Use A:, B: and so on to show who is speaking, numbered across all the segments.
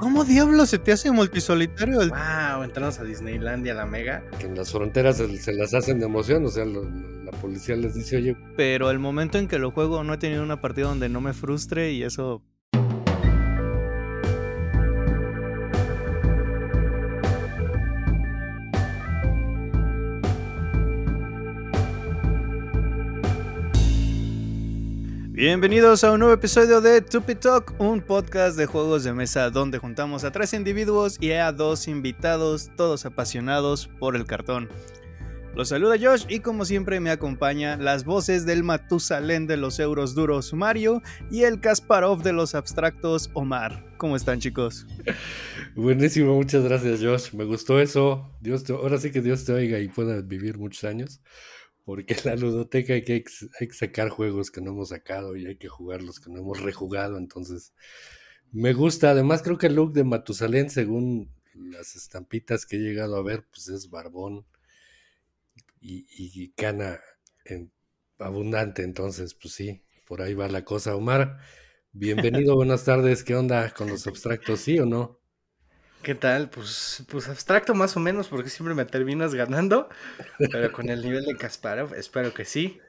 A: ¿Cómo diablos se te hace multisolitario?
B: Wow, entramos a Disneylandia, la mega.
C: Que en las fronteras se, las hacen de emoción, o sea, la policía les dice, oye.
A: Pero el momento en que lo juego no he tenido una partida donde no me frustre y eso Bienvenidos a un nuevo episodio de Tupi Talk, un podcast de juegos de mesa donde juntamos a tres individuos y a dos invitados, todos apasionados por el cartón. Los saluda Josh y como siempre me acompaña las voces del Matusalén de los euros duros Mario y el Kasparov de los abstractos Omar. ¿Cómo están chicos?
C: Buenísimo, muchas gracias Josh. Me gustó eso. Dios ahora sí que Dios te oiga y pueda vivir muchos años porque en la ludoteca hay que, hay que sacar juegos que no hemos sacado y hay que jugar los que no hemos rejugado, entonces me gusta, además creo que el look de Matusalén, según las estampitas que he llegado a ver, pues es barbón y, cana abundante, entonces pues sí, por ahí va la cosa. Omar, bienvenido, buenas tardes, ¿qué onda con los abstractos, sí o no?
B: ¿Qué tal? Pues, pues abstracto más o menos, porque siempre me terminas ganando. Pero con el nivel de Kasparov, espero que sí.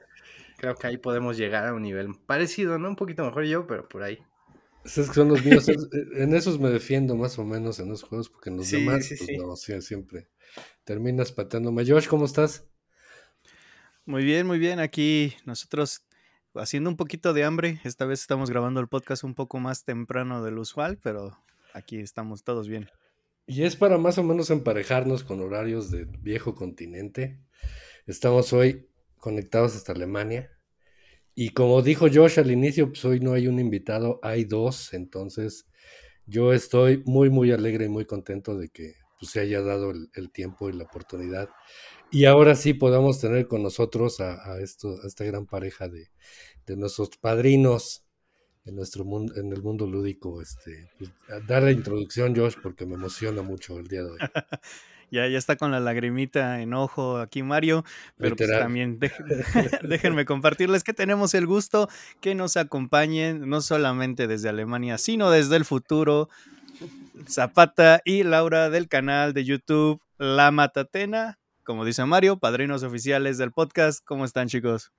B: Creo que ahí podemos llegar a un nivel parecido, ¿no? Un poquito mejor yo, pero por ahí.
C: Esos son los míos. en esos me defiendo más o menos en los juegos, porque en los demás, pues no, siempre terminas pateándome. Josh, ¿cómo estás?
A: Muy bien, muy bien. Aquí nosotros haciendo un poquito de hambre. Esta vez estamos grabando el podcast un poco más temprano del usual, pero aquí estamos todos bien.
C: Y es para más o menos emparejarnos con horarios del viejo continente. Estamos hoy conectados hasta Alemania. Y como dijo Josh al inicio, pues hoy no hay un invitado, hay dos. Entonces yo estoy muy, muy alegre y muy contento de que pues, se haya dado el, tiempo y la oportunidad. Y ahora sí podamos tener con nosotros a, esta gran pareja de nuestros padrinos en nuestro mundo, en el mundo lúdico, este, pues, dar la introducción, Josh, porque me emociona mucho el día de hoy.
A: ya, ya está con la lagrimita en ojo aquí Mario, pero pues también déjenme compartirles que tenemos el gusto que nos acompañen no solamente desde Alemania, sino desde el futuro. Zapata y Laura del canal de YouTube La Matatena, como dice Mario, padrinos oficiales del podcast. ¿Cómo están, chicos?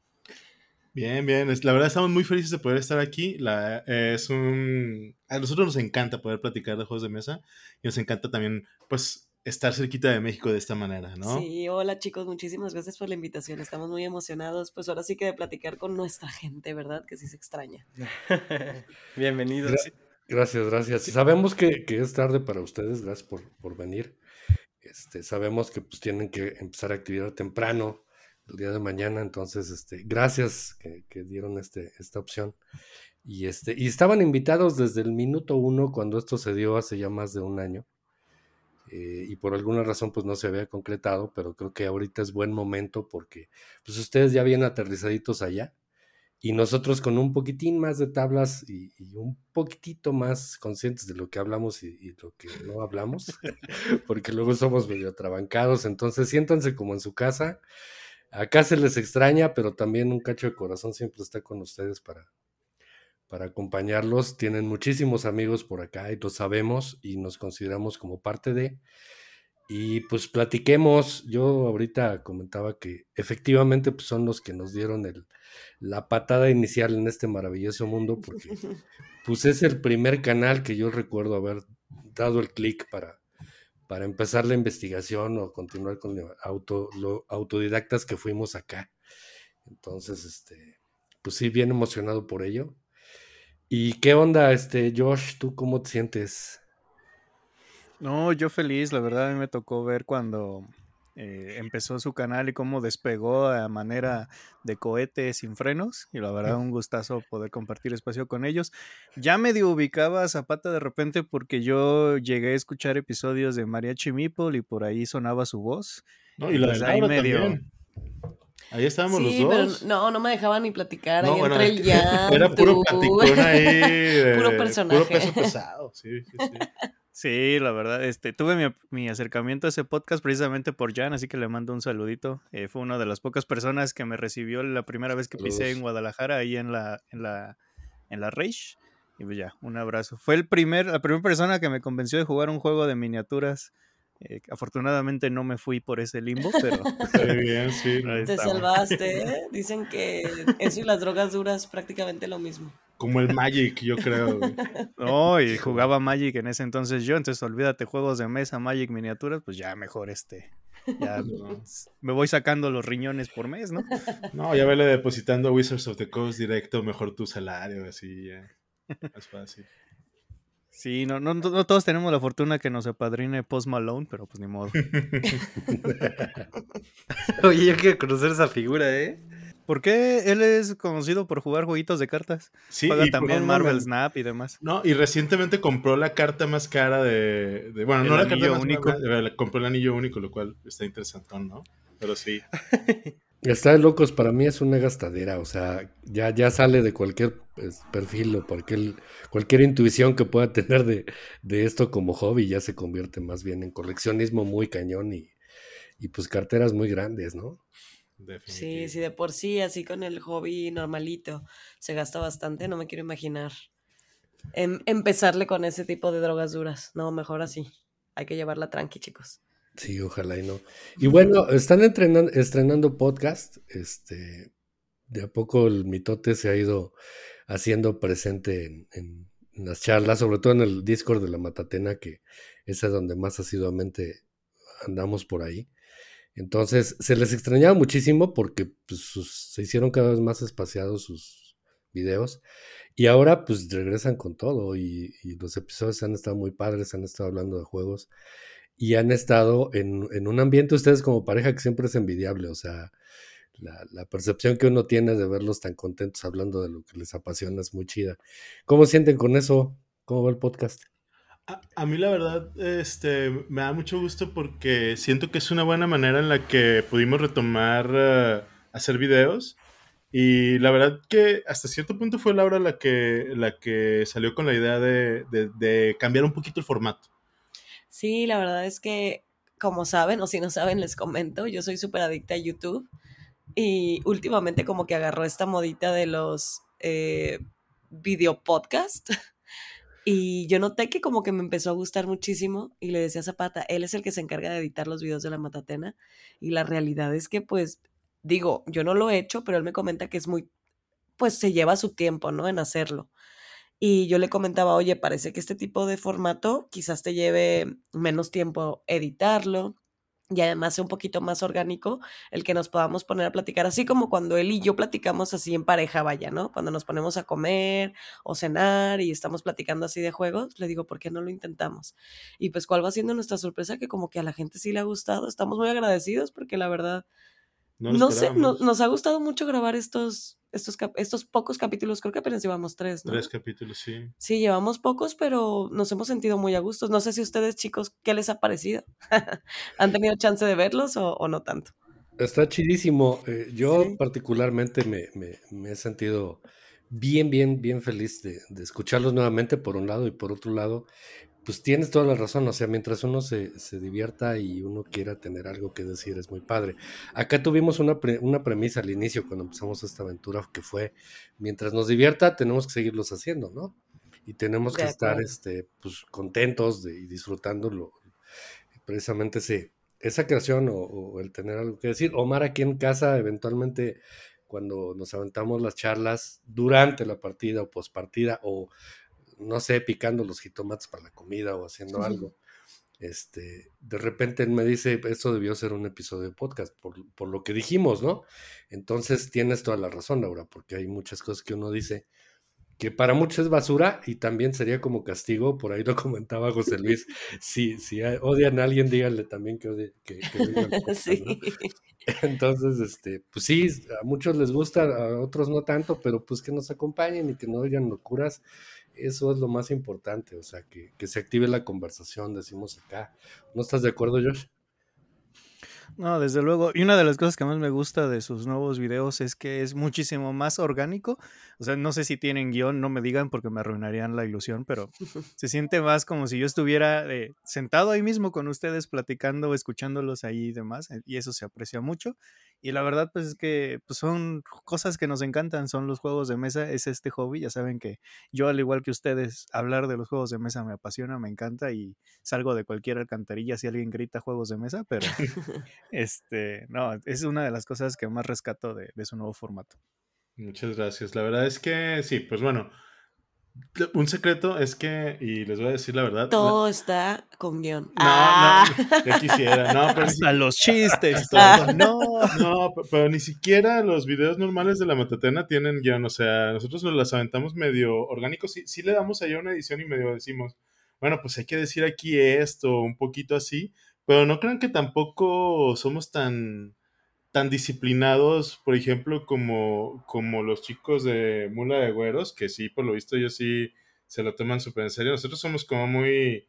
D: Bien, bien. La verdad estamos muy felices de poder estar aquí. La, es un... A nosotros nos encanta poder platicar de juegos de mesa y nos encanta también, pues, estar cerquita de México de esta manera, ¿no?
E: Sí, hola chicos, muchísimas gracias por la invitación. Estamos muy emocionados, pues ahora sí que de platicar con nuestra gente, ¿verdad? Que sí se extraña.
B: Bienvenidos.
C: Gracias, gracias. Sabemos que, que, es tarde para ustedes, gracias por, por venir. Este, sabemos que pues tienen que empezar a actividad temprano el día de mañana. Entonces, este, gracias que, dieron este, esta opción. Y, este, y estaban invitados desde el minuto uno cuando esto se dio hace ya más de un año. Eh, y por alguna razón pues no se había concretado, pero creo que ahorita es buen momento porque pues ustedes ya vienen aterrizaditos allá y nosotros con un poquitín más de tablas y, un poquitito más conscientes de lo que hablamos y, y, lo que no hablamos, porque luego somos medio atrabancados, entonces siéntanse como en su casa, Acá se les extraña, pero también un cacho de corazón siempre está con ustedes para, para acompañarlos. Tienen muchísimos amigos por acá y lo sabemos y nos consideramos como parte de. Y pues platiquemos, yo ahorita comentaba que efectivamente pues, son los que nos dieron el, la patada inicial en este maravilloso mundo, porque pues es el primer canal que yo recuerdo haber dado el clic para, para empezar la investigación o continuar con auto, lo autodidactas que fuimos acá. Entonces, este, pues sí, bien emocionado por ello. ¿Y qué onda, este, Josh? ¿Tú cómo te sientes?
A: No, yo feliz, la verdad a mí me tocó ver cuando eh, empezó su canal y cómo despegó a manera de cohete sin frenos. Y la verdad, un gustazo poder compartir espacio con ellos. Ya medio ubicaba a Zapata de repente porque yo llegué a escuchar episodios de Mariachi Meeple y por ahí sonaba su voz.
D: No, y, la de ahí medio. Ahí estábamos los dos.
E: Pero no, no me dejaban ni platicar. ahí entre el
D: Era puro platicón ahí.
E: puro personaje.
D: Puro peso pesado. Sí, sí, sí.
A: Sí, la verdad, este, tuve mi, acercamiento a ese podcast precisamente por Jan, así que le mando un saludito. Eh, fue una de las pocas personas que me recibió la primera vez que pisé en Guadalajara, ahí en la, en la, en la Rage. Y pues ya, un abrazo. Fue el primer, la primera persona que me convenció de jugar un juego de miniaturas. Eh, afortunadamente no me fui por ese limbo, pero.
D: bien, sí.
E: Te salvaste, ¿eh? Dicen que eso y las drogas duras prácticamente lo mismo.
D: Como el Magic, yo creo.
A: No, y jugaba Magic en ese entonces yo, entonces olvídate juegos de mesa, Magic, miniaturas, pues ya mejor este. Ya me voy sacando los riñones por mes, ¿no?
D: No, ya vele depositando Wizards of the Coast directo, mejor tu salario, así ya. Más fácil.
A: Sí, no, no, no todos tenemos la fortuna que nos apadrine Post Malone, pero pues ni modo.
B: Oye, yo quiero conocer esa figura, ¿eh?
A: ¿Por qué él es conocido por jugar jueguitos de cartas? Sí, Juega también Marvel Snap y demás.
D: No, y recientemente compró la carta más cara de. bueno, no la carta más único. Cara, compró el anillo único, lo cual está interesante, ¿no? Pero sí.
C: Está de locos, para mí es una gastadera, o sea, ya, ya sale de cualquier pues, perfil o cualquier, cualquier intuición que pueda tener de, de, esto como hobby, ya se convierte más bien en coleccionismo muy cañón y, y pues carteras muy grandes, ¿no?
E: Sí, sí, de por sí, así con el hobby normalito, se gasta bastante, no me quiero imaginar. Em, empezarle con ese tipo de drogas duras, no, mejor así, hay que llevarla tranqui, chicos.
C: Sí, ojalá y no. Y bueno, están estrenando podcast. Este, de a poco el mitote se ha ido haciendo presente en, las charlas, sobre todo en el Discord de la Matatena, que es donde más asiduamente andamos por ahí. Entonces, se les extrañaba muchísimo porque pues, se hicieron cada vez más espaciados sus videos. Y ahora, pues regresan con todo. Y los episodios han estado muy padres, han estado hablando de juegos y han estado en, un ambiente, ustedes como pareja, que siempre es envidiable, o sea, la, percepción que uno tiene de verlos tan contentos hablando de lo que les apasiona es muy chida. ¿Cómo sienten con eso? ¿Cómo va el podcast?
D: A, mí la verdad este, me da mucho gusto porque siento que es una buena manera en la que pudimos retomar uh, hacer videos. Y la verdad que hasta cierto punto fue Laura la que, la que salió con la idea de cambiar un poquito el formato.
E: Sí, la verdad es que, como saben, o si no saben, les comento, yo soy súper adicta a YouTube y últimamente como que agarró esta modita de los eh, video podcast. Y yo noté que como que me empezó a gustar muchísimo y le decía a Zapata, él es el que se encarga de editar los videos de la Matatena y la realidad es que pues digo, yo no lo he hecho, pero él me comenta que es muy, pues se lleva su tiempo, ¿no? En hacerlo. Y yo le comentaba, oye, parece que este tipo de formato quizás te lleve menos tiempo editarlo y además sea un poquito más orgánico el que nos podamos poner a platicar, así como cuando él y yo platicamos así en pareja, vaya, ¿no? Cuando nos ponemos a comer o cenar y estamos platicando así de juegos, le digo, ¿por qué no lo intentamos? Y pues cuál va siendo nuestra sorpresa que como que a la gente sí le ha gustado, estamos muy agradecidos porque la verdad no, sé, nos ha gustado mucho grabar estos, estos, estos pocos capítulos, creo que apenas llevamos tres, ¿no?
D: Tres capítulos, sí.
E: Sí, llevamos pocos, pero nos hemos sentido muy a gusto. No sé si ustedes, chicos, ¿qué les ha parecido? ¿Han tenido chance de verlos o, no tanto?
C: Está chidísimo. Eh, yo particularmente me, me, he sentido bien, bien, bien feliz de, de, escucharlos nuevamente, por un lado, y por otro lado, pues tienes toda la razón, o sea, mientras uno se, divierta y uno quiera tener algo que decir, es muy padre. Acá tuvimos una, una, premisa al inicio cuando empezamos esta aventura que fue, mientras nos divierta, tenemos que seguirlos haciendo, ¿no? Y tenemos que estar este, pues, contentos de, y disfrutándolo. Precisamente ese, esa creación o, o, el tener algo que decir. Omar aquí en casa, eventualmente, cuando nos aventamos las charlas durante la partida o postpartida o no sé, picando los jitomates para la comida o haciendo algo. Este, de repente él me dice, esto debió ser un episodio de podcast, por, por, lo que dijimos, ¿no? Entonces tienes toda la razón, Laura, porque hay muchas cosas que uno dice que para muchos es basura y también sería como castigo, por ahí lo comentaba José Luis, si, si odian a alguien, díganle también que, odie, que, sí. Entonces, este, pues sí, a muchos les gusta, a otros no tanto, pero pues que nos acompañen y que no oigan locuras eso es lo más importante, o sea, que, se active la conversación, decimos acá. ¿No estás de acuerdo, Josh?
A: No, desde luego. Y una de las cosas que más me gusta de sus nuevos videos es que es muchísimo más orgánico. O sea, no sé si tienen guion, no me digan porque me arruinarían la ilusión, pero se siente más como si yo estuviera eh, sentado ahí mismo con ustedes platicando, escuchándolos ahí y demás. Eh, y eso se aprecia mucho. Y la verdad, pues es que pues, son cosas que nos encantan, son los juegos de mesa, es este hobby. Ya saben que yo, al igual que ustedes, hablar de los juegos de mesa me apasiona, me encanta y salgo de cualquier alcantarilla si alguien grita juegos de mesa, pero este, no, es una de las cosas que más rescato de, de su nuevo formato.
D: Muchas gracias. La verdad es que sí, pues bueno, un secreto es que, y les voy a decir la verdad.
E: Todo está con guion.
D: No, no, ah. ya quisiera. No, pero
A: Hasta los chistes, todo. No,
D: no, pero ni siquiera los videos normales de la Matatena tienen guion. O sea, nosotros nos las aventamos medio orgánicos. Sí, sí le damos allá una edición y medio decimos, bueno, pues hay que decir aquí esto, un poquito así. Pero no crean que tampoco somos tan tan disciplinados, por ejemplo, como, como los chicos de Mula de Güeros, que sí, por lo visto, ellos sí se lo toman súper en serio. Nosotros somos como muy,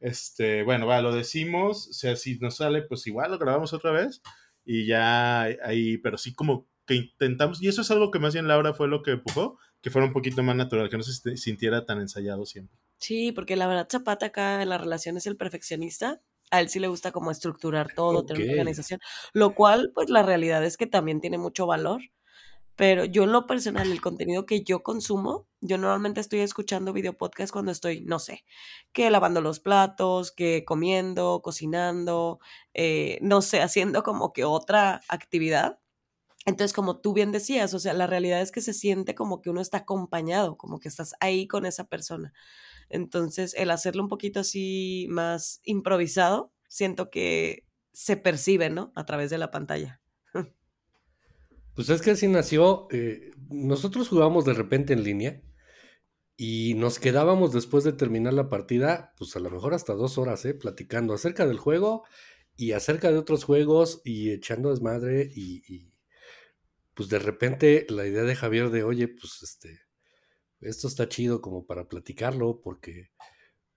D: este, bueno, va, lo decimos, o sea, si nos sale, pues igual lo grabamos otra vez y ya ahí, pero sí como que intentamos, y eso es algo que más bien Laura fue lo que empujó, que fuera un poquito más natural, que no se sintiera tan ensayado siempre.
E: Sí, porque la verdad Zapata acá en la relación es el perfeccionista a él sí le gusta como estructurar todo, tener una organización, lo cual pues la realidad es que también tiene mucho valor. Pero yo en lo personal, el contenido que yo consumo, yo normalmente estoy escuchando video podcast cuando estoy, no sé, que lavando los platos, que comiendo, cocinando, eh, no sé, haciendo como que otra actividad. Entonces, como tú bien decías, o sea, la realidad es que se siente como que uno está acompañado, como que estás ahí con esa persona. Entonces, el hacerlo un poquito así más improvisado, siento que se percibe, ¿no? A través de la pantalla.
C: Pues es que así nació. Eh, nosotros jugábamos de repente en línea y nos quedábamos después de terminar la partida, pues a lo mejor hasta dos horas, ¿eh? Platicando acerca del juego y acerca de otros juegos y echando desmadre y, y pues de repente la idea de Javier de, oye, pues este, esto está chido como para platicarlo, porque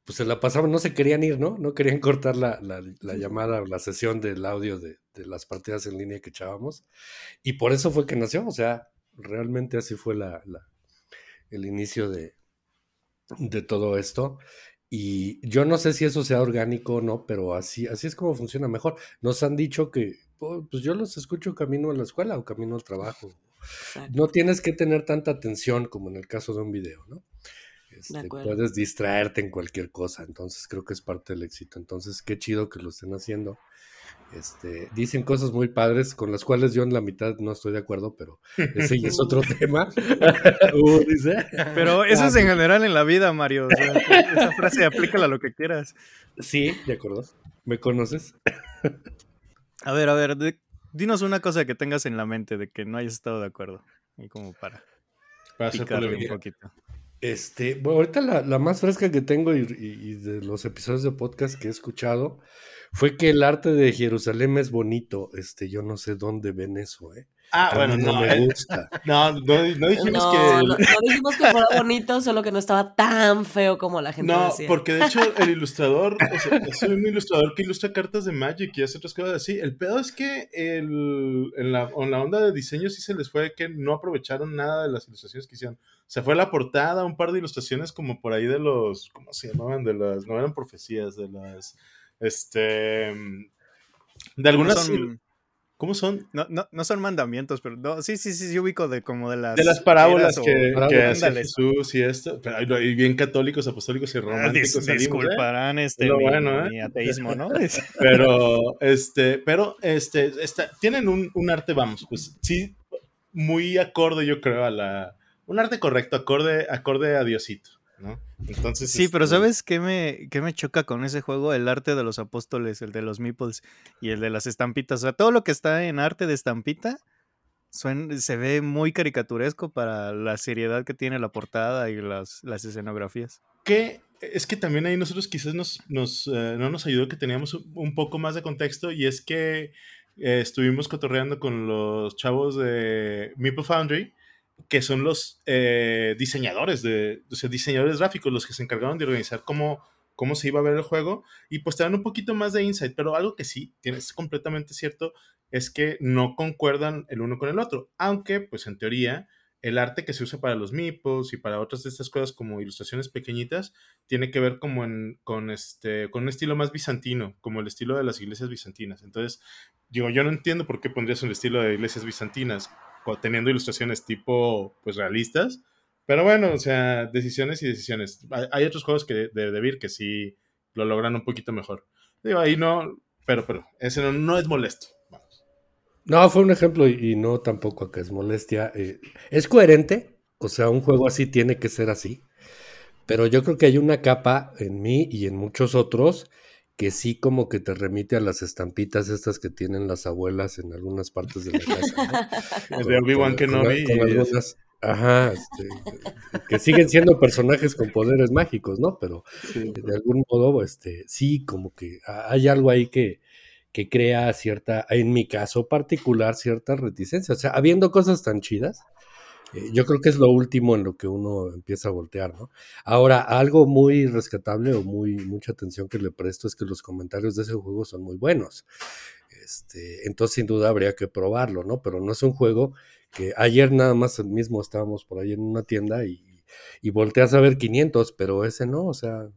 C: pues se la pasaban, no se querían ir, ¿no? No querían cortar la, llamada o la sesión del audio de, las partidas en línea que echábamos. Y por eso fue que nació, o sea, realmente así fue la, el inicio de, de todo esto. Y yo no sé si eso sea orgánico o no, pero así, así es como funciona mejor. Nos han dicho que, pues yo los escucho camino a la escuela o camino al trabajo no tienes que tener tanta atención como en el caso de un video, ¿no? Este, puedes distraerte en cualquier cosa, entonces creo que es parte del éxito. Entonces, qué chido que lo estén haciendo. Este, dicen cosas muy padres con las cuales yo en la mitad no estoy de acuerdo, pero ese es otro tema.
A: Uh, pero eso es en general en la vida, Mario. esa frase aplícala a lo que quieras.
C: Sí, de acuerdo. ¿Me conoces?
A: a ver, a ver, dinos una cosa que tengas en la mente de que no hayas estado de acuerdo. Y como para,
C: para un poquito. Este, bueno, ahorita la, más fresca que tengo y, de los episodios de podcast que he escuchado fue que el arte de Jerusalén es bonito. Este, yo no sé dónde ven eso, ¿eh?
D: Ah, bueno, no, me gusta. No, no, dijimos que.
E: No, dijimos que fuera bonito, solo que no estaba tan feo como la gente
D: no, decía. No, porque de hecho el ilustrador es, un ilustrador que ilustra cartas de Magic y hace otras cosas así. El pedo es que el, en, la, en la onda de diseño sí se les fue que no aprovecharon nada de las ilustraciones que hicieron. Se fue la portada, un par de ilustraciones como por ahí de los. ¿Cómo se llamaban? De las. No eran profecías, de las. Este. De algunas. ¿Cómo son?
A: No, no, no son mandamientos, pero no, sí, sí, sí, sí ubico de como de las...
D: De las parábolas que, que hace Jesús y esto, pero, y bien católicos, apostólicos y ah, románticos.
A: Dis, disculparán este mi, bueno, ¿eh? ateísmo, ¿no?
D: pero, este, pero, este, esta, tienen un, un arte, vamos, pues sí, muy acorde, yo creo, a la... Un arte correcto, acorde, acorde a Diosito. Entonces,
A: sí, pero este ¿sabes qué me, qué me choca con ese juego? El arte de los apóstoles, el de los meeples y el de las estampitas. O sea, todo lo que está en arte de estampita se ve muy caricaturesco para la seriedad que tiene la portada y las, las escenografías.
D: Que es que también ahí nosotros quizás nos, nos eh, no nos ayudó que teníamos un poco más de contexto y es que eh, estuvimos cotorreando con los chavos de Meeple Foundry que son los eh, diseñadores de, o sea, diseñadores gráficos, los que se encargaron de organizar como cómo se iba a ver el juego y pues te dan un poquito más de insight, pero algo que sí tienes completamente cierto es que no concuerdan el uno con el otro, aunque pues en teoría el arte que se usa para los meeples y para otras de estas cosas como ilustraciones pequeñitas tiene que ver como con, este, con un estilo más bizantino, como el estilo de las iglesias bizantinas. Entonces, digo, yo no entiendo por qué pondrías un estilo de iglesias bizantinas teniendo ilustraciones tipo, pues, realistas. Pero bueno, o sea, decisiones y decisiones. Hay, otros juegos que de, de que sí lo logran un poquito mejor. Digo, ahí no, pero, pero, ese no, es molesto.
C: No, fue un ejemplo y, no tampoco que es molestia. Eh, es coherente, o sea, un juego así tiene que ser así. Pero yo creo que hay una capa en mí y en muchos otros que sí como que te remite a las estampitas estas que tienen las abuelas en algunas partes de la casa.
D: de Obi-Wan Kenobi.
C: ajá, este, que siguen siendo personajes con poderes mágicos, ¿no? Pero de algún modo, este, sí, como que hay algo ahí que, que crea cierta, en mi caso particular, cierta reticencia. O sea, habiendo cosas tan chidas, eh, yo creo que es lo último en lo que uno empieza a voltear, ¿no? Ahora, algo muy rescatable o muy mucha atención que le presto es que los comentarios de ese juego son muy buenos. Este, entonces, sin duda habría que probarlo, ¿no? Pero no es un juego que ayer nada más mismo estábamos por ahí en una tienda y, y volteas a ver 500, pero ese no, o sea,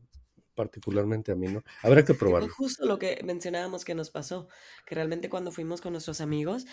C: particularmente a mí, ¿no? Habrá que probarlo.
E: Justo lo que mencionábamos que nos pasó, que realmente cuando fuimos con nuestros amigos,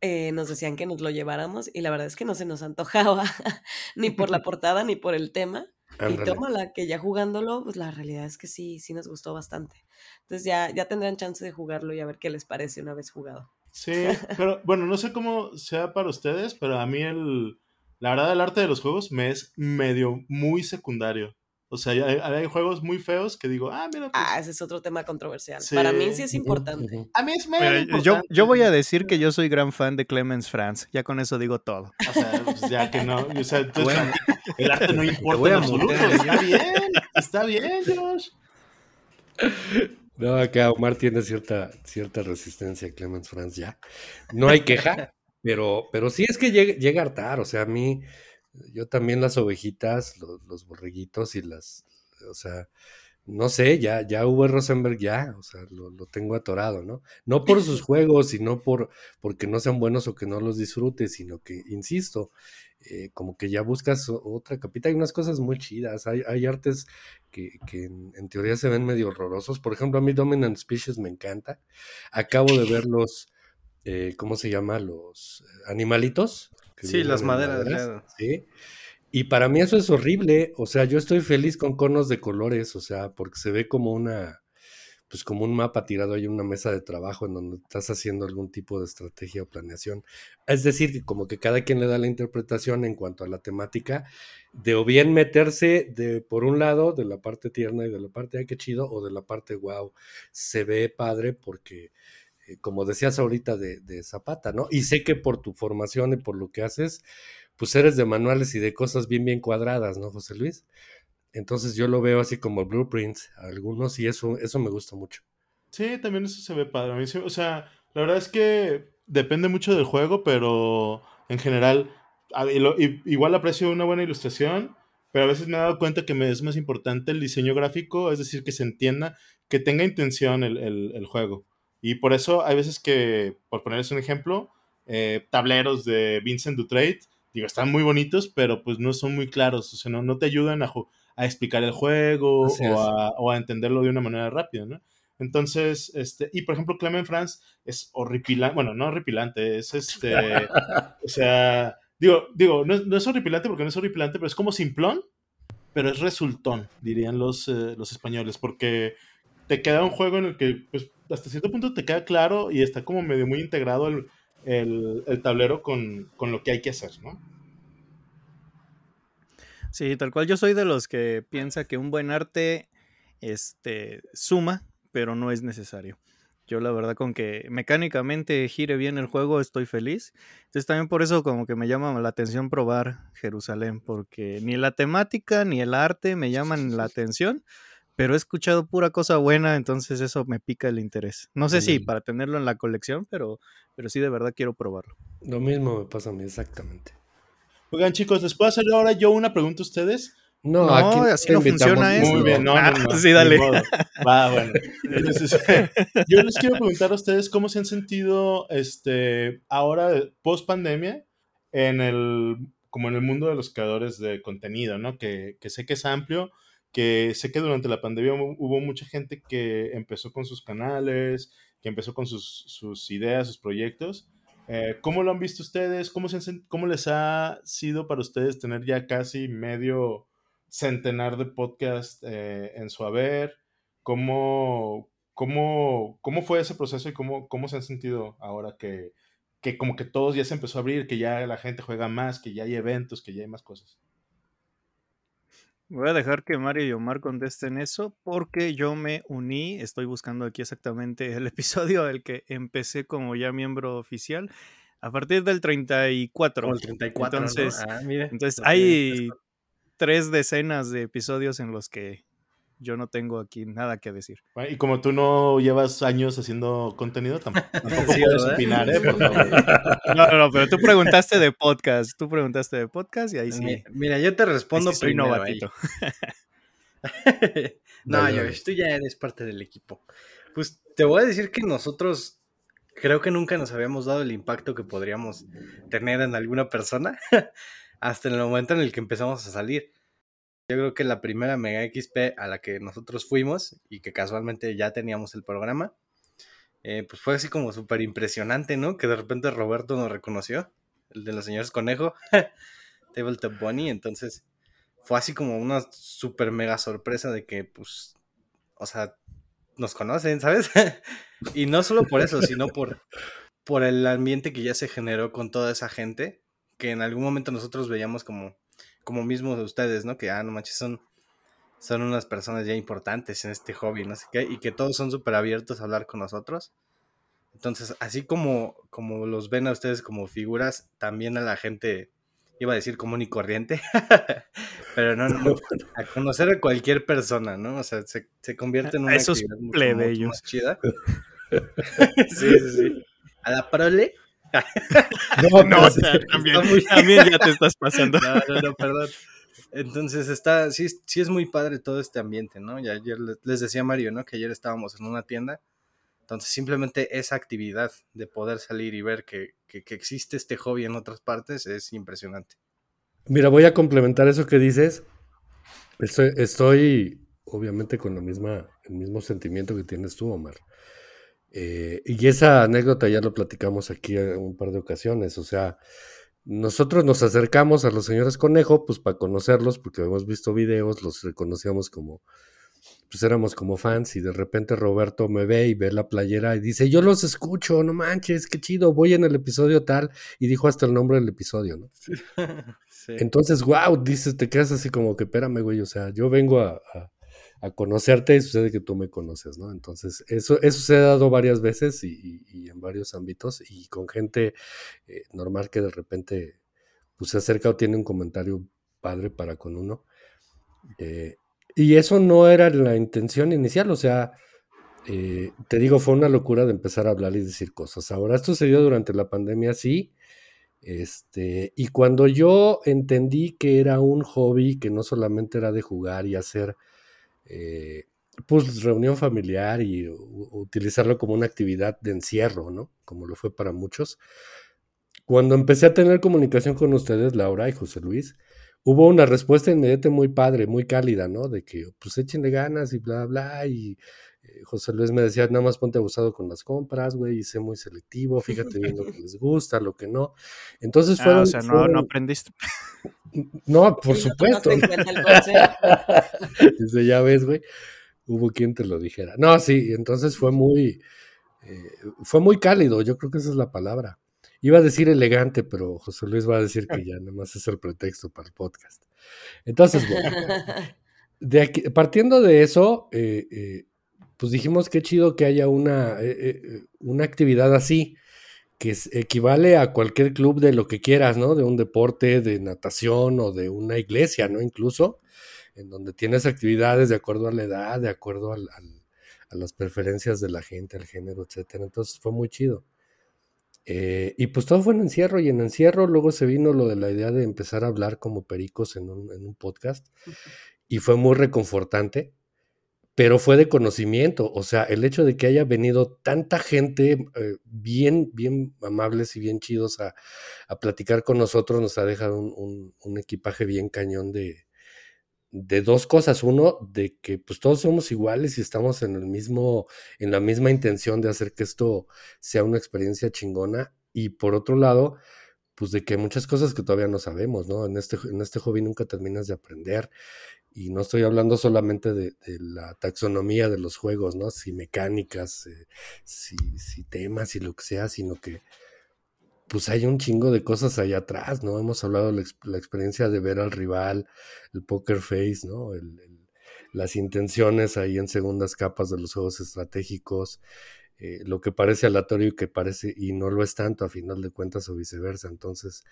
E: eh, nos decían que nos lo lleváramos y la verdad es que no se nos antojaba ni por la portada ni por el tema. Y tómala, que ya jugándolo, pues la realidad es que sí, sí nos gustó bastante. Entonces ya, ya tendrán chance de jugarlo y a ver qué les parece una vez jugado.
D: Sí, pero bueno, no sé cómo sea para ustedes, pero a mí el, la verdad el arte de los juegos me es medio muy secundario. O sea, hay, juegos muy feos que digo, ah, mira.
E: Pues ah, ese es otro tema controversial. Para mí sí es importante.
B: A mí es medio importante.
A: Yo, yo voy a decir que yo soy gran fan de Clemens Franz. Ya con eso digo todo.
D: O sea, pues ya que no. O sea, entonces, el arte no importa en absoluto. Está bien, está bien, Josh.
C: No, acá Omar tiene cierta, cierta resistencia a Clemens Franz ya. No hay queja, pero, pero sí es que llega, llega a hartar. O sea, a mí yo también las ovejitas, los, borreguitos y las, o sea, no sé, ya, ya Uwe Rosenberg ya, o sea, lo, tengo atorado, ¿no? No por sus juegos, sino por porque no sean buenos o que no los disfrutes, sino que, insisto, eh, como que ya buscas otra capita. Hay unas cosas muy chidas, hay, hay artes que, que en, teoría se ven medio horrorosos. Por ejemplo, a mí Dominant Species me encanta. Acabo de ver los, eh, ¿cómo se llama? Los animalitos
B: Sí, las maderas.
C: Sí. Y para mí eso es horrible. O sea, yo estoy feliz con conos de colores, o sea, porque se ve como una, pues como un mapa tirado ahí en una mesa de trabajo en donde estás haciendo algún tipo de estrategia o planeación. Es decir, como que cada quien le da la interpretación en cuanto a la temática de o bien meterse de por un lado de la parte tierna y de la parte ay qué chido o de la parte wow, se ve padre porque como decías ahorita, de, Zapata, ¿no? Y sé que por tu formación y por lo que haces, pues eres de manuales y de cosas bien, bien cuadradas, ¿no, José Luis? Entonces yo lo veo así como blueprints, algunos, y eso, eso me gusta mucho.
D: Sí, también eso se ve padre. o sea, la verdad es que depende mucho del juego, pero en general, igual aprecio una buena ilustración, pero a veces me he dado cuenta que me es más importante el diseño gráfico, es decir, que se entienda, que tenga intención el juego. Y por eso hay veces que, por ponerles un ejemplo, eh, tableros de Vincent Dutrade, digo, están muy bonitos, pero pues no son muy claros, o sea, no, no te ayudan a, a explicar el juego o a, o a, entenderlo de una manera rápida, ¿no? Entonces, este, y por ejemplo, Clement France es horripilante, bueno, no horripilante, es este, o sea, digo, digo, no, no, es horripilante porque no es horripilante, pero es como simplón, pero es resultón, dirían los, eh, los españoles, porque te queda un juego en el que, pues, hasta cierto punto te queda claro y está como medio muy integrado el, tablero con, lo que hay que hacer, ¿no?
A: Sí, tal cual yo soy de los que piensa que un buen arte este, suma, pero no es necesario. Yo la verdad con que mecánicamente gire bien el juego estoy feliz. Entonces también por eso como que me llama la atención probar Jerusalén, porque ni la temática ni el arte me llaman la atención, pero he escuchado pura cosa buena, entonces eso me pica el interés. No sé si para tenerlo en la colección, pero, pero sí de verdad quiero probarlo.
C: Lo mismo me pasa a mí, exactamente.
D: Oigan chicos, les puedo hacer ahora yo una pregunta a ustedes,
A: No, así no funciona
D: esto. Muy bien, no, no, no. Sí, dale. Va, bueno. yo les quiero preguntar a ustedes cómo se han sentido este, ahora, post pandemia, en el, como en el mundo de los creadores de contenido, ¿no? Que, que sé que es amplio, que sé que durante la pandemia hubo mucha gente que empezó con sus canales, que empezó con sus, sus ideas, sus proyectos. Eh, ¿Cómo lo han visto ustedes? ¿Cómo, se, ¿Cómo les ha sido para ustedes tener ya casi medio centenar de podcasts eh, en su haber? ¿Cómo, cómo, ¿Cómo fue ese proceso y cómo, cómo se han sentido ahora que, que como que todos ya se empezó a abrir, que ya la gente juega más, que ya hay eventos, que ya hay más cosas?
A: Voy a dejar que Mario y Omar contesten eso porque yo me uní, estoy buscando aquí exactamente el episodio al que empecé como ya miembro oficial a partir del 34.
B: el 34.
A: Entonces, ah, entonces hay tres decenas de episodios en los que yo no tengo aquí nada que decir.
D: Y como tú no llevas años haciendo contenido, tampoco, puedes opinar, ¿eh?
A: No, no, pero tú preguntaste de podcast, tú preguntaste de podcast y ahí sí.
B: Mira, yo te respondo sí primero. Novatito. no, yo, tú ya eres parte del equipo. Pues te voy a decir que nosotros creo que nunca nos habíamos dado el impacto que podríamos tener en alguna persona hasta el momento en el que empezamos a salir. Yo creo que la primera Mega XP a la que nosotros fuimos y que casualmente ya teníamos el programa, eh, pues fue así como súper impresionante, ¿no? Que de repente Roberto nos reconoció, el de los señores conejo, Tabletop Bunny, entonces fue así como una súper mega sorpresa de que, pues, o sea, nos conocen, ¿sabes? y no solo por eso, sino por, por el ambiente que ya se generó con toda esa gente, que en algún momento nosotros veíamos como como mismo de ustedes, ¿no? Que, ah, no manches, son, son unas personas ya importantes en este hobby, no sé qué, y que todos son súper abiertos a hablar con nosotros. Entonces, así como, como los ven a ustedes como figuras, también a la gente, iba a decir común y corriente, pero no, no, a conocer a cualquier persona, ¿no? O sea, se, se convierte en una
A: Esos plebeyos.
B: chida. sí, sí, sí. A la prole
A: no, no, también, ya te estás pasando.
B: No, no, perdón. Entonces está, sí, sí es muy padre todo este ambiente, ¿no? Y ayer les decía Mario, ¿no? Que ayer estábamos en una tienda. Entonces simplemente esa actividad de poder salir y ver que, que, existe este hobby en otras partes es impresionante.
C: Mira, voy a complementar eso que dices. Estoy, estoy obviamente con la misma, el mismo sentimiento que tienes tú, Omar. Eh, y esa anécdota ya lo platicamos aquí un par de ocasiones, o sea, nosotros nos acercamos a los señores Conejo, pues para conocerlos, porque hemos visto videos, los reconocíamos como, pues éramos como fans, y de repente Roberto me ve y ve la playera y dice, yo los escucho, no manches, qué chido, voy en el episodio tal, y dijo hasta el nombre del episodio, ¿no? Entonces, wow, dices, te quedas así como que, espérame, güey, o sea, yo vengo a a conocerte y sucede que tú me conoces, ¿no? Entonces, eso, eso se ha dado varias veces y, en varios ámbitos y con gente eh, normal que de repente pues, se acerca o tiene un comentario padre para con uno. Eh, y eso no era la intención inicial, o sea, eh, te digo, fue una locura de empezar a hablar y decir cosas. Ahora, esto se dio durante la pandemia, sí. Este, y cuando yo entendí que era un hobby, que no solamente era de jugar y hacer eh, pues reunión familiar y utilizarlo como una actividad de encierro, ¿no? Como lo fue para muchos. Cuando empecé a tener comunicación con ustedes, Laura y José Luis, hubo una respuesta inmediata muy padre, muy cálida, ¿no? De que pues échenle ganas y bla, bla, y José Luis me decía, nada más ponte abusado con las compras, güey, y sé muy selectivo, fíjate bien lo que les gusta, lo que no. Entonces
A: fue... Ah, o sea, no, no aprendiste.
C: No, por supuesto. Dice, ya ves, güey, hubo quien te lo dijera. No, sí, entonces fue muy, eh, fue muy cálido, yo creo que esa es la palabra. Iba a decir elegante, pero José Luis va a decir que ya nada más es el pretexto para el podcast. Entonces, bueno, de aquí, partiendo de eso, eh, eh, pues dijimos qué chido que haya una, una actividad así que equivale a cualquier club de lo que quieras, ¿no? De un deporte, de natación o de una iglesia, ¿no? Incluso, en donde tienes actividades de acuerdo a la edad, de acuerdo a las preferencias de la gente, al género, etcétera. Entonces fue muy chido. Eh, y pues todo fue en encierro y en encierro luego se vino lo de la idea de empezar a hablar como pericos en un, en un podcast y fue muy reconfortante, pero fue de conocimiento, o sea, el hecho de que haya venido tanta gente eh, bien, bien amables y bien chidos a, platicar con nosotros nos ha dejado un, equipaje bien cañón de, de dos cosas. Uno, de que pues todos somos iguales y estamos en el mismo, en la misma intención de hacer que esto sea una experiencia chingona. Y por otro lado, pues de que muchas cosas que todavía no sabemos, ¿no? En este, en este hobby nunca terminas de aprender. Y no estoy hablando solamente de, la taxonomía de los juegos, ¿no? Si mecánicas, eh, si, si temas y lo que sea, sino que pues hay un chingo de cosas allá atrás, ¿no? Hemos hablado de la, experiencia de ver al rival, el poker face, ¿no? las intenciones ahí en segundas capas de los juegos estratégicos, eh, lo que parece aleatorio y que parece y no lo es tanto a final de cuentas o viceversa. Entonces,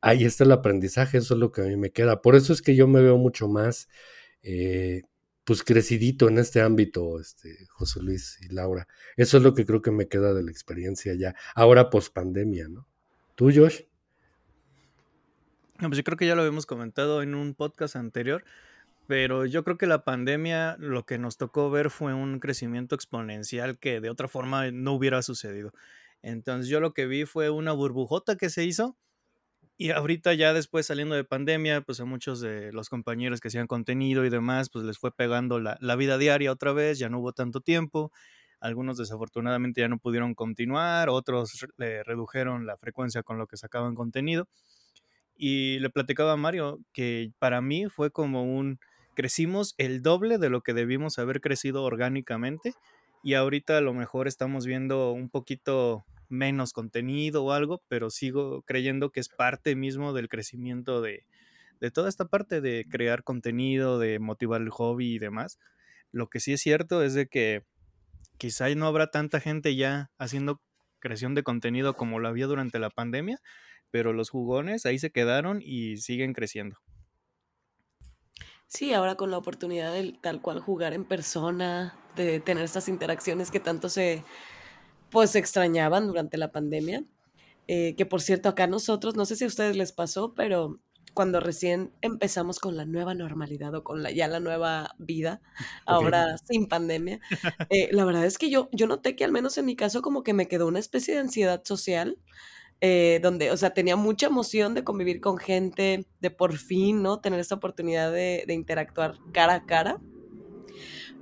C: ahí está el aprendizaje, eso es lo que a mí me queda. Por eso es que yo me veo mucho más, eh, pues crecidito en este ámbito, este, José Luis y Laura. Eso es lo que creo que me queda de la experiencia ya, ahora post pandemia, ¿no? ¿Tú, Josh?
A: No, pues yo creo que ya lo habíamos comentado en un podcast anterior, pero yo creo que la pandemia lo que nos tocó ver fue un crecimiento exponencial que de otra forma no hubiera sucedido. Entonces yo lo que vi fue una burbujota que se hizo y ahorita ya después saliendo de pandemia, pues a muchos de los compañeros que hacían contenido y demás, pues les fue pegando la, la vida diaria otra vez, ya no hubo tanto tiempo algunos desafortunadamente ya no pudieron continuar, otros le redujeron la frecuencia con lo que sacaban contenido. Y le platicaba a Mario que para mí fue como un, crecimos el doble de lo que debimos haber crecido orgánicamente y ahorita a lo mejor estamos viendo un poquito menos contenido o algo, pero sigo creyendo que es parte mismo del crecimiento de, de toda esta parte de crear contenido, de motivar el hobby y demás. Lo que sí es cierto es de que quizá no habrá tanta gente ya haciendo creación de contenido como lo había durante la pandemia, pero los jugones ahí se quedaron y siguen creciendo.
E: Sí, ahora con la oportunidad de tal cual jugar en persona, de tener estas interacciones que tanto se pues extrañaban durante la pandemia. Eh, que por cierto, acá nosotros, no sé si a ustedes les pasó, pero cuando recién empezamos con la nueva normalidad o con la, ya la nueva vida, ahora sin pandemia, eh, la verdad es que yo, yo noté que al menos en mi caso como que me quedó una especie de ansiedad social, eh, donde, o sea, tenía mucha emoción de convivir con gente, de por fin, ¿no? Tener esta oportunidad de, de interactuar cara a cara.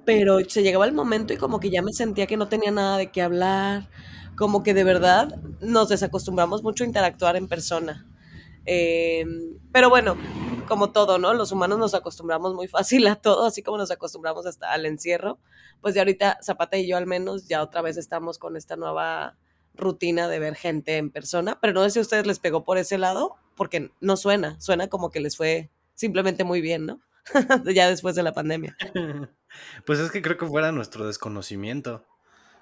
E: Pero se llegaba el momento y como que ya me sentía que no tenía nada de qué hablar, como que de verdad nos desacostumbramos mucho a interactuar en persona. Em, pero bueno, como todo, ¿no? Los humanos nos acostumbramos muy fácil a todo, así como nos acostumbramos hasta al encierro. Pues ya ahorita Zapata y yo al menos ya otra vez estamos con esta nueva rutina de ver gente en persona, pero no sé si a ustedes les pegó por ese lado, porque no suena, suena como que les fue simplemente muy bien, ¿no? ya después de la pandemia.
B: Pues es que creo que fuera nuestro desconocimiento.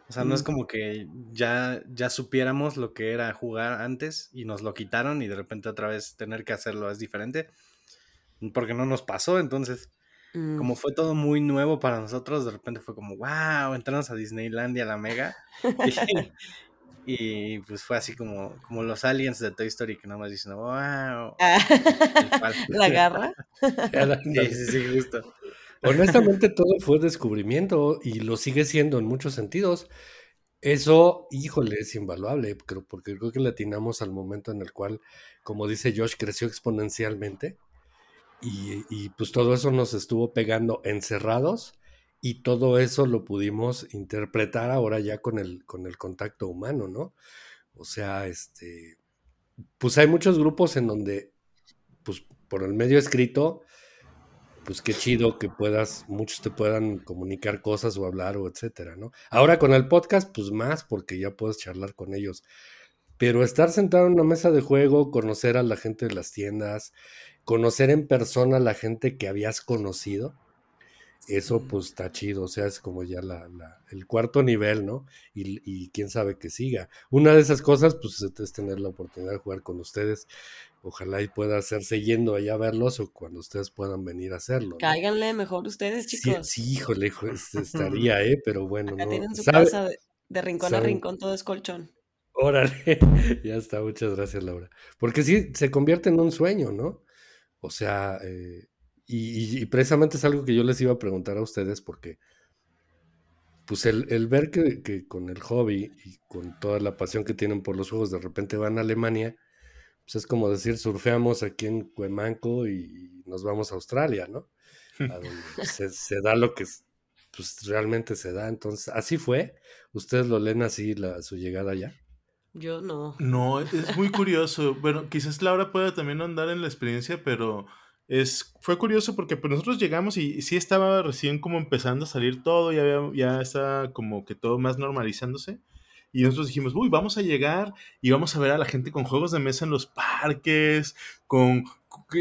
B: O sea, no es como que ya, ya supiéramos lo que era jugar antes y nos lo quitaron y de repente otra vez tener que hacerlo es diferente. Porque no nos pasó, entonces, mm. como fue todo muy nuevo para nosotros, de repente fue como, wow, entramos a Disneylandia, la mega. y, pues fue así como, como los aliens de Toy Story que nomás dicen, wow. Ah,
E: la garra.
B: sí, sí, sí, justo.
C: Honestamente, todo fue descubrimiento y lo sigue siendo en muchos sentidos. Eso, híjole, es invaluable, porque creo que le atinamos al momento en el cual, como dice Josh, creció exponencialmente y, y, pues todo eso nos estuvo pegando encerrados y todo eso lo pudimos interpretar ahora ya con el, con el contacto humano, ¿no? O sea, este, pues hay muchos grupos en donde, pues por el medio escrito, pues qué chido que puedas, muchos te puedan comunicar cosas o hablar o etcétera, ¿no? Ahora con el podcast, pues más, porque ya puedes charlar con ellos. Pero estar sentado en una mesa de juego, conocer a la gente de las tiendas, conocer en persona a la gente que habías conocido, eso pues está chido, o sea, es como ya la, el cuarto nivel, ¿no? Y, y, quién sabe que siga. Una de esas cosas, pues es tener la oportunidad de jugar con ustedes. Ojalá y pueda hacerse yendo allá a verlos o cuando ustedes puedan venir a hacerlo.
E: Cáiganle mejor ustedes, chicos.
C: Sí, híjole, estaría, ¿eh? Pero bueno,
E: Acá tienen su casa de, rincón a rincón, todo es colchón.
C: Órale, ya está, muchas gracias, Laura. Porque sí, se convierte en un sueño, ¿no? O sea, eh, y, precisamente es algo que yo les iba a preguntar a ustedes porque, pues el, ver que, con el hobby y con toda la pasión que tienen por los juegos, de repente van a Alemania, pues es como decir, surfeamos aquí en Cuemanco y, nos vamos a Australia, ¿no? A donde se, se da lo que pues realmente se da. Entonces, así fue. ¿Ustedes lo leen así la, su llegada allá?
E: Yo no.
D: No, es muy curioso. Bueno, quizás Laura pueda también andar en la experiencia, pero es, fue curioso porque pues, nosotros llegamos y sí estaba recién como empezando a salir todo, ya, ya está como que todo más normalizándose. Y nosotros dijimos, uy, vamos a llegar y vamos a ver a la gente con juegos de mesa en los parques, con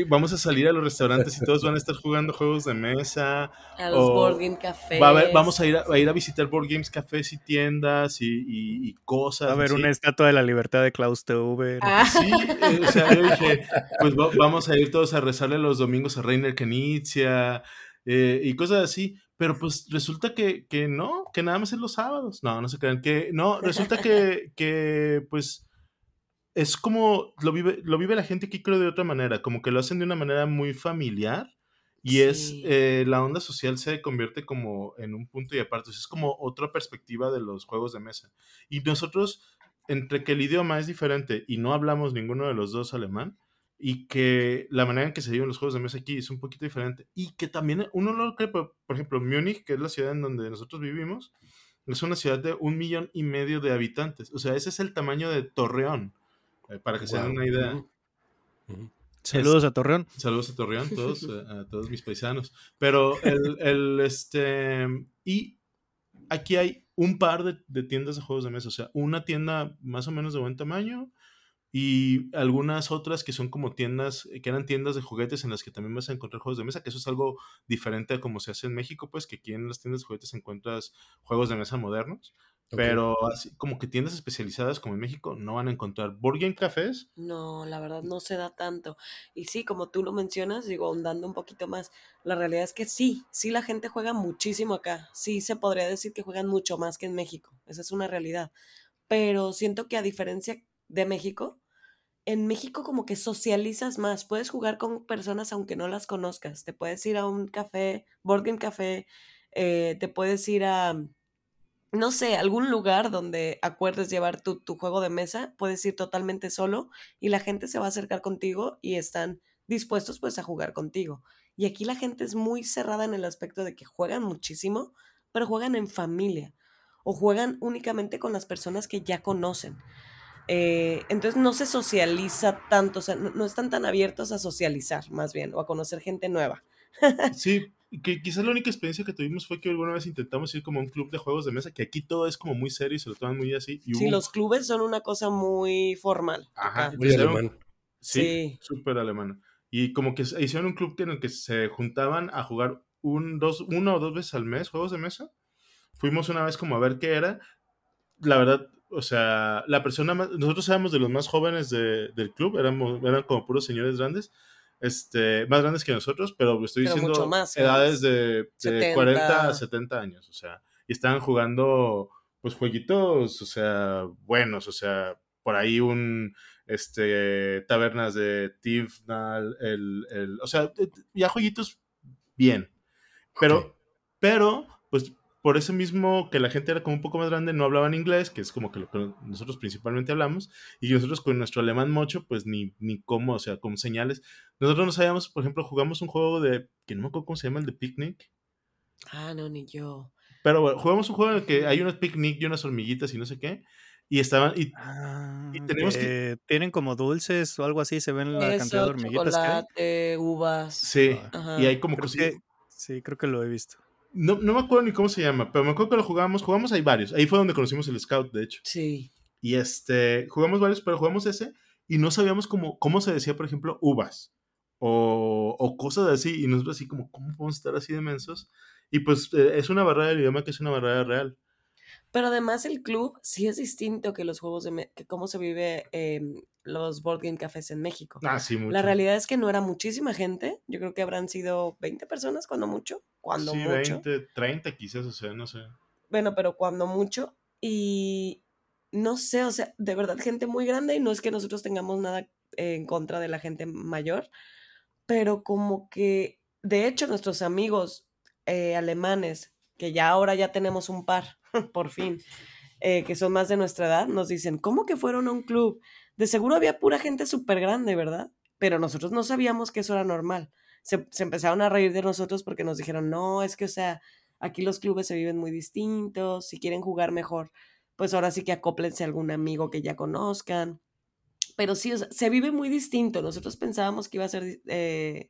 D: vamos a salir a los restaurantes y todos van a estar jugando juegos de mesa.
E: A los board game cafés.
D: vamos a ir a, ir a visitar board games cafés y tiendas y, cosas.
A: a ver una estatua de la libertad de Klaus Teuber.
D: Ah. Sí, eh, o sea, yo dije, pues vamos a ir todos a rezarle los domingos a Reiner Kenitzia eh, y cosas así. Pero pues resulta que, que, no, que nada más es los sábados. No, no se crean. Que no, resulta que, que pues es como lo vive, lo vive la gente aquí creo de otra manera, como que lo hacen de una manera muy familiar y es eh, la onda social se convierte como en un punto y aparte, es como otra perspectiva de los juegos de mesa. Y nosotros, entre que el idioma es diferente y no hablamos ninguno de los dos alemán, y que la manera en que se viven los juegos de mesa aquí es un poquito diferente. Y que también uno lo cree, por, ejemplo, Múnich, que es la ciudad en donde nosotros vivimos, es una ciudad de un millón y medio de habitantes. O sea, ese es el tamaño de Torreón, eh, para que se den una idea.
A: Saludos a Torreón.
D: Saludos a Torreón, todos, eh, a, todos mis paisanos. Pero el, el, este, y aquí hay un par de, de tiendas de juegos de mesa, o sea, una tienda más o menos de buen tamaño, y algunas otras que son como tiendas, que eran tiendas de juguetes en las que también vas a encontrar juegos de mesa, que eso es algo diferente a como se hace en México, pues que aquí en las tiendas de juguetes encuentras juegos de mesa modernos, pero así como que tiendas especializadas como en México no van a encontrar board game cafés.
E: No, la verdad no se da tanto. Y sí, como tú lo mencionas, digo, ahondando un poquito más, la realidad es que sí, sí la gente juega muchísimo acá, sí se podría decir que juegan mucho más que en México, esa es una realidad, pero siento que a diferencia de México, en México como que socializas más, puedes jugar con personas aunque no las conozcas, te puedes ir a un café, board game café, eh, te puedes ir a, no sé, algún lugar donde acuerdes llevar tu, tu, juego de mesa, puedes ir totalmente solo y la gente se va a acercar contigo y están dispuestos pues a jugar contigo. Y aquí la gente es muy cerrada en el aspecto de que juegan muchísimo, pero juegan en familia o juegan únicamente con las personas que ya conocen. Eh, entonces no se socializa tanto, o sea, no, están tan abiertos a socializar más bien o a conocer gente nueva.
D: sí, que quizás la única experiencia que tuvimos fue que alguna vez intentamos ir como a un club de juegos de mesa, que aquí todo es como muy serio y se lo toman muy así.
E: sí, los clubes son una cosa muy formal.
D: Ajá, muy alemán. Sí, súper alemán. Y como que hicieron un club en el que se juntaban a jugar un, dos, una o dos veces al mes juegos de mesa. Fuimos una vez como a ver qué era. La verdad, o sea, la persona más, nosotros éramos de los más jóvenes del club, éramos, eran como puros señores grandes, este, más grandes que nosotros, pero estoy diciendo edades de, 40 a 70 años, o sea, y estaban jugando, pues, jueguitos, o sea, buenos, o sea, por ahí un, este, tabernas de Tifnal, el, el, o sea, ya jueguitos bien, pero, pero, por eso mismo que la gente era como un poco más grande, no hablaban inglés, que es como que lo que nosotros principalmente hablamos, y nosotros con nuestro alemán mocho, pues ni, ni cómo, o sea, con señales. Nosotros no sabíamos, por ejemplo, jugamos un juego de, que no me acuerdo cómo se llama, el de Picnic.
E: Ah, no, ni yo.
D: Pero bueno, jugamos un juego en el que hay unos picnic y unas hormiguitas y no sé qué, y estaban, y,
A: ah, tenemos que... Tienen como dulces o algo así, se ven la cantidad de hormiguitas.
E: Chocolate, uvas.
D: Sí, y hay como
A: que, Sí, creo que lo he visto.
D: No, no me acuerdo ni cómo se llama, pero me acuerdo que lo jugamos. Jugamos ahí varios. Ahí fue donde conocimos el Scout, de hecho.
E: Sí.
D: Y este, jugamos varios, pero jugamos ese y no sabíamos cómo, cómo se decía, por ejemplo, uvas o, o cosas así. Y nosotros así como, ¿cómo podemos estar así de mensos? Y pues eh, es una barrera del idioma que es una barrera real.
E: Pero además el club sí es distinto que los juegos de que cómo se vive los board game cafés en México.
D: Ah, sí, mucho.
E: La realidad es que no era muchísima gente. Yo creo que habrán sido 20 personas cuando mucho. Cuando
D: sí,
E: mucho.
D: 20, 30 quizás, o sea, no sé.
E: Bueno, pero cuando mucho. Y no sé, o sea, de verdad gente muy grande y no es que nosotros tengamos nada en contra de la gente mayor, pero como que, de hecho, nuestros amigos eh, alemanes, que ya ahora ya tenemos un par, por fin, eh, que son más de nuestra edad, nos dicen, ¿cómo que fueron a un club? De seguro había pura gente súper grande, ¿verdad? Pero nosotros no sabíamos que eso era normal. Se, se, empezaron a reír de nosotros porque nos dijeron, no, es que, o sea, aquí los clubes se viven muy distintos, si quieren jugar mejor, pues ahora sí que acóplense a algún amigo que ya conozcan. Pero sí, o sea, se vive muy distinto. Nosotros pensábamos que iba a ser eh,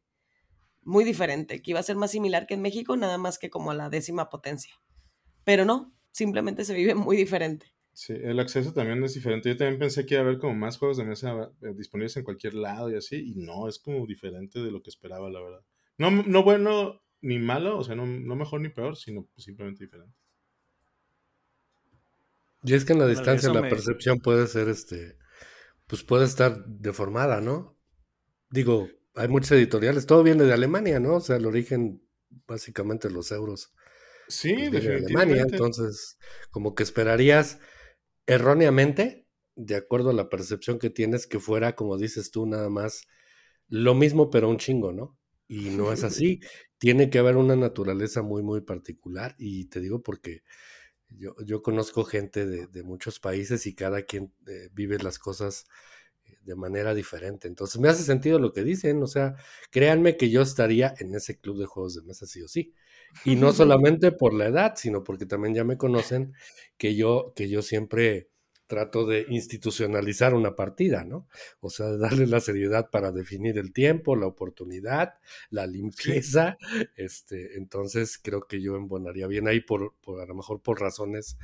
E: muy diferente, que iba a ser más similar que en México, nada más que como a la décima potencia. Pero no, simplemente se vive muy diferente.
D: Sí, el acceso también es diferente. Yo también pensé que iba a haber como más juegos de mesa eh, disponibles en cualquier lado y así, y no, es como diferente de lo que esperaba, la verdad. No, no bueno ni malo, o sea, no, no mejor ni peor, sino simplemente diferente.
C: Y es que en la distancia la percepción puede ser, este, pues puede estar deformada, ¿no? Digo, hay muchos editoriales, todo viene de Alemania, ¿no? O sea, el origen, básicamente, los euros.
D: Sí,
C: pues, de Alemania, entonces, como que esperarías erróneamente, de acuerdo a la percepción que tienes, que fuera, como dices tú, nada más lo mismo, pero un chingo, ¿no? Y no es así. Tiene que haber una naturaleza muy, muy particular. Y te digo porque yo, yo conozco gente de, de, muchos países y cada quien eh, vive las cosas de manera diferente. Entonces me hace sentido lo que dicen, o sea, créanme que yo estaría en ese club de juegos de mesa sí o sí. Y no solamente por la edad, sino porque también ya me conocen que yo, que yo siempre trato de institucionalizar una partida, ¿no? O sea, darle la seriedad para definir el tiempo, la oportunidad, la limpieza. Este, entonces creo que yo embonaría bien ahí por, por a lo mejor por razones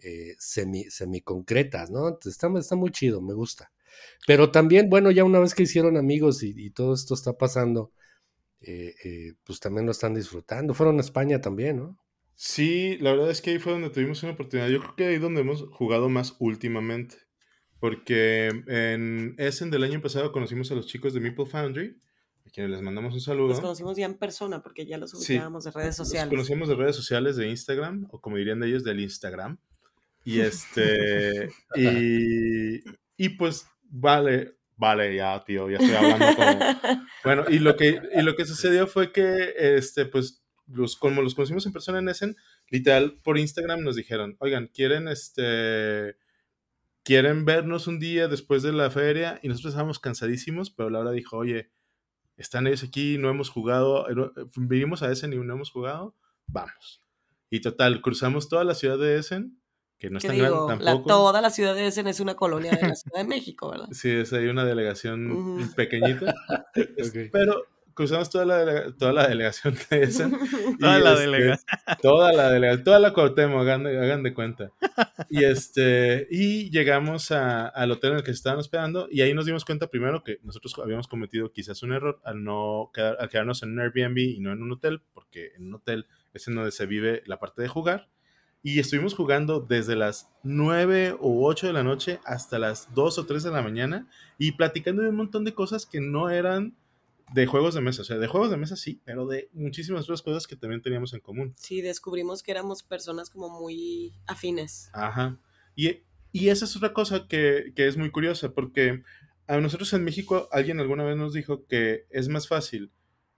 C: eh, semi, semi concretas, ¿no? Entonces, está, está muy chido, me gusta. Pero también, bueno, ya una vez que hicieron amigos y, y todo esto está pasando, eh, eh, pues también lo están disfrutando. Fueron a España también, ¿no?
D: Sí, la verdad es que ahí fue donde tuvimos una oportunidad. Yo creo que ahí donde hemos jugado más últimamente. Porque en Essen del año pasado conocimos a los chicos de Meeple Foundry, a quienes les mandamos un saludo.
E: Los conocimos ya en persona porque ya los ubicábamos de redes sociales.
D: Los conocimos de redes sociales de Instagram, o como dirían de ellos, del Instagram. Y este. y, y pues, vale, vale, ya, tío, ya estoy hablando como. Bueno, y lo que, y lo que sucedió fue que, este, pues, los, como los conocimos en persona en Essen, literal, por Instagram nos dijeron, oigan, ¿quieren este... ¿Quieren vernos un día después de la feria? Y nosotros estábamos cansadísimos, pero Laura dijo, oye, están ellos aquí, no hemos jugado, eh, eh, vivimos a Essen y no hemos jugado, vamos. Y total, cruzamos toda la ciudad de Essen, que no es tan grande tampoco.
E: toda la ciudad de Essen es una colonia de la Ciudad de México, ¿verdad?
D: Sí, es ahí una delegación pequeñita. Pero cruzamos toda la, toda la delegación de esa.
A: toda, la este, delegación.
D: toda la delegación. Toda la Cuauhtémoc, hagan de, hagan de cuenta. Y, este, y llegamos a, al hotel en el que se estaban hospedando y ahí nos dimos cuenta primero que nosotros habíamos cometido quizás un error al no quedar, al quedarnos en un Airbnb y no en un hotel, porque en un hotel es en donde se vive la parte de jugar. Y estuvimos jugando desde las 9 o 8 de la noche hasta las 2 o 3 de la mañana y platicando de un montón de cosas que no eran de juegos de mesa, o sea, de juegos de mesa sí, pero de muchísimas otras cosas que también teníamos en común.
E: Sí, descubrimos que éramos personas como muy afines.
D: Ajá. Y, y esa es otra cosa que, que, es muy curiosa, porque a nosotros en México alguien alguna vez nos dijo que es más fácil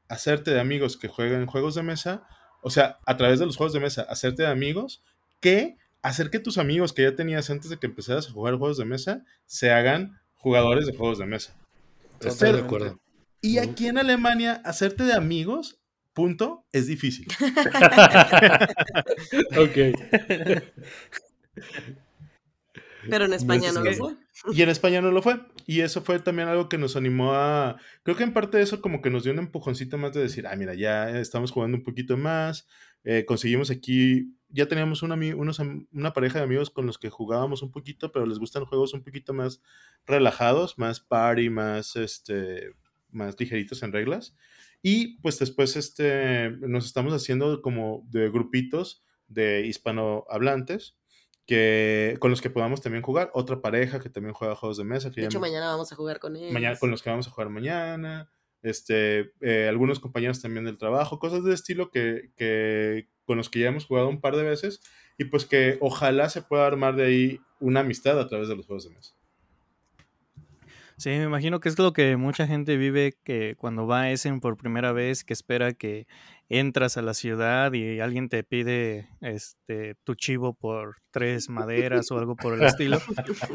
D: hacerte de amigos que juegan juegos de mesa, o sea, a través de los juegos de mesa, hacerte de amigos, que hacer que tus amigos que ya tenías antes de que empezaras a jugar juegos de mesa se hagan jugadores de juegos de mesa.
C: Estoy de acuerdo.
D: Y aquí en Alemania, hacerte de amigos, punto, es difícil.
C: ok.
E: Pero en España no, lo fue.
D: Y en España no lo fue. Y eso fue también algo que nos animó a. Creo que en parte eso, como que nos dio un empujoncito más de decir, ah, mira, ya estamos jugando un poquito más. Eh, conseguimos aquí. Ya teníamos una, unos, una pareja de amigos con los que jugábamos un poquito, pero les gustan juegos un poquito más relajados, más party, más este más ligeritos en reglas. Y pues después este, nos estamos haciendo como de grupitos de hispanohablantes que, con los que podamos también jugar. Otra pareja que también juega juegos de mesa. Que
E: de hecho, mañana vamos a jugar con ellos.
D: Mañana, con los que vamos a jugar mañana. Este, eh, algunos compañeros también del trabajo, cosas de estilo que, que con los que ya hemos jugado un par de veces y pues que ojalá se pueda armar de ahí una amistad a través de los juegos de mesa.
A: Sí, me imagino que es lo que mucha gente vive que cuando va a Essen por primera vez, que espera que entras a la ciudad y alguien te pide este tu chivo por tres maderas o algo por el estilo.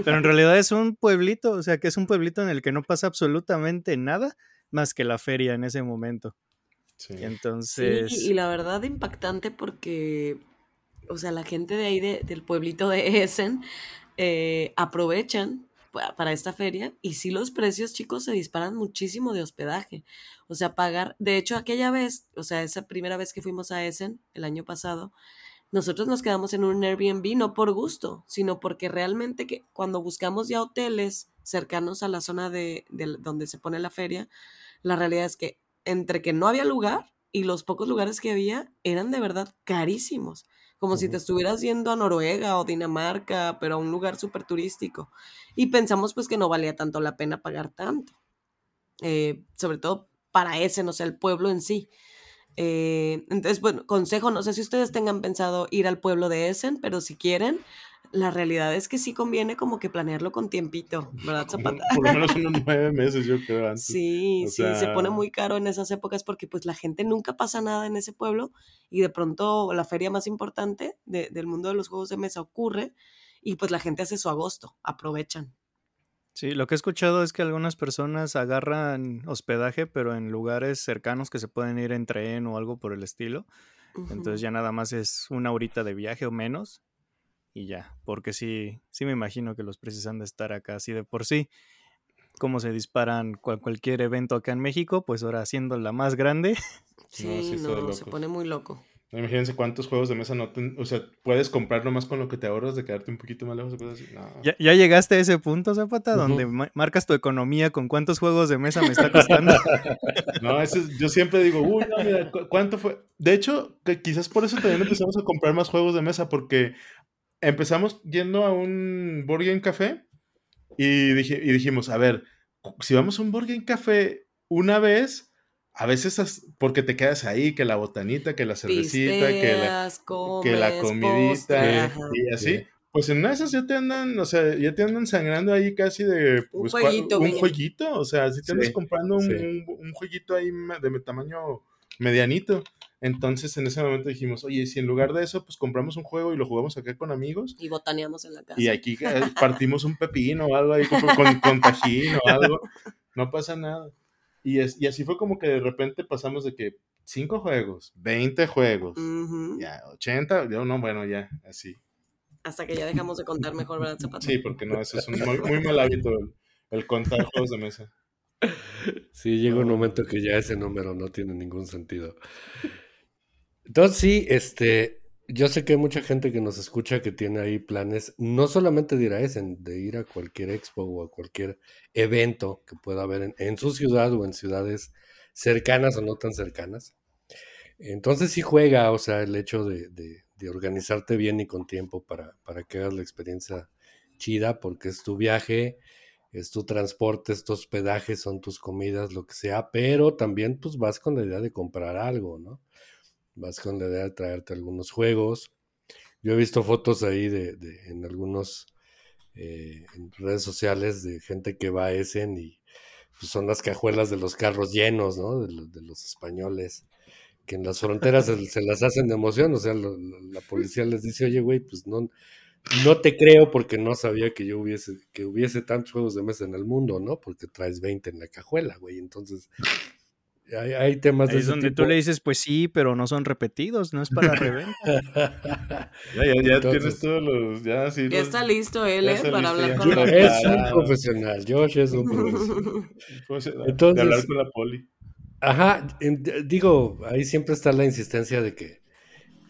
A: Pero en realidad es un pueblito, o sea que es un pueblito en el que no pasa absolutamente nada más que la feria en ese momento. Sí. Entonces.
E: y la verdad impactante porque, o sea, la gente de ahí del pueblito de Essen eh, aprovechan para esta feria y sí los precios, chicos, se disparan muchísimo de hospedaje. O sea, pagar, de hecho, aquella vez, o sea, esa primera vez que fuimos a Essen, el año pasado, nosotros nos quedamos en un Airbnb no por gusto, sino porque realmente que cuando buscamos ya hoteles cercanos a la zona de, de donde se pone la feria, la realidad es que entre que no había lugar y los pocos lugares que había eran de verdad carísimos como si te estuvieras yendo a Noruega o Dinamarca, pero a un lugar súper turístico. Y pensamos pues que no valía tanto la pena pagar tanto, eh, sobre todo para ese, no sé, el pueblo en sí. Eh, entonces, bueno, consejo, no sé si ustedes tengan pensado ir al pueblo de Essen, pero si quieren, la realidad es que sí conviene como que planearlo con tiempito, ¿verdad,
D: Zapata? Por lo menos unos nueve meses, yo creo, antes.
E: Sí, sí, se pone muy caro en esas épocas porque pues la gente nunca pasa nada en ese pueblo y de pronto la feria más importante del mundo de los juegos de mesa ocurre y pues la gente hace su agosto, aprovechan.
A: Sí, lo que he escuchado es que algunas personas agarran hospedaje, pero en lugares cercanos que se pueden ir en tren o algo por el estilo. Entonces ya nada más es una horita de viaje o menos y ya, porque sí, sí me imagino que los precios han de estar acá así de por sí. Como se disparan cualquier evento acá en México, pues ahora haciendo la más grande.
E: Sí, no, se pone muy loco.
D: Imagínense cuántos juegos de mesa no o sea, puedes comprar nomás con lo que te ahorras de quedarte un poquito más lejos de cosas así.
A: ¿Ya, ¿Ya, llegaste a ese punto, Zapata, donde marcas tu economía con cuántos juegos de mesa me está costando.
D: no, yo siempre digo, uy, no, mira, ¿cuánto fue? De hecho, que quizás por eso también empezamos a comprar más juegos de mesa, porque empezamos yendo a un Board Café y, dije, y dijimos, a ver, si vamos a un Board Café una vez, a veces porque te quedas ahí, que la botanita, que la cervecita, que, la, que la comidita y así. Pues en esas ya te andan, o sea, ya te andan sangrando ahí casi de
E: un,
D: pues,
E: jueguito,
D: un jueguito, o sea, si te andas comprando un, un, jueguito ahí de tamaño medianito. Entonces en ese momento dijimos, oye, si en lugar de eso, pues compramos un juego y lo jugamos acá con amigos.
E: Y botaneamos en la casa.
D: Y aquí eh, partimos un pepino o algo ahí con, con, tajín o algo. No pasa nada. Y, es, y así fue como que de repente pasamos de que 5 juegos, 20 juegos, ya 80, yo no, bueno, ya, así.
E: Hasta que ya dejamos de contar mejor, ¿verdad, Zapata?
D: Sí, porque no, eso es un muy, muy mal hábito el, el contar juegos de mesa.
C: Sí, llega un momento que ya ese número no tiene ningún sentido. Entonces, sí, este, yo sé que hay mucha gente que nos escucha que tiene ahí planes, no solamente de ir a ese, de ir a cualquier expo o a cualquier evento que pueda haber en, su ciudad o en ciudades cercanas o no tan cercanas. Entonces sí juega, o sea, el hecho de, de organizarte bien y con tiempo para, para que hagas la experiencia chida, porque es tu viaje, es tu transporte, es tu hospedaje, son tus comidas, lo que sea, pero también pues vas con la idea de comprar algo, ¿no? Vas con la idea de traerte algunos juegos. Yo he visto fotos ahí de, en algunos eh, redes sociales de gente que va a Essen y pues, son las cajuelas de los carros llenos, ¿no? De, los españoles, que en las fronteras se, las hacen de emoción, o sea, la policía les dice, oye, güey, pues no, no te creo porque no sabía que yo hubiese, que hubiese tantos juegos de mesa en el mundo, ¿no? Porque traes 20 en la cajuela, güey. Entonces, hay, temas
A: de. Es donde tú le dices, pues sí, pero no son repetidos, no es para reventa.
D: ya, ya, ya tienes todos los. Ya, sí,
E: ya está listo él, ¿eh? Para hablar con
C: la Es un profesional, Josh es un profesional.
D: Entonces, de hablar con la poli.
C: Ajá, digo, ahí siempre está la insistencia de que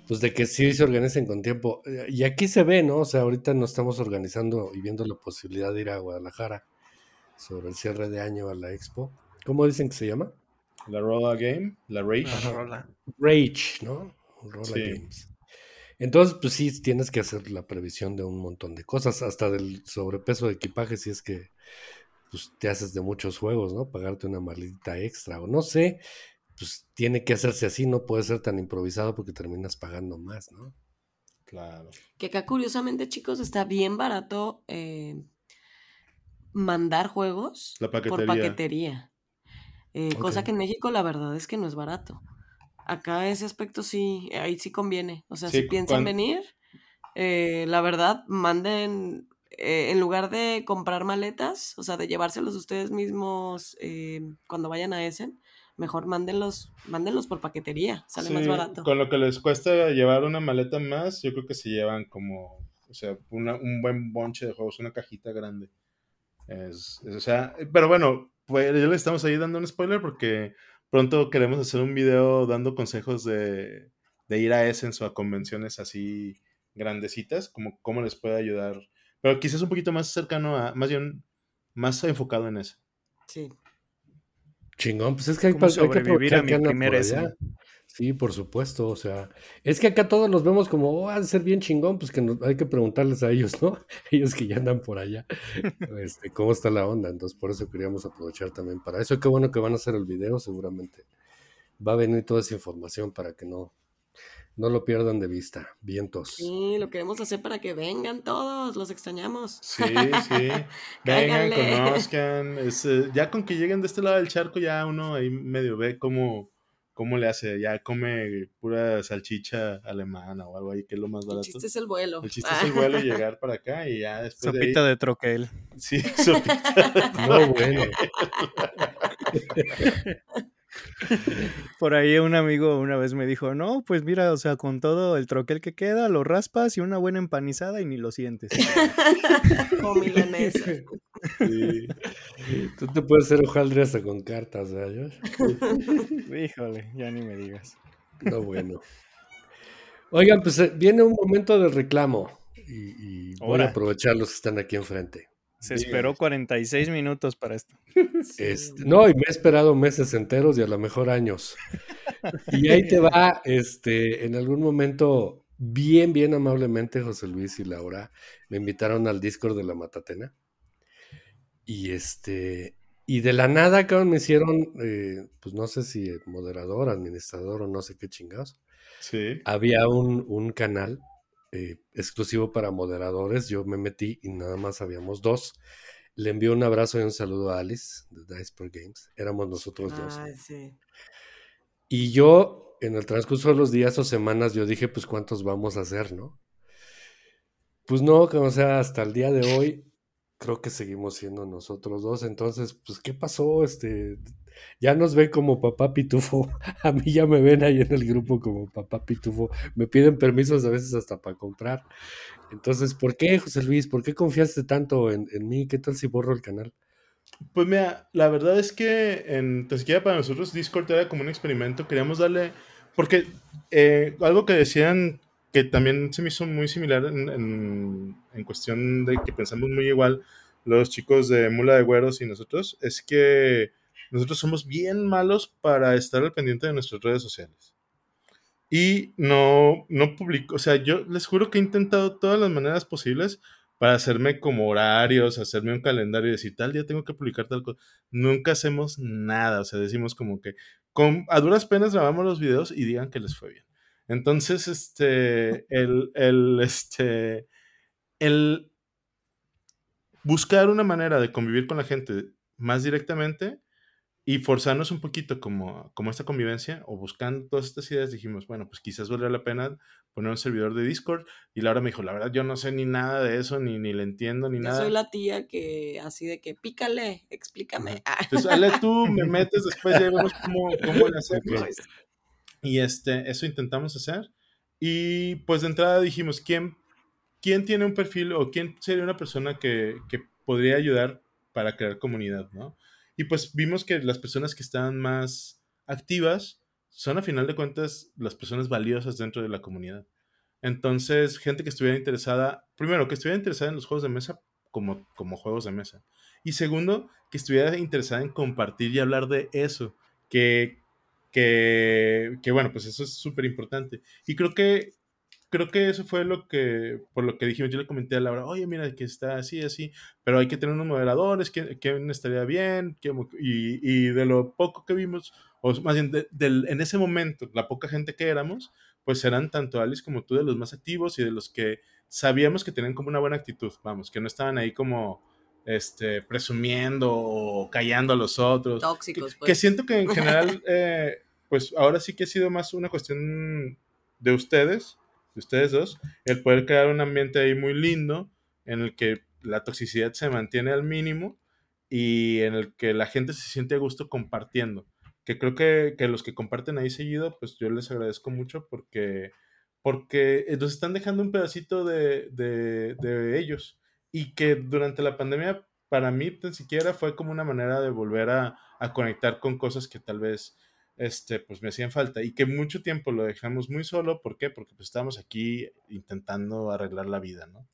C: pues de que sí se organicen con tiempo. Y aquí se ve, ¿no? O sea, ahorita nos estamos organizando y viendo la posibilidad de ir a Guadalajara sobre el cierre de año a la expo. ¿Cómo dicen que se llama?
D: La Rolla Game, la Rage.
C: Rage, ¿no? Rolla Games. Entonces, pues sí, tienes que hacer la previsión de un montón de cosas, hasta del sobrepeso de equipaje, si es que pues, te haces de muchos juegos, ¿no? Pagarte una maldita extra, o no sé, pues tiene que hacerse así, no puede ser tan improvisado porque terminas pagando más, ¿no?
D: Claro.
E: Que acá curiosamente, chicos, está bien barato eh, mandar juegos por paquetería. Eh, cosa que en México la verdad es que no es barato. Acá ese aspecto sí, ahí sí conviene. O sea, si piensan venir, eh, la verdad, manden, en lugar de comprar maletas, o sea, de llevárselos ustedes mismos cuando vayan a Essen, mejor mándenlos, mándenlos por paquetería, sale más barato.
D: Con lo que les cuesta llevar una maleta más, yo creo que se llevan como, o sea, un buen bonche de juegos, una cajita grande. Es, o sea, pero bueno, pues ya le estamos ahí dando un spoiler porque pronto queremos hacer un video dando consejos de, de ir a Essence o a convenciones así grandecitas, como cómo les puede ayudar. Pero quizás un poquito más cercano a, más bien, más enfocado en eso.
E: Sí.
C: Chingón, pues es que hay, que sobrevivir a mi primera Sí, por supuesto, o sea, es que acá todos los vemos como, oh, a ser bien chingón, pues que hay que preguntarles a ellos, ¿no? Ellos que ya andan por allá, este, cómo está la onda, entonces por eso queríamos aprovechar también para eso, qué bueno que van a hacer el video, seguramente va a venir toda esa información para que no, no lo pierdan de vista. Vientos.
E: Sí, lo queremos hacer para que vengan todos, los extrañamos.
D: Sí, sí. vengan, conozcan. Eh, ya con que lleguen de este lado del charco, ya uno ahí medio ve cómo, cómo le hace. Ya come pura salchicha alemana o algo ahí, que es lo más barato. El
E: chiste es el vuelo.
D: El chiste es el vuelo y llegar para acá y ya después.
A: Sopita de, de troquel.
D: Sí, sopita.
C: no, bueno.
A: Por ahí un amigo una vez me dijo, no, pues mira, o sea, con todo el troquel que queda, lo raspas y una buena empanizada y ni lo sientes.
E: Como milanesa.
C: Tú te puedes hacer hojaldre hasta con cartas, ¿verdad,
A: Híjole, ya ni me digas.
C: No, bueno. Oigan, pues eh, viene un momento de reclamo y, y voy a aprovechar los que están aquí enfrente.
A: Se esperó 46 minutos para esto.
C: Este, no, y me he esperado meses enteros y a lo mejor años. Y ahí te va, este, en algún momento, bien, bien amablemente, José Luis y Laura me invitaron al Discord de la Matatena. Y este, y de la nada, cabrón, me hicieron, eh, pues no sé si moderador, administrador o no sé qué chingados.
D: Sí.
C: Había un, un canal eh, exclusivo para moderadores. Yo me metí y nada más habíamos dos. Le envío un abrazo y un saludo a Alice de Dice Games. Éramos nosotros dos. Y yo, en el transcurso de los días o semanas, yo dije, pues, ¿cuántos vamos a hacer, no? Pues no, o sea, hasta el día de hoy, creo que seguimos siendo nosotros dos. Entonces, pues, ¿qué pasó? Este, ya nos ven como papá pitufo. A mí ya me ven ahí en el grupo como papá pitufo. Me piden permisos a veces hasta para comprar. Entonces, ¿por qué, José Luis? ¿Por qué confiaste tanto en, mí? ¿Qué tal si borro el canal?
D: Pues mira, la verdad es que en siquiera para nosotros Discord era como un experimento. Queríamos darle. Porque eh, algo que decían que también se me hizo muy similar en, en cuestión de que pensamos muy igual los chicos de Mula de Güeros y nosotros, es que nosotros somos bien malos para estar al pendiente de nuestras redes sociales. Y no, no publico, o sea, yo les juro que he intentado todas las maneras posibles para hacerme como horarios, hacerme un calendario y decir, tal día tengo que publicar tal cosa. Nunca hacemos nada, o sea, decimos como que con, a duras penas grabamos los videos y digan que les fue bien. Entonces, este, el, el, este, el buscar una manera de convivir con la gente más directamente y forzarnos un poquito como, como esta convivencia o buscando todas estas ideas, dijimos, bueno, pues quizás valdría la pena poner un servidor de Discord. Y Laura me dijo, la verdad, yo no sé ni nada de eso, ni, ni le entiendo, ni nada.
E: Yo soy la tía que así de que pícale, explícame.
D: Entonces, dale tú, me metes, después ya vemos cómo, cómo le hacemos. Y este, eso intentamos hacer. Y pues de entrada dijimos, ¿quién, quién tiene un perfil o quién sería una persona que, que podría ayudar para crear comunidad, ¿no? Y pues vimos que las personas que están más activas son a final de cuentas las personas valiosas dentro de la comunidad. Entonces, gente que estuviera interesada, primero, que estuviera interesada en los juegos de mesa como, como juegos de mesa. Y segundo, que estuviera interesada en compartir y hablar de eso. Que, que, que bueno, pues eso es súper importante. Y creo que creo que eso fue lo que, por lo que dijimos, yo le comenté a Laura, oye, mira, que está así, así, pero hay que tener unos moderadores, que, estaría bien, y, y, de lo poco que vimos, o más bien, en ese momento, la poca gente que éramos, pues eran tanto Alice como tú de los más activos y de los que sabíamos que tenían como una buena actitud, vamos, que no estaban ahí como este, presumiendo o callando a los otros.
E: Tóxicos,
D: que, pues. siento que en general, eh, pues ahora sí que ha sido más una cuestión de ustedes, de ustedes dos, el poder crear un ambiente ahí muy lindo en el que la toxicidad se mantiene al mínimo y en el que la gente se siente a gusto compartiendo. Que creo que, que los que comparten ahí seguido, pues yo les agradezco mucho porque, porque nos están dejando un pedacito de, de, de ellos y que durante la pandemia para mí tan siquiera fue como una manera de volver a, a, conectar con cosas que tal vez este, pues me hacían falta y que mucho tiempo lo dejamos muy solo. ¿Por qué? Porque pues estábamos aquí intentando arreglar la vida, ¿no?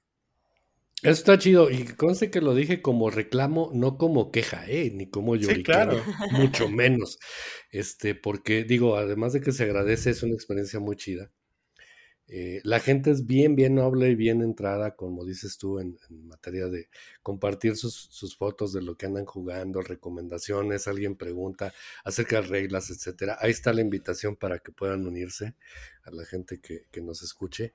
C: Eso está chido y conste que lo dije como reclamo, no como queja, ¿eh? ni como yo
D: sí, claro.
C: mucho menos. Este, porque digo, además de que se agradece, es una experiencia muy chida. Eh, la gente es bien, bien noble y bien entrada, como dices tú, en, materia de compartir sus, fotos de lo que andan jugando, recomendaciones, alguien pregunta acerca de reglas, etcétera. Ahí está la invitación para que puedan unirse a la gente que, nos escuche.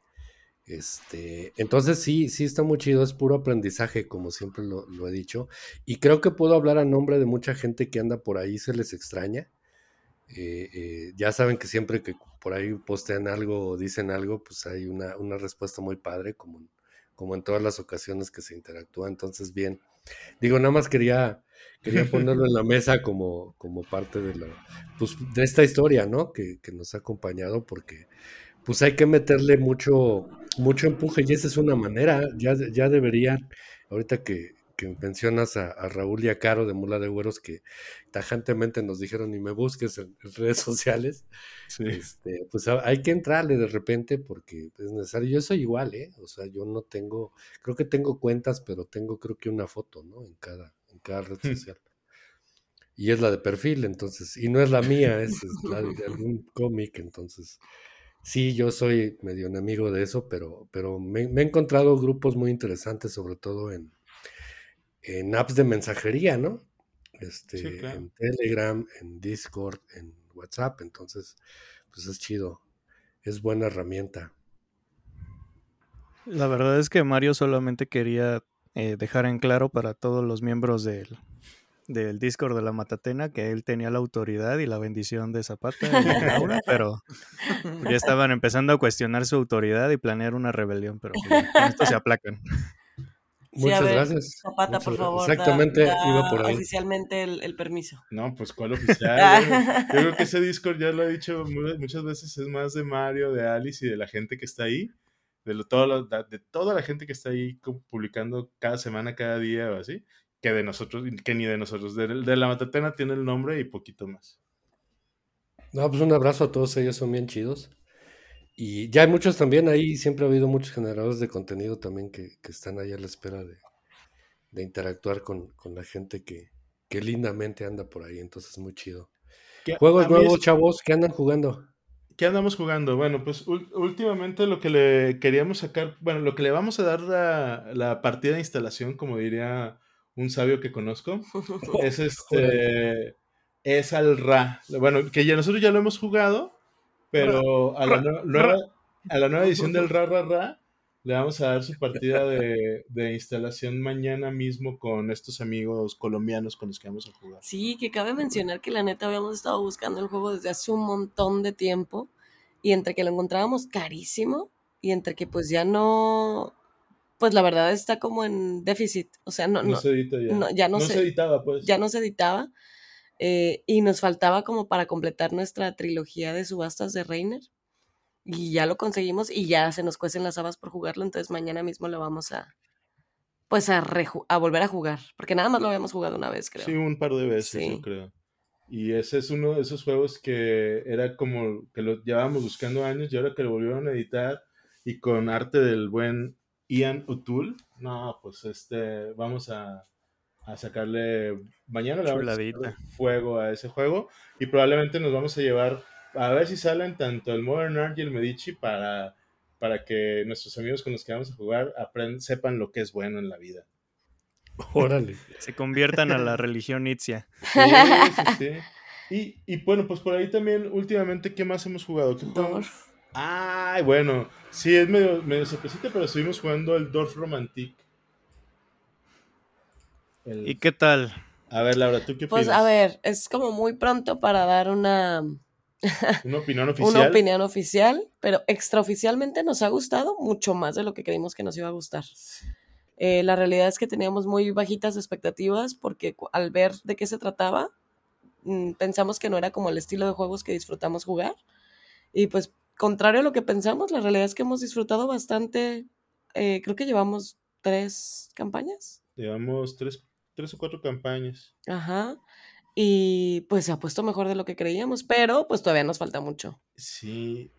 C: Este, entonces sí, sí está muy chido, es puro aprendizaje, como siempre lo, he dicho. Y creo que puedo hablar a nombre de mucha gente que anda por ahí, se les extraña eh, eh, ya saben que siempre que por ahí postean algo o dicen algo, pues hay una, una respuesta muy padre, como, como en todas las ocasiones que se interactúa. Entonces, bien, digo, nada más quería, quería ponerlo en la mesa como, como parte de, la, pues, de esta historia, ¿no? Que, que, nos ha acompañado, porque pues hay que meterle mucho, mucho empuje y esa es una manera, ya, ya deberían, ahorita que, que mencionas a, Raúl y a Caro de Mula de Güeros que tajantemente nos dijeron ni me busques en, redes sociales, este, pues hay que entrarle de repente porque es necesario. Yo soy igual, ¿eh? O sea, yo no tengo, creo que tengo cuentas, pero tengo creo que una foto, ¿no? En cada, en cada red hmm. social. Y es la de perfil, entonces, y no es la mía, es, la de algún cómic, entonces. Sí, yo soy medio enemigo de eso, pero, pero me he encontrado grupos muy interesantes, sobre todo en, en apps de mensajería, ¿no? Este, En Telegram, en Discord, en WhatsApp. Entonces, pues es chido. Es buena herramienta.
A: La verdad es que Mario solamente quería eh, dejar en claro para todos los miembros del, del Discord de la Matatena que él tenía la autoridad y la bendición de Zapata y Laura, pero ya estaban empezando a cuestionar su autoridad y planear una rebelión, pero pues, con esto se aplacan.
C: Muchas gracias.
E: Zapata, por favor.
C: Exactamente, iba por ahí.
E: Oficialmente el, permiso.
D: No, pues ¿cuál oficial? Yo creo que ese Discord, ya lo he dicho muchas veces, es más de Mario, de Alice y de la gente que está ahí. De, lo, todo de toda la gente que está ahí publicando cada semana, cada día o así, que de nosotros, que ni de nosotros. De, de la Matatena tiene el nombre y poquito más.
C: No, pues un abrazo a todos ellos, son bien chidos. Y ya hay muchos también ahí, siempre ha habido muchos generadores de contenido también que, están ahí a la espera de, interactuar con, la gente que, lindamente anda por ahí, entonces muy chido. Juegos nuevos, chavos, ¿qué andan jugando?
D: ¿Qué andamos jugando? Bueno, pues últimamente lo que le queríamos sacar, bueno, lo que le vamos a dar la, la partida de instalación, como diría un sabio que conozco, es este, es al Ra. Bueno, que ya nosotros ya lo hemos jugado, pero a la, nueva, a la nueva edición del Ra Ra Ra le vamos a dar su partida de, instalación mañana mismo con estos amigos colombianos con los que vamos a jugar.
E: Sí, que cabe mencionar que la neta habíamos estado buscando el juego desde hace un montón de tiempo y entre que lo encontrábamos carísimo y entre que pues ya no, pues la verdad está como en déficit, o sea, no,
D: no, se edita ya.
E: No,
D: se, editaba, pues.
E: Ya no se editaba. Eh, y nos faltaba como para completar nuestra trilogía de subastas de Reiner. Y ya lo conseguimos y ya se nos cuecen las habas por jugarlo, entonces mañana mismo lo vamos a, pues a, a volver a jugar, porque nada más lo habíamos jugado una vez, creo.
D: Sí, un par de veces, yo creo. Y ese es uno de esos juegos que era como que lo llevábamos buscando años y ahora que lo volvieron a editar y con arte del buen Ian O'Toole, no, pues este, vamos a, a sacarle mañana le vamos a fuego a ese juego y probablemente nos vamos a llevar a ver si salen tanto el Modern Art y el Medici para para que nuestros amigos con los que vamos a jugar aprendan, sepan lo que es bueno en la vida.
C: Órale.
A: Se conviertan a la religión Itzia.
D: Sí, sí, sí. Y, bueno, pues por ahí también, últimamente, ¿qué más hemos jugado? ¿Qué jugamos? Ay, bueno, sí, es medio, medio sorpresita, pero estuvimos jugando el Dorf Romantic.
A: ¿Y qué tal?
D: A ver, Laura, ¿tú qué opinas?
E: Pues a ver, es como muy pronto para dar una...
D: una opinión oficial.
E: una opinión oficial, pero extraoficialmente nos ha gustado mucho más de lo que creímos que nos iba a gustar. Eh, la realidad es que teníamos muy bajitas expectativas porque al ver de qué se trataba, mm, pensamos que no era como el estilo de juegos que disfrutamos jugar. Y pues, contrario a lo que pensamos, la realidad es que hemos disfrutado bastante. Eh, creo que llevamos tres campañas.
D: Llevamos tres, tres o cuatro campañas.
E: Ajá. Y pues se ha puesto mejor de lo que creíamos, pero pues todavía nos falta mucho.
D: Sí,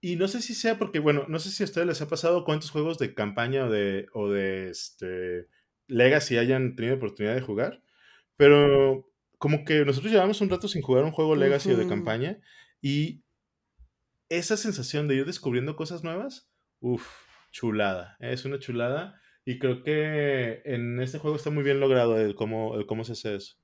D: y no sé si sea porque, bueno, no sé si a ustedes les ha pasado cuántos juegos de campaña o de, o de este, Legacy hayan tenido oportunidad de jugar, pero como que nosotros llevamos un rato sin jugar un juego Legacy o de campaña y esa sensación de ir descubriendo cosas nuevas, uff, chulada, es una chulada y creo que en este juego está muy bien logrado el cómo, el cómo se hace eso.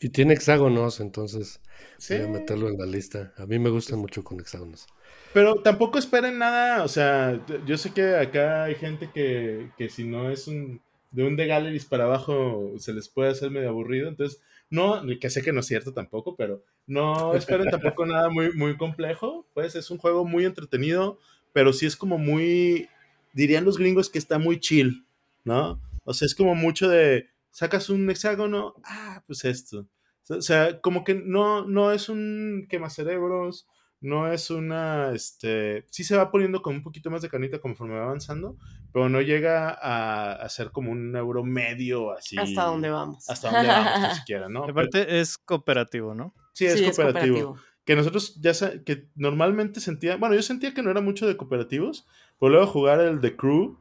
C: Y tiene hexágonos, entonces voy a meterlo en la lista. A mí me gustan mucho con hexágonos.
D: Pero tampoco esperen nada, o sea, yo sé que acá hay gente que, que si no es un de un de galleries para abajo se les puede hacer medio aburrido, entonces no, que sé que no es cierto tampoco, pero no esperen tampoco nada muy, muy complejo, pues es un juego muy entretenido, pero sí es como muy, dirían los gringos que está muy chill, ¿no? O sea, es como mucho de, sacas un hexágono, ah, pues esto. O sea, como que no, no es un quemacerebros, no es una, este, sí se va poniendo con un poquito más de canita conforme va avanzando, pero no llega a, ser como un euro medio así.
E: Hasta donde vamos.
D: Hasta donde vamos, ni siquiera, ¿no?
A: Aparte es cooperativo, ¿no?
D: Sí, es, cooperativo. Que nosotros ya, que normalmente sentía, bueno, yo sentía que no era mucho de cooperativos, pero luego jugar el The Crew,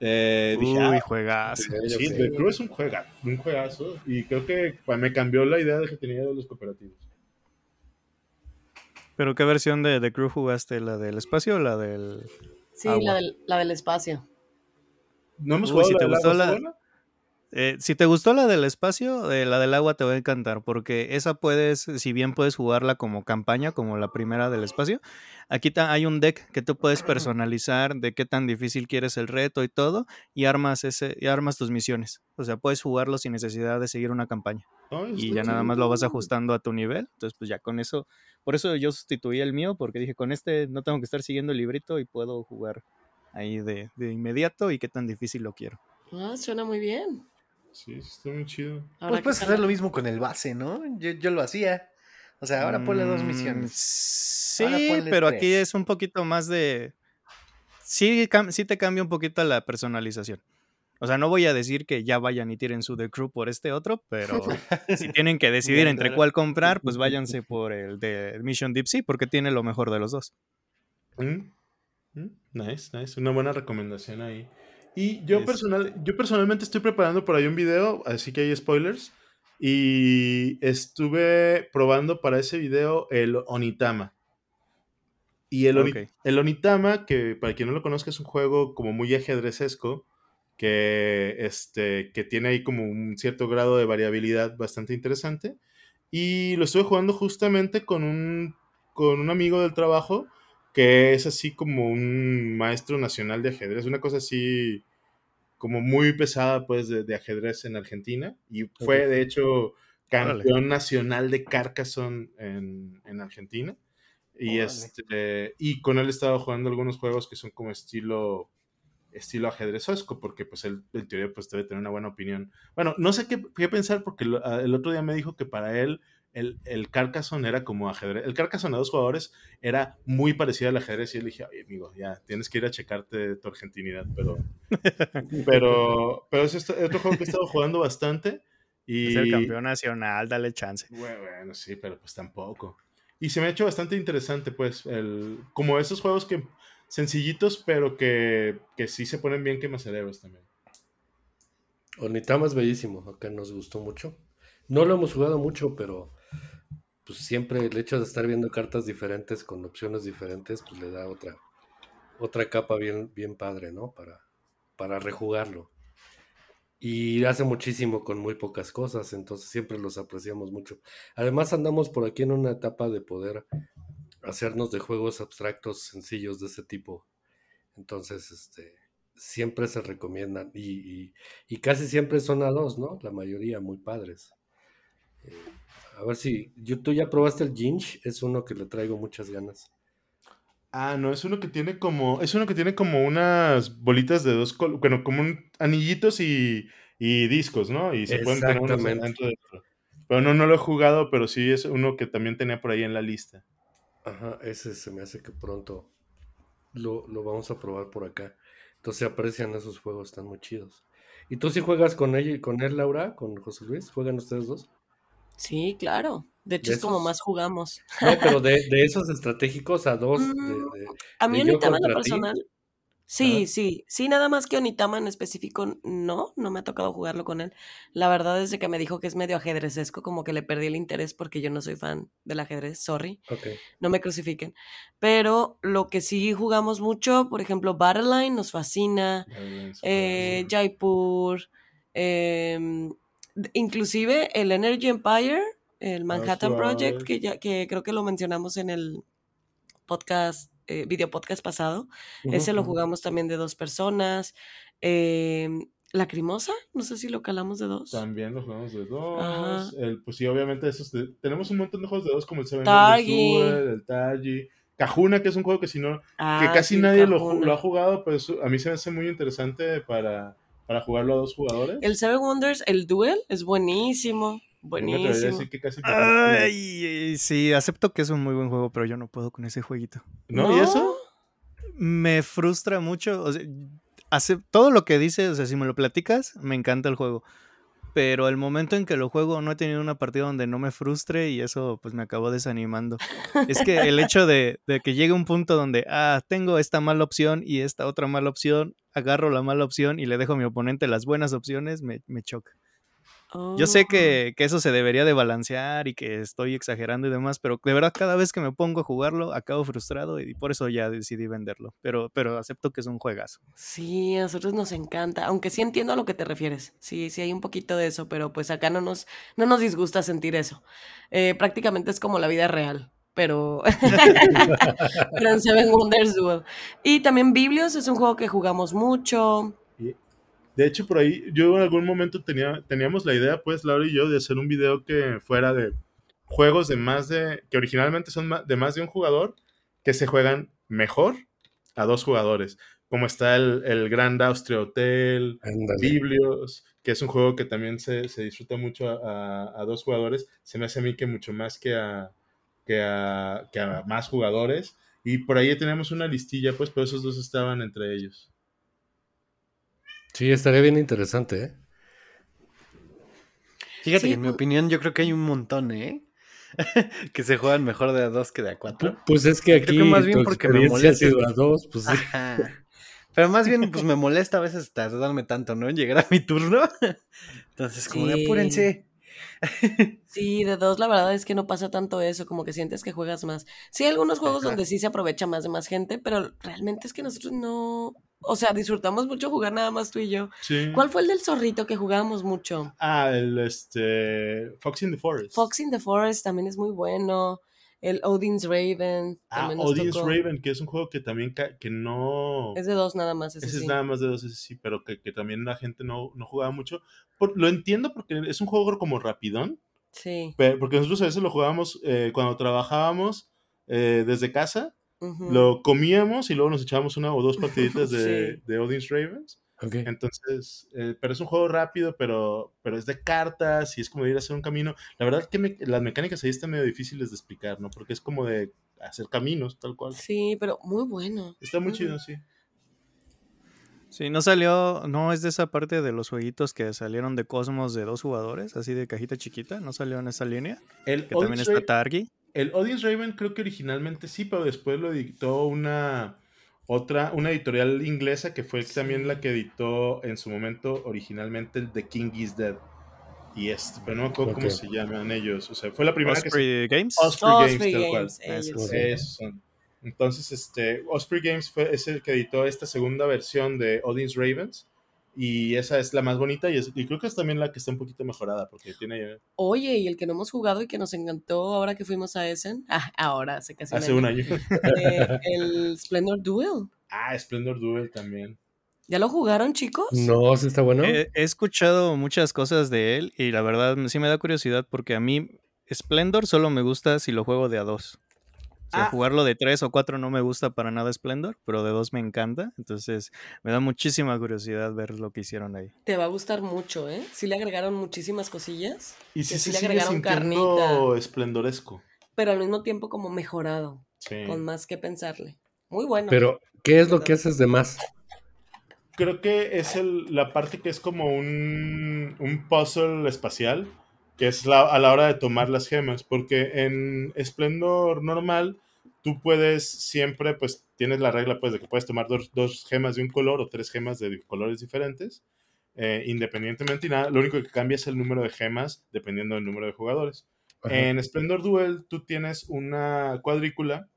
D: eh,
A: Uy, ah, juegazo.
D: Sí, The Crew es un, juega, un juegazo. Y creo que pues, me cambió la idea de que tenía de los cooperativos.
A: ¿Pero qué versión de The Crew jugaste? ¿La del espacio o la del.?
E: Sí, la del, la del espacio.
D: ¿No hemos jugado la, te la,
A: eh, si te gustó la del espacio, eh, la del agua te va a encantar, porque esa puedes, si bien puedes jugarla como campaña, como la primera del espacio, aquí hay un deck que tú puedes personalizar de qué tan difícil quieres el reto y todo, y armas, ese, y armas tus misiones. O sea, puedes jugarlo sin necesidad de seguir una campaña. y ya nada más lo vas ajustando a tu nivel. Entonces, pues ya con eso, por eso yo sustituí el mío, porque dije, con este no tengo que estar siguiendo el librito y puedo jugar ahí de, de inmediato y qué tan difícil lo quiero.
E: Ah, suena muy bien.
D: Sí, está muy chido.
B: pues puedes hacer lo mismo con el base, ¿no? Yo, lo hacía. O sea, ahora ponle dos misiones.
A: Sí, pero aquí es un poquito más de. Sí, sí te cambia un poquito la personalización. O sea, no voy a decir que ya vayan y tiren su The Crew por este otro, pero si tienen que decidir entre cuál comprar, pues váyanse por el de Mission Deep Sea, porque tiene lo mejor de los dos.
D: Mm, mm, nice, nice. Una buena recomendación ahí. Y yo, personal, yo personalmente estoy preparando por ahí un video, así que hay spoilers. Y estuve probando para ese video el Onitama. Y el, el Onitama, que para quien no lo conozca, es un juego como muy ajedrecesco, que, este, que tiene ahí como un cierto grado de variabilidad bastante interesante. Y lo estuve jugando justamente con un, con un amigo del trabajo que es así como un maestro nacional de ajedrez, una cosa así como muy pesada pues de, ajedrez en Argentina y fue de hecho campeón nacional de Carcassonne en, en Argentina. Y, este, y con él estaba jugando algunos juegos que son como estilo estilo ajedrezosco, porque pues él en teoría pues debe tener una buena opinión. Bueno, no sé qué, qué pensar porque el otro día me dijo que para él el, el Carcassonne era como ajedrez. El Carcassonne a dos jugadores era muy parecido al ajedrez. Y yo le dije, oye, amigo, ya tienes que ir a checarte tu argentinidad. Pero, pero, pero es este, otro juego que he estado jugando bastante. Y...
A: Es el campeón nacional, dale chance.
D: Bueno, sí, pero pues tampoco. Y se me ha hecho bastante interesante, pues, el, como esos juegos que sencillitos, pero que, que sí se ponen bien quemacerebros también.
C: Onitama es bellísimo, acá nos gustó mucho. No lo hemos jugado mucho, pero pues siempre el hecho de estar viendo cartas diferentes con opciones diferentes, pues le da otra, otra capa bien, bien padre, ¿no? Para, para rejugarlo. Y hace muchísimo con muy pocas cosas, entonces siempre los apreciamos mucho. Además andamos por aquí en una etapa de poder hacernos de juegos abstractos sencillos de ese tipo. Entonces, este, siempre se recomiendan y, casi siempre son a dos, ¿no? La mayoría muy padres. Eh, a ver si tú ya probaste el Ginch, es uno que le traigo muchas ganas.
D: Ah, no, es uno que tiene como, es uno que tiene como unas bolitas de dos, bueno, como un, anillitos y, discos, ¿no? Y se pueden poner unos dentro de Pero no, no lo he jugado, pero sí es uno que también tenía por ahí en la lista.
C: Ajá, ese se me hace que pronto lo, vamos a probar por acá. Entonces se aprecian esos juegos, están muy chidos. ¿Y tú sí juegas con ella y con él, Laura? ¿Con José Luis? ¿Juegan ustedes dos?
E: Sí, claro. De hecho, es como más jugamos.
C: No, pero de, esos estratégicos a dos. Mm,
E: a mí en lo personal. Sí, sí, sí, nada más que Onitama en específico, no, no me ha tocado jugarlo con él. La verdad es que me dijo que es medio ajedrecesco, como que le perdí el interés porque yo no soy fan del ajedrez, sorry. No me crucifiquen. Pero lo que sí jugamos mucho, por ejemplo, Battleline nos fascina, eh, Jaipur, em, inclusive el Energy Empire, el Manhattan Project, que, ya, que creo que lo mencionamos en el podcast eh, video podcast pasado. Ese lo jugamos también de dos personas. Eh, Lacrimosa, no sé si lo calamos de dos.
D: También lo jugamos de dos. El, pues sí, obviamente esos tenemos un montón de juegos de dos como el Seven Tagi. el Tagi. Cajuna, que es un juego que si no, que ah, casi nadie lo, lo, ha jugado, pues a mí se me hace muy interesante para, para jugarlo a dos jugadores.
E: El Seven Wonders, el Duel, es buenísimo. Buenísimo.
A: Ay, sí, acepto que es un muy buen juego, pero yo no puedo con ese jueguito.
D: ¿No? ¿Y eso?
A: Me frustra mucho. O sea, hace, todo lo que dice, o sea, si me lo platicas, me encanta el juego. Pero el momento en que lo juego no he tenido una partida donde no me frustre y eso pues me acabó desanimando. es que el hecho de, que llegue un punto donde, ah, tengo esta mala opción y esta otra mala opción, agarro la mala opción y le dejo a mi oponente las buenas opciones, me, me choca. Yo sé oh. que, eso se debería de balancear y que estoy exagerando y demás, pero de verdad cada vez que me pongo a jugarlo acabo frustrado y por eso ya decidí venderlo. Pero, pero acepto que es un juegazo.
E: Sí, a nosotros nos encanta, aunque sí entiendo a lo que te refieres. Sí, sí hay un poquito de eso, pero pues acá no nos, no nos disgusta sentir eso. Eh, prácticamente es como la vida real pero, pero en Seven Wonders Duel. Y también Biblios es un juego que jugamos mucho.
D: De hecho, por ahí yo en algún momento tenía, teníamos la idea, pues, Laura y yo, de hacer un video que fuera de juegos de más de, que originalmente son de más de un jugador, que se juegan mejor a dos jugadores. Como está el, el Grand Austria Hotel, Biblios, que es un juego que también se, disfruta mucho a, dos jugadores. Se me hace a mí que mucho más que a, que a, que a más jugadores. Y por ahí tenemos una listilla, pues, pero esos dos estaban entre ellos.
C: Sí, estaría bien interesante, ¿eh?
B: Fíjate que en mi opinión yo creo que hay un montón, ¿eh? que se juegan mejor de a dos que de a cuatro.
C: Pues es que aquí
B: más bien porque me molesta.
C: A dos, pues
B: Pero más bien, pues me molesta a veces tardarme tanto, ¿no? En llegar a mi turno. Entonces, como de apúrense.
E: Sí, de dos la verdad es que no pasa tanto eso, como que sientes que juegas más. Sí, hay algunos juegos donde sí se aprovecha más de más gente, pero realmente es que nosotros no, o sea, disfrutamos mucho jugar nada más tú y yo. Sí. ¿Cuál fue el del zorrito que jugábamos mucho?
D: Ah, el este Fox in the Forest.
E: Fox in the Forest también es muy bueno. El Odin's Raven.
D: Ah, Odin's Raven, que es un juego que también que no...
E: Es de dos nada más.
D: Ese, es nada más de dos, ese sí, pero que, también la gente no, no jugaba mucho. lo entiendo porque es un juego como rapidón.
E: Sí.
D: porque nosotros a veces lo jugábamos eh, cuando trabajábamos eh, desde casa lo comíamos y luego nos echábamos una o dos partiditas de, de Odin's Ravens. Entonces, eh, pero es un juego rápido, pero, pero es de cartas y es como de ir a hacer un camino. La verdad que las mecánicas ahí están medio difíciles de explicar, ¿no? Porque es como de hacer caminos, tal cual.
E: Sí, pero muy bueno.
D: Está muy chido, sí.
A: Sí, no salió, no es de esa parte de los jueguitos que salieron de Cosmos de dos jugadores, así de cajita chiquita, no salió en esa línea.
D: El que también está Targi. El Audience Raven creo que originalmente sí, pero después lo editó una otra, una editorial inglesa que fue también la que editó en su momento originalmente el The King is Dead. Y es, pero no me acuerdo cómo se llaman ellos. O sea, fue la primera
A: Osprey
D: que
A: Games.
D: Osprey, Games, tal cual. Ellos. son. Entonces, este, Osprey Games fue, es el que editó esta segunda versión de Odin's Ravens. Y esa es la más bonita y, y, creo que es también la que está un poquito mejorada porque tiene...
E: Oye, y el que no hemos jugado y que nos encantó ahora que fuimos a Essen, ah, ahora hace casi
D: Hace un año.
E: eh, el Splendor Duel.
D: Ah, Splendor Duel también.
E: ¿Ya lo jugaron, chicos?
C: No, sí está bueno.
A: He, he, escuchado muchas cosas de él y la verdad sí me da curiosidad porque a mí Splendor solo me gusta si lo juego de a dos. O sea, ah. jugarlo de tres o cuatro no me gusta para nada Splendor, pero de dos me encanta. Entonces me da muchísima curiosidad ver lo que hicieron ahí.
E: Te va a gustar mucho, ¿eh? Sí le agregaron muchísimas cosillas.
D: Y sí, sí, sí le agregaron carnita. esplendoresco.
E: Pero al mismo tiempo como mejorado. Sí. Con más que pensarle. Muy bueno.
C: Pero, ¿qué es lo que haces de más?
D: Creo que es el, la parte que es como un, un puzzle espacial que es la, a la hora de tomar las gemas, porque en esplendor normal tú puedes siempre, pues tienes la regla pues de que puedes tomar dos, dos gemas de un color o tres gemas de colores diferentes, eh, independientemente y nada, lo único que cambia es el número de gemas dependiendo del número de jugadores. Ajá. En Splendor Duel tú tienes una cuadrícula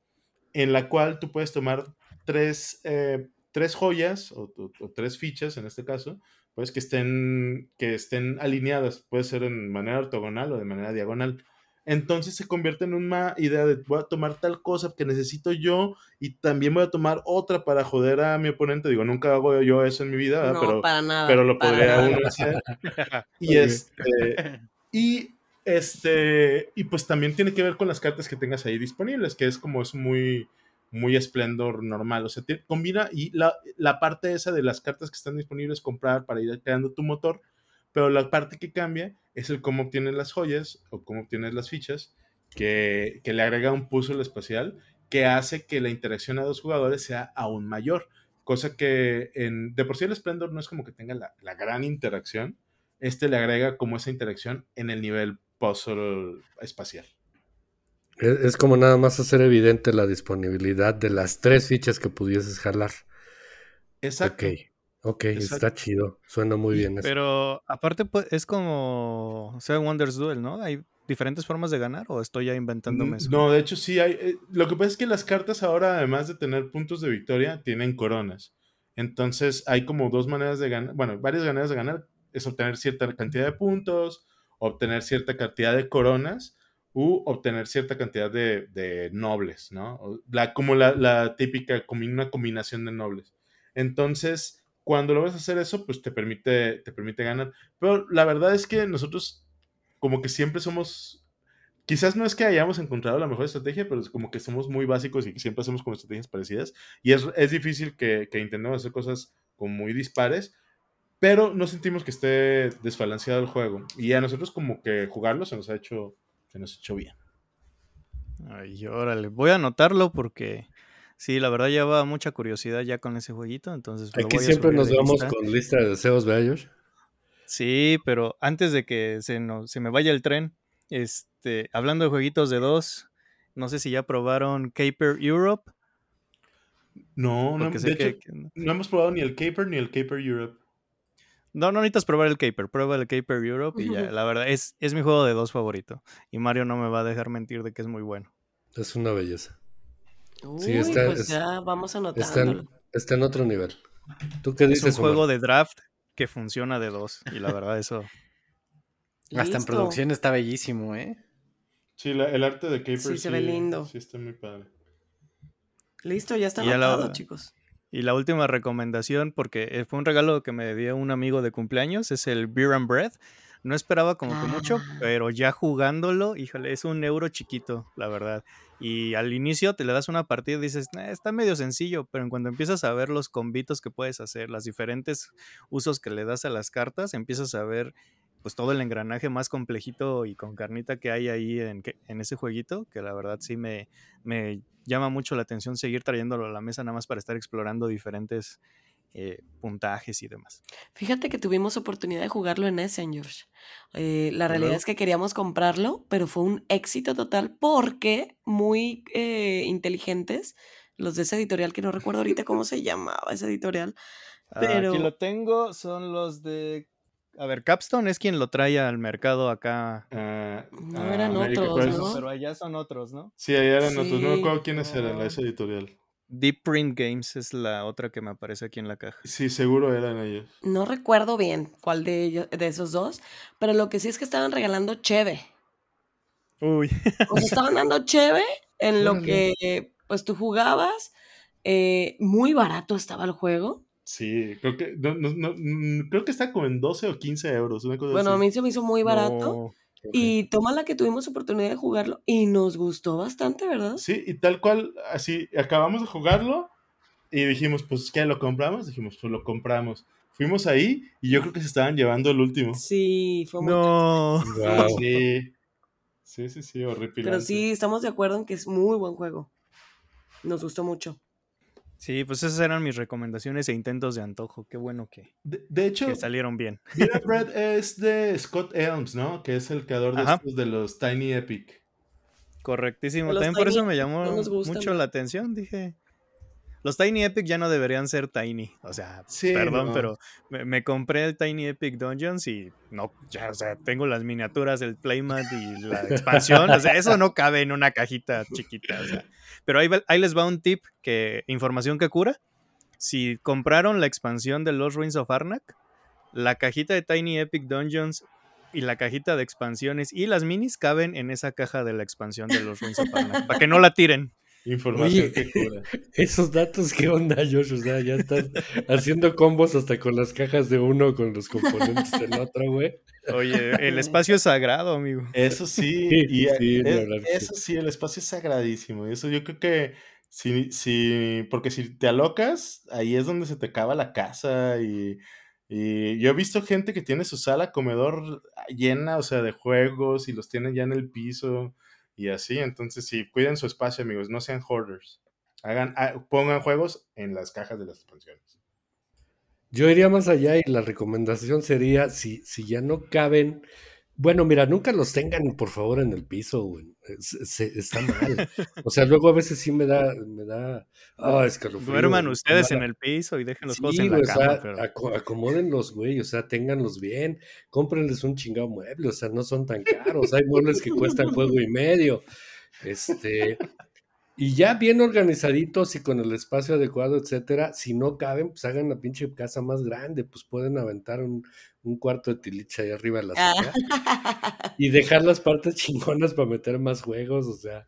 D: en la cual tú puedes tomar tres, eh, tres joyas o, o, o, tres fichas en este caso, pues que estén, que estén alineadas, puede ser en manera ortogonal o de manera diagonal. Entonces se convierte en una idea de voy a tomar tal cosa que necesito yo y también voy a tomar otra para joder a mi oponente. Digo, nunca hago yo eso en mi vida,
E: no,
D: pero,
E: para nada,
D: pero lo
E: para
D: podría
E: nada.
D: uno hacer. y este, y este, y pues también tiene que ver con las cartas que tengas ahí disponibles, que es como es muy, muy esplendor normal. O sea, combina y la, la, parte esa de las cartas que están disponibles comprar para ir creando tu motor, pero la parte que cambia es el cómo obtienes las joyas o cómo obtienes las fichas, que, que le agrega un puzzle espacial que hace que la interacción a dos jugadores sea aún mayor. Cosa que en, de por sí el Splendor no es como que tenga la, la gran interacción, este le agrega como esa interacción en el nivel puzzle espacial.
C: Es, es, como nada más hacer evidente la disponibilidad de las tres fichas que pudieses jalar.
D: Exacto.
C: Ok, ok, Exacto. está chido. Suena muy bien. Eso.
A: Pero aparte pues, es como Seven Wonders Duel, ¿no? Hay diferentes formas de ganar o estoy ya inventándome eso.
D: No, de hecho sí hay. Eh, lo que pasa es que las cartas ahora, además de tener puntos de victoria, tienen coronas. Entonces hay como dos maneras de ganar, bueno, varias maneras de ganar. Es obtener cierta cantidad de puntos, obtener cierta cantidad de coronas u obtener cierta cantidad de, de nobles, ¿no? La, como la, la, típica, como una combinación de nobles. Entonces, cuando logras hacer eso, pues te permite, te permite ganar. Pero la verdad es que nosotros como que siempre somos, quizás no es que hayamos encontrado la mejor estrategia, pero es como que somos muy básicos y siempre hacemos como estrategias parecidas. Y es, es difícil que, que intentemos hacer cosas como muy dispares, pero no sentimos que esté desbalanceado el juego. Y a nosotros como que jugarlo se nos ha hecho se nos echó bien.
A: Ay, órale, voy a anotarlo porque sí, la verdad lleva mucha curiosidad ya con ese jueguito, entonces
C: Aquí siempre nos vamos lista. con lista de deseos, ¿verdad,
A: Sí, pero antes de que se, no, se me vaya el tren, este, hablando de jueguitos de dos, no sé si ya probaron Caper Europe.
D: No, no, de hecho, que, no hemos probado ni el Caper ni el Caper Europe.
A: No, no necesitas probar el Caper, prueba el Caper Europe y ya, la verdad, es, es mi juego de dos favorito. Y Mario no me va a dejar mentir de que es muy bueno.
C: Es una belleza.
E: Uy, sí, está, pues es, ya vamos anotándolo.
C: Está en, está en otro nivel. ¿Tú qué dices?
A: Es un juego Omar? de draft que funciona de dos. Y la verdad, eso.
B: Hasta en producción está bellísimo, ¿eh?
D: Sí, la, el arte de Caper
E: sí, sí, se ve lindo.
D: Sí, está muy padre.
E: Listo, ya está anotado, la... chicos.
A: Y la última recomendación, porque eh, fue un regalo que me dio un amigo de cumpleaños, es el Beer and Bread. No esperaba como que mucho,
E: Ah.
A: pero ya jugándolo, híjole, es un euro chiquito, la verdad. Y al inicio te le das una partida y dices, eh, está medio sencillo, pero en cuando empiezas a ver los convitos que puedes hacer, los diferentes usos que le das a las cartas, empiezas a ver pues todo el engranaje más complejito y con carnita que hay ahí en, en ese jueguito, que la verdad sí me, me llama mucho la atención seguir trayéndolo a la mesa nada más para estar explorando diferentes eh, puntajes y demás.
E: Fíjate que tuvimos oportunidad de jugarlo en Essen, George. Eh, la realidad es que queríamos comprarlo, pero fue un éxito total porque muy eh, inteligentes los de esa editorial que no recuerdo ahorita cómo se llamaba esa editorial.
A: Pero... Aquí lo tengo, son los de A ver, Capstone es quien lo trae al mercado acá.
E: Ah, no eran otros, ¿no?
A: Pero allá son otros, ¿no?
D: Sí, allá eran otros. No me acuerdo quiénes eran, esa editorial.
A: Deep Print Games es la otra que me aparece aquí en la caja.
D: Sí, seguro eran ellos.
E: No recuerdo bien cuál de ellos, de esos dos, pero lo que sí es que estaban regalando cheve.
A: Uy.
E: O estaban dando cheve en lo que pues tú jugabas. Eh, muy barato estaba el juego.
D: Sí, creo que, no, no, mm, creo que está como en 12 o 15 euros.
E: bueno, a mí se me hizo muy barato. Y toma la que tuvimos oportunidad de jugarlo y nos gustó bastante, ¿verdad?
D: Sí, y tal cual, así, acabamos de jugarlo y dijimos, pues, ¿qué? ¿Lo compramos? Dijimos, pues lo compramos. Fuimos ahí y yo creo que se estaban llevando el último.
E: Sí, fue
A: muy No.
D: Sí. Sí, sí, sí, horrible.
E: Pero sí, estamos de acuerdo en que es muy buen juego. Nos gustó mucho.
A: Sí, pues esas eran mis recomendaciones e intentos de antojo. Qué bueno que,
D: de, hecho,
A: salieron bien.
D: Mira, Bread es de Scott Elms, ¿no? Que es el creador de, de los Tiny Epic.
A: Correctísimo. También por eso me llamó mucho la atención. Dije, los Tiny Epic ya no deberían ser Tiny. O sea, perdón, pero me, compré el Tiny Epic Dungeons y no, ya, o sea, tengo las miniaturas, el playmat y la expansión. o sea, eso no cabe en una cajita chiquita. O sea. Pero ahí, ahí les va un tip, que información que cura. Si compraron la expansión de Los Ruins of Arnak, la cajita de Tiny Epic Dungeons y la cajita de expansiones y las minis caben en esa caja de la expansión de los Ruins of Arnak, para que no la tiren.
D: Información que cura.
C: Esos datos, ¿qué onda, Josh? O sea, ya estás haciendo combos hasta con las cajas de uno, con los componentes del otro, güey.
A: Oye, el espacio es sagrado, amigo.
D: Eso sí, y eso sí, el espacio es sagradísimo. Y eso yo creo que si, si, porque si te alocas, ahí es donde se te acaba la casa y, y yo he visto gente que tiene su sala comedor llena, o sea, de juegos y los tiene ya en el piso y así. Entonces, sí, cuiden su espacio, amigos, no sean hoarders. Hagan, ah, pongan juegos en las cajas de las expansiones.
C: Yo iría más allá y la recomendación sería, si, si ya no caben, bueno, mira, nunca los tengan por favor en el piso, güey. está mal. O sea, luego a veces sí me da, me da, ah,
A: Duerman ustedes en el piso y dejen los juegos en la cama.
C: Pero... acomódenlos, güey, o sea, ténganlos bien, cómprenles un chingado mueble, o sea, no son tan caros, hay muebles que cuestan juego y medio. Este, y ya bien organizaditos y con el espacio adecuado, etcétera, si no caben, pues hagan la pinche casa más grande, pues pueden aventar un, cuarto de tilicha ahí arriba de la sala ah. y dejar las partes chingonas para meter más juegos, o sea,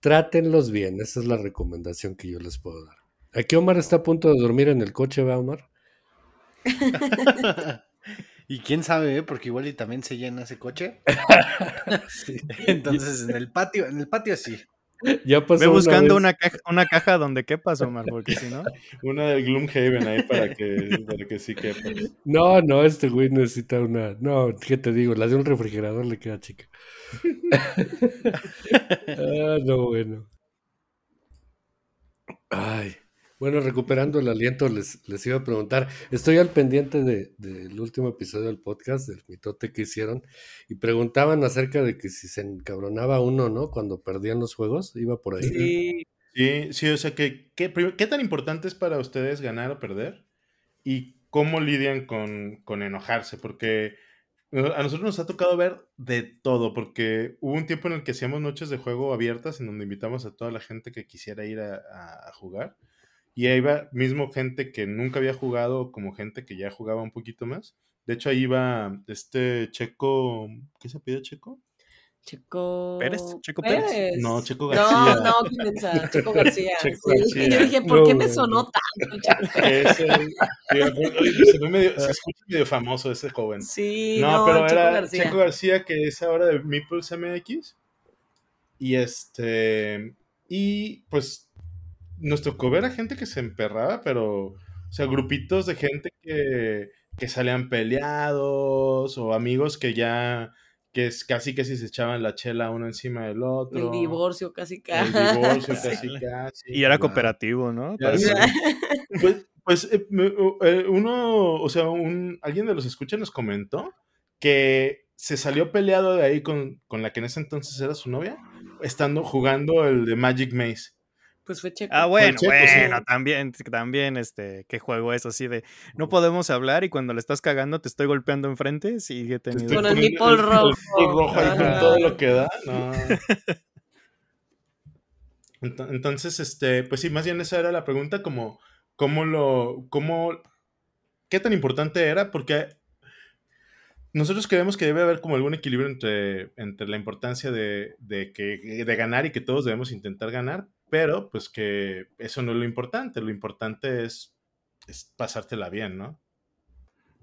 C: trátenlos bien, esa es la recomendación que yo les puedo dar. Aquí Omar está a punto de dormir en el coche, ¿va Omar?
B: Y quién sabe, ¿eh? porque igual y también se llena ese coche. Entonces, en el patio, en el patio sí.
A: Ya pasó Ve buscando una, caja, una caja donde quepas, Omar, porque si no.
D: Una de Gloomhaven ahí para que, para que sí quepa.
C: No, no, este güey necesita una. No, ¿qué te digo? La de un refrigerador le queda chica. ah, no, bueno. Ay. Bueno, recuperando el aliento, les, les iba a preguntar, estoy al pendiente del de, último episodio del podcast, del mitote que hicieron, y preguntaban acerca de que si se encabronaba uno, ¿no? Cuando perdían los juegos, iba por ahí.
D: Sí, sí, sí o sea, que, ¿qué tan importante es para ustedes ganar o perder? ¿Y cómo lidian con, con enojarse? Porque a nosotros nos ha tocado ver de todo, porque hubo un tiempo en el que hacíamos noches de juego abiertas, en donde invitamos a toda la gente que quisiera ir a jugar y ahí va mismo gente que nunca había jugado, como gente que ya jugaba un poquito más. De hecho, ahí va este Checo. ¿Qué se pide Checo?
E: Checo
A: Pérez, Checo Pérez.
D: No, Checo García.
E: No, no, piensa, Checo García. Checo García. Yo dije, ¿por qué me sonó tanto Checo
D: Pérez? se, medio, se escucha medio famoso ese joven.
E: Sí,
D: no, pero Checo era García. Checo García, que es ahora de Meeples MX. Y este. Y pues nos tocó ver a gente que se emperraba, pero, o sea, grupitos de gente que, que salían peleados o amigos que ya, que es casi que si se echaban la chela uno encima del otro.
E: El divorcio casi casi.
D: El divorcio casi casi.
A: Y era cooperativo, ¿no?
D: Pues, pues eh, eh, uno, o sea, un, alguien de los escuchas nos comentó que se salió peleado de ahí con, con la que en ese entonces era su novia, estando jugando el de Magic Maze
E: Pues fue Checo.
A: Ah, bueno, bueno, también, también, este, qué juego es así de, no podemos hablar y cuando le estás cagando te estoy golpeando enfrente, sigue teniendo...
E: Con el nipple rojo.
D: El rojo ahí con todo lo que da, no. Entonces, este, pues sí, más bien esa era la pregunta, como, ¿cómo lo, cómo, qué tan importante era? Porque nosotros creemos que debe haber como algún equilibrio entre, entre la importancia de, de, que, de ganar y que todos debemos intentar ganar, pero pues que eso no es lo importante, lo importante es, es pasártela bien, ¿no?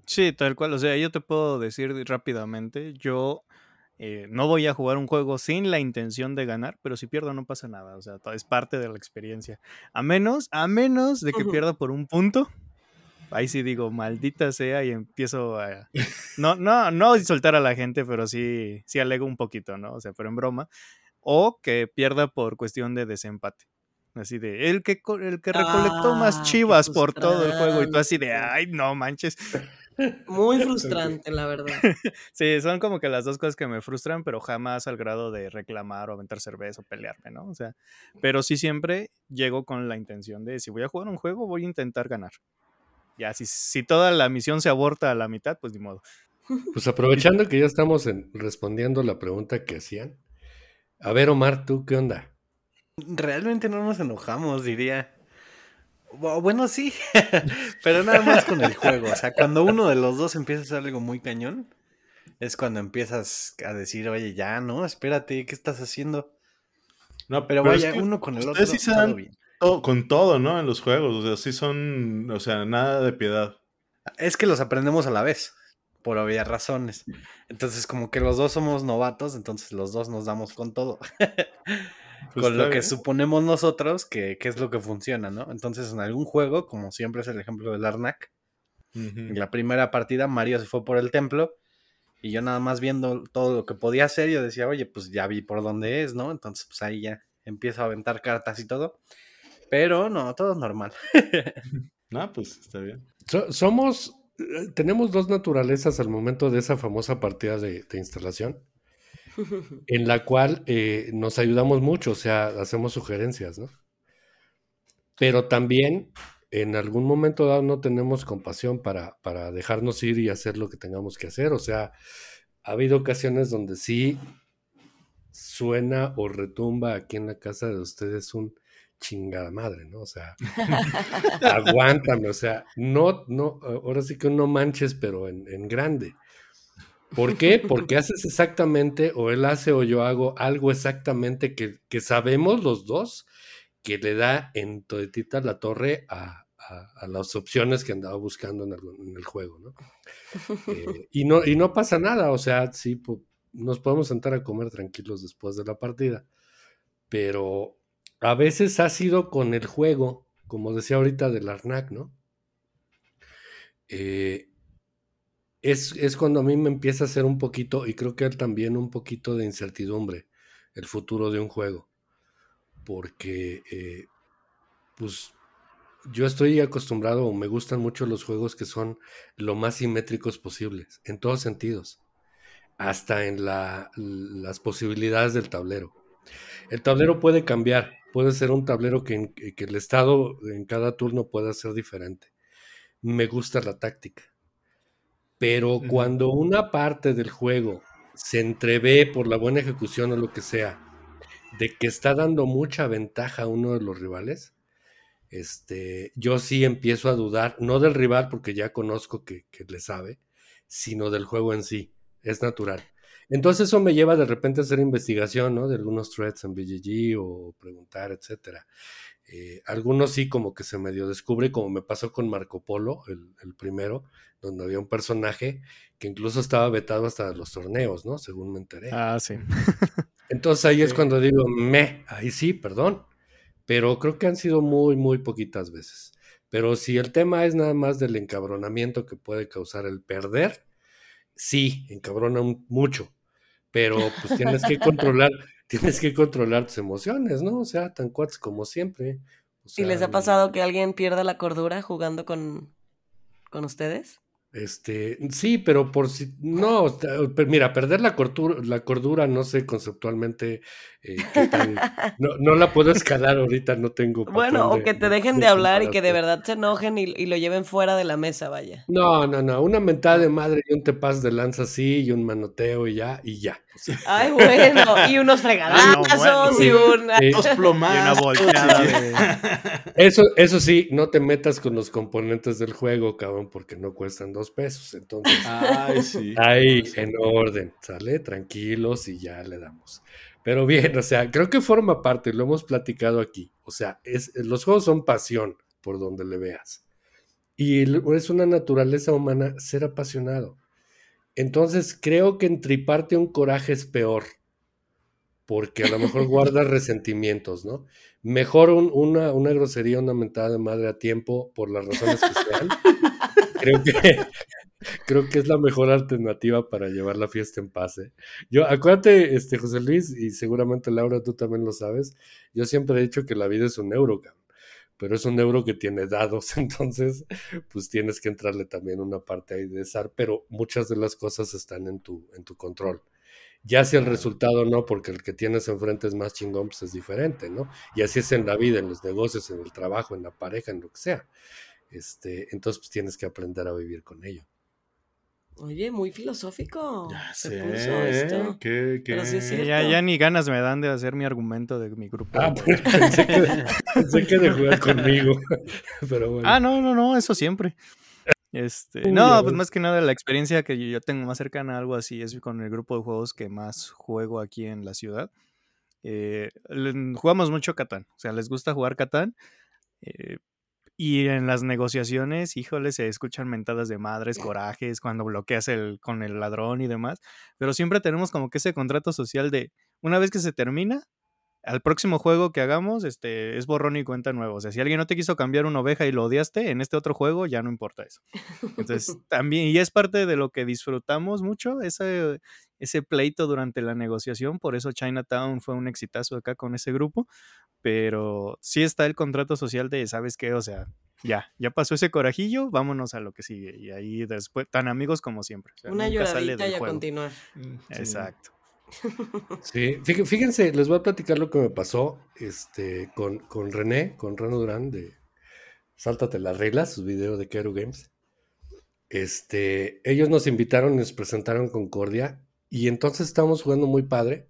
A: Sí, tal cual, o sea, yo te puedo decir rápidamente, yo eh, no voy a jugar un juego sin la intención de ganar, pero si pierdo no pasa nada, o sea, es parte de la experiencia. A menos, a menos de que pierda por un punto, ahí sí digo, maldita sea, y empiezo a... No, no, no soltar a la gente, pero sí, sí alego un poquito, ¿no? O sea, pero en broma. O que pierda por cuestión de desempate. Así de, el que, el que recolectó más ah, chivas por todo el juego y tú así de, ay, no manches.
E: Muy frustrante, la verdad.
A: sí, son como que las dos cosas que me frustran, pero jamás al grado de reclamar o aventar cerveza o pelearme, ¿no? O sea, pero sí siempre llego con la intención de, si voy a jugar un juego, voy a intentar ganar. Ya, si, si toda la misión se aborta a la mitad, pues ni modo.
C: Pues aprovechando que ya estamos respondiendo la pregunta que hacían, a ver, Omar, ¿tú qué onda?
B: Realmente no nos enojamos, diría. Bueno, sí, pero nada más con el juego. O sea, cuando uno de los dos empieza a hacer algo muy cañón, es cuando empiezas a decir, oye, ya, no, espérate, ¿qué estás haciendo? No, pero, vaya, uno con el otro. Sí
D: se dan con todo, ¿no? En los juegos, o sea, sí son, o sea, nada de piedad.
B: Es que los aprendemos a la vez, por obvias razones. Entonces, como que los dos somos novatos, entonces los dos nos damos con todo. Pues con lo que suponemos nosotros que, es lo que funciona, ¿no? Entonces, en algún juego, como siempre es el ejemplo del Arnak, en la primera partida Mario se fue por el templo y yo nada más viendo todo lo que podía hacer, yo decía, oye, pues ya vi por dónde es, ¿no? Entonces, pues ahí ya empiezo a aventar cartas y todo. Pero no, todo es normal.
D: no, pues está bien.
C: somos, tenemos dos naturalezas al momento de esa famosa partida de instalación en la cual eh, nos ayudamos mucho, o sea, hacemos sugerencias, ¿no? Pero también en algún momento dado no tenemos compasión para, para dejarnos ir y hacer lo que tengamos que hacer, o sea, ha habido ocasiones donde sí suena o retumba aquí en la casa de ustedes un chingada madre, ¿no? O sea, aguántame, o sea, no, no, ahora sí que no manches, pero en, grande. ¿Por qué? Porque haces exactamente, o él hace o yo hago algo exactamente que, sabemos los dos que le da en toditita la torre a, las opciones que andaba buscando en, el juego, ¿no? Eh, y ¿no? Y no pasa nada, o sea, sí, nos podemos sentar a comer tranquilos después de la partida, pero a veces ha sido con el juego, como decía ahorita del Arnak, ¿no? Eh, es, cuando a mí me empieza a hacer un poquito, y creo que también un poquito de incertidumbre, el futuro de un juego. Porque, eh, pues, yo estoy acostumbrado o me gustan mucho los juegos que son lo más simétricos posibles, en todos sentidos, hasta en las posibilidades del tablero. El tablero puede cambiar, puede ser un tablero que, que el estado en cada turno pueda ser diferente. Me gusta la táctica pero cuando una parte del juego se entrevé por la buena ejecución o lo que sea, de que está dando mucha ventaja a uno de los rivales, este, yo sí empiezo a dudar, no del rival porque ya conozco que, que le sabe, sino del juego en sí, es natural. Entonces eso me lleva de repente a hacer investigación, ¿no? De algunos threads en BGG o preguntar, etcétera. Eh, algunos sí como que se medio descubre, como me pasó con Marco Polo, el, primero, donde había un personaje que incluso estaba vetado hasta los torneos, ¿no? Según me enteré.
A: Ah, sí.
C: Entonces ahí es cuando digo, me, ahí sí, perdón. Pero creo que han sido muy, muy poquitas veces. Pero si el tema es nada más del encabronamiento que puede causar el perder, sí, encabrona mucho. Pero pues tienes que controlar tienes que controlar tus emociones, ¿no? O sea, tan cuates como siempre.
E: ¿Y les ha pasado que alguien pierda la cordura jugando con, con ustedes?
C: Este, sí, pero por si no, mira, perder la cordura, la cordura, no sé conceptualmente eh, qué no, no, la puedo escalar ahorita, no tengo.
E: Bueno, o que te dejen de, hablar y que de verdad se enojen y, y, lo lleven fuera de la mesa, vaya.
C: No, no, no, una mentada de madre y un te de lanza así y un manoteo y ya, y ya.
E: Ay, bueno, y unos fregadazos y, una...
A: una volteada.
C: Eso, eso sí, no te metas con los componentes del juego, cabrón, porque no cuestan dos pesos. Entonces, ahí en orden, ¿sale? Tranquilos y ya le damos. Pero bien, o sea, creo que forma parte, lo hemos platicado aquí. O sea, es, los juegos son pasión por donde le veas. Y es una naturaleza humana ser apasionado. Entonces creo que entriparte un coraje es peor, porque a lo mejor guardas resentimientos, ¿no? Mejor una, una grosería, una mentada de madre a tiempo, por las razones que sean. creo que, creo que es la mejor alternativa para llevar la fiesta en paz. ¿eh? Yo, acuérdate, este, José Luis, y seguramente Laura, tú también lo sabes, yo siempre he dicho que la vida es un euro, pero es un euro que tiene dados, entonces pues tienes que entrarle también una parte ahí de SAR, pero muchas de las cosas están en tu, en tu control. Ya si el resultado no, porque el que tienes enfrente es más chingón, pues es diferente, ¿no? Y así es en la vida, en los negocios, en el trabajo, en la pareja, en lo que sea. Este, entonces pues tienes que aprender a vivir con ello.
E: Oye, muy filosófico.
D: Ya se puso esto. ¿Qué, qué?
A: ya, ni ganas me dan de hacer mi argumento de mi grupo.
C: Ah, pues, pensé, que de, jugar conmigo. Pero bueno.
A: Ah, no, no, no, eso siempre. Este, no, pues más que nada la experiencia que yo tengo más cercana a algo así es con el grupo de juegos que más juego aquí en la ciudad. Eh, jugamos mucho Catán, o sea, les gusta jugar Catán, eh, y en las negociaciones, híjole, se escuchan mentadas de madres, corajes, cuando bloqueas el, con el ladrón y demás. Pero siempre tenemos como que ese contrato social de una vez que se termina, al próximo juego que hagamos, este, es borrón y cuenta nueva. O sea, si alguien no te quiso cambiar una oveja y lo odiaste, en este otro juego ya no importa eso. Entonces, también, y es parte de lo que disfrutamos mucho, ese, ese pleito durante la negociación. Por eso Chinatown fue un exitazo acá con ese grupo. Pero sí está el contrato social de, ¿sabes qué? O sea, ya, ya pasó ese corajillo, vámonos a lo que sigue. Y ahí después, tan amigos como siempre.
E: Una lloradita y a continuar.
A: Mm, Exacto.
C: Sí, fíjense, les voy a platicar lo que me pasó este, con, con René, con Reno Durán de Sáltate las reglas, su video de Keru Games. Este, ellos nos invitaron, nos presentaron Concordia y entonces estábamos jugando muy padre.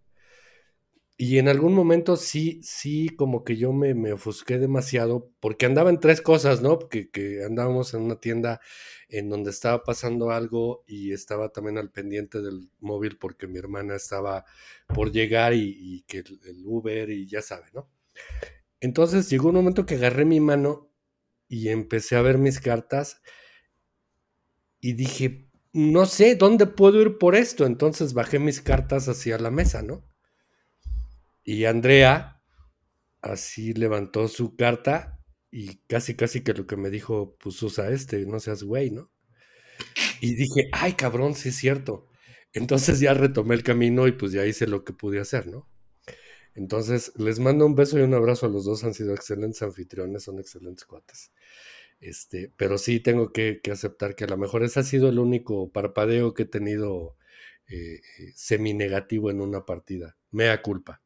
C: Y en algún momento sí, sí, como que yo me, me ofusqué demasiado, porque andaba en tres cosas, ¿no? Que, andábamos en una tienda en donde estaba pasando algo y estaba también al pendiente del móvil porque mi hermana estaba por llegar y, que el, el, Uber y ya sabe, ¿no? Entonces llegó un momento que agarré mi mano y empecé a ver mis cartas y dije, no sé dónde puedo ir por esto. Entonces bajé mis cartas hacia la mesa, ¿no? Y Andrea así levantó su carta y casi, casi que lo que me dijo, pues usa este, no seas güey, ¿no? Y dije, ay, cabrón, sí es cierto. Entonces ya retomé el camino y pues ya hice lo que pude hacer, ¿no? Entonces, les mando un beso y un abrazo a los dos, han sido excelentes anfitriones, son excelentes cuates. Este, pero sí tengo que, aceptar que a lo mejor ese ha sido el único parpadeo que he tenido eh, eh, semi negativo en una partida. Mea culpa.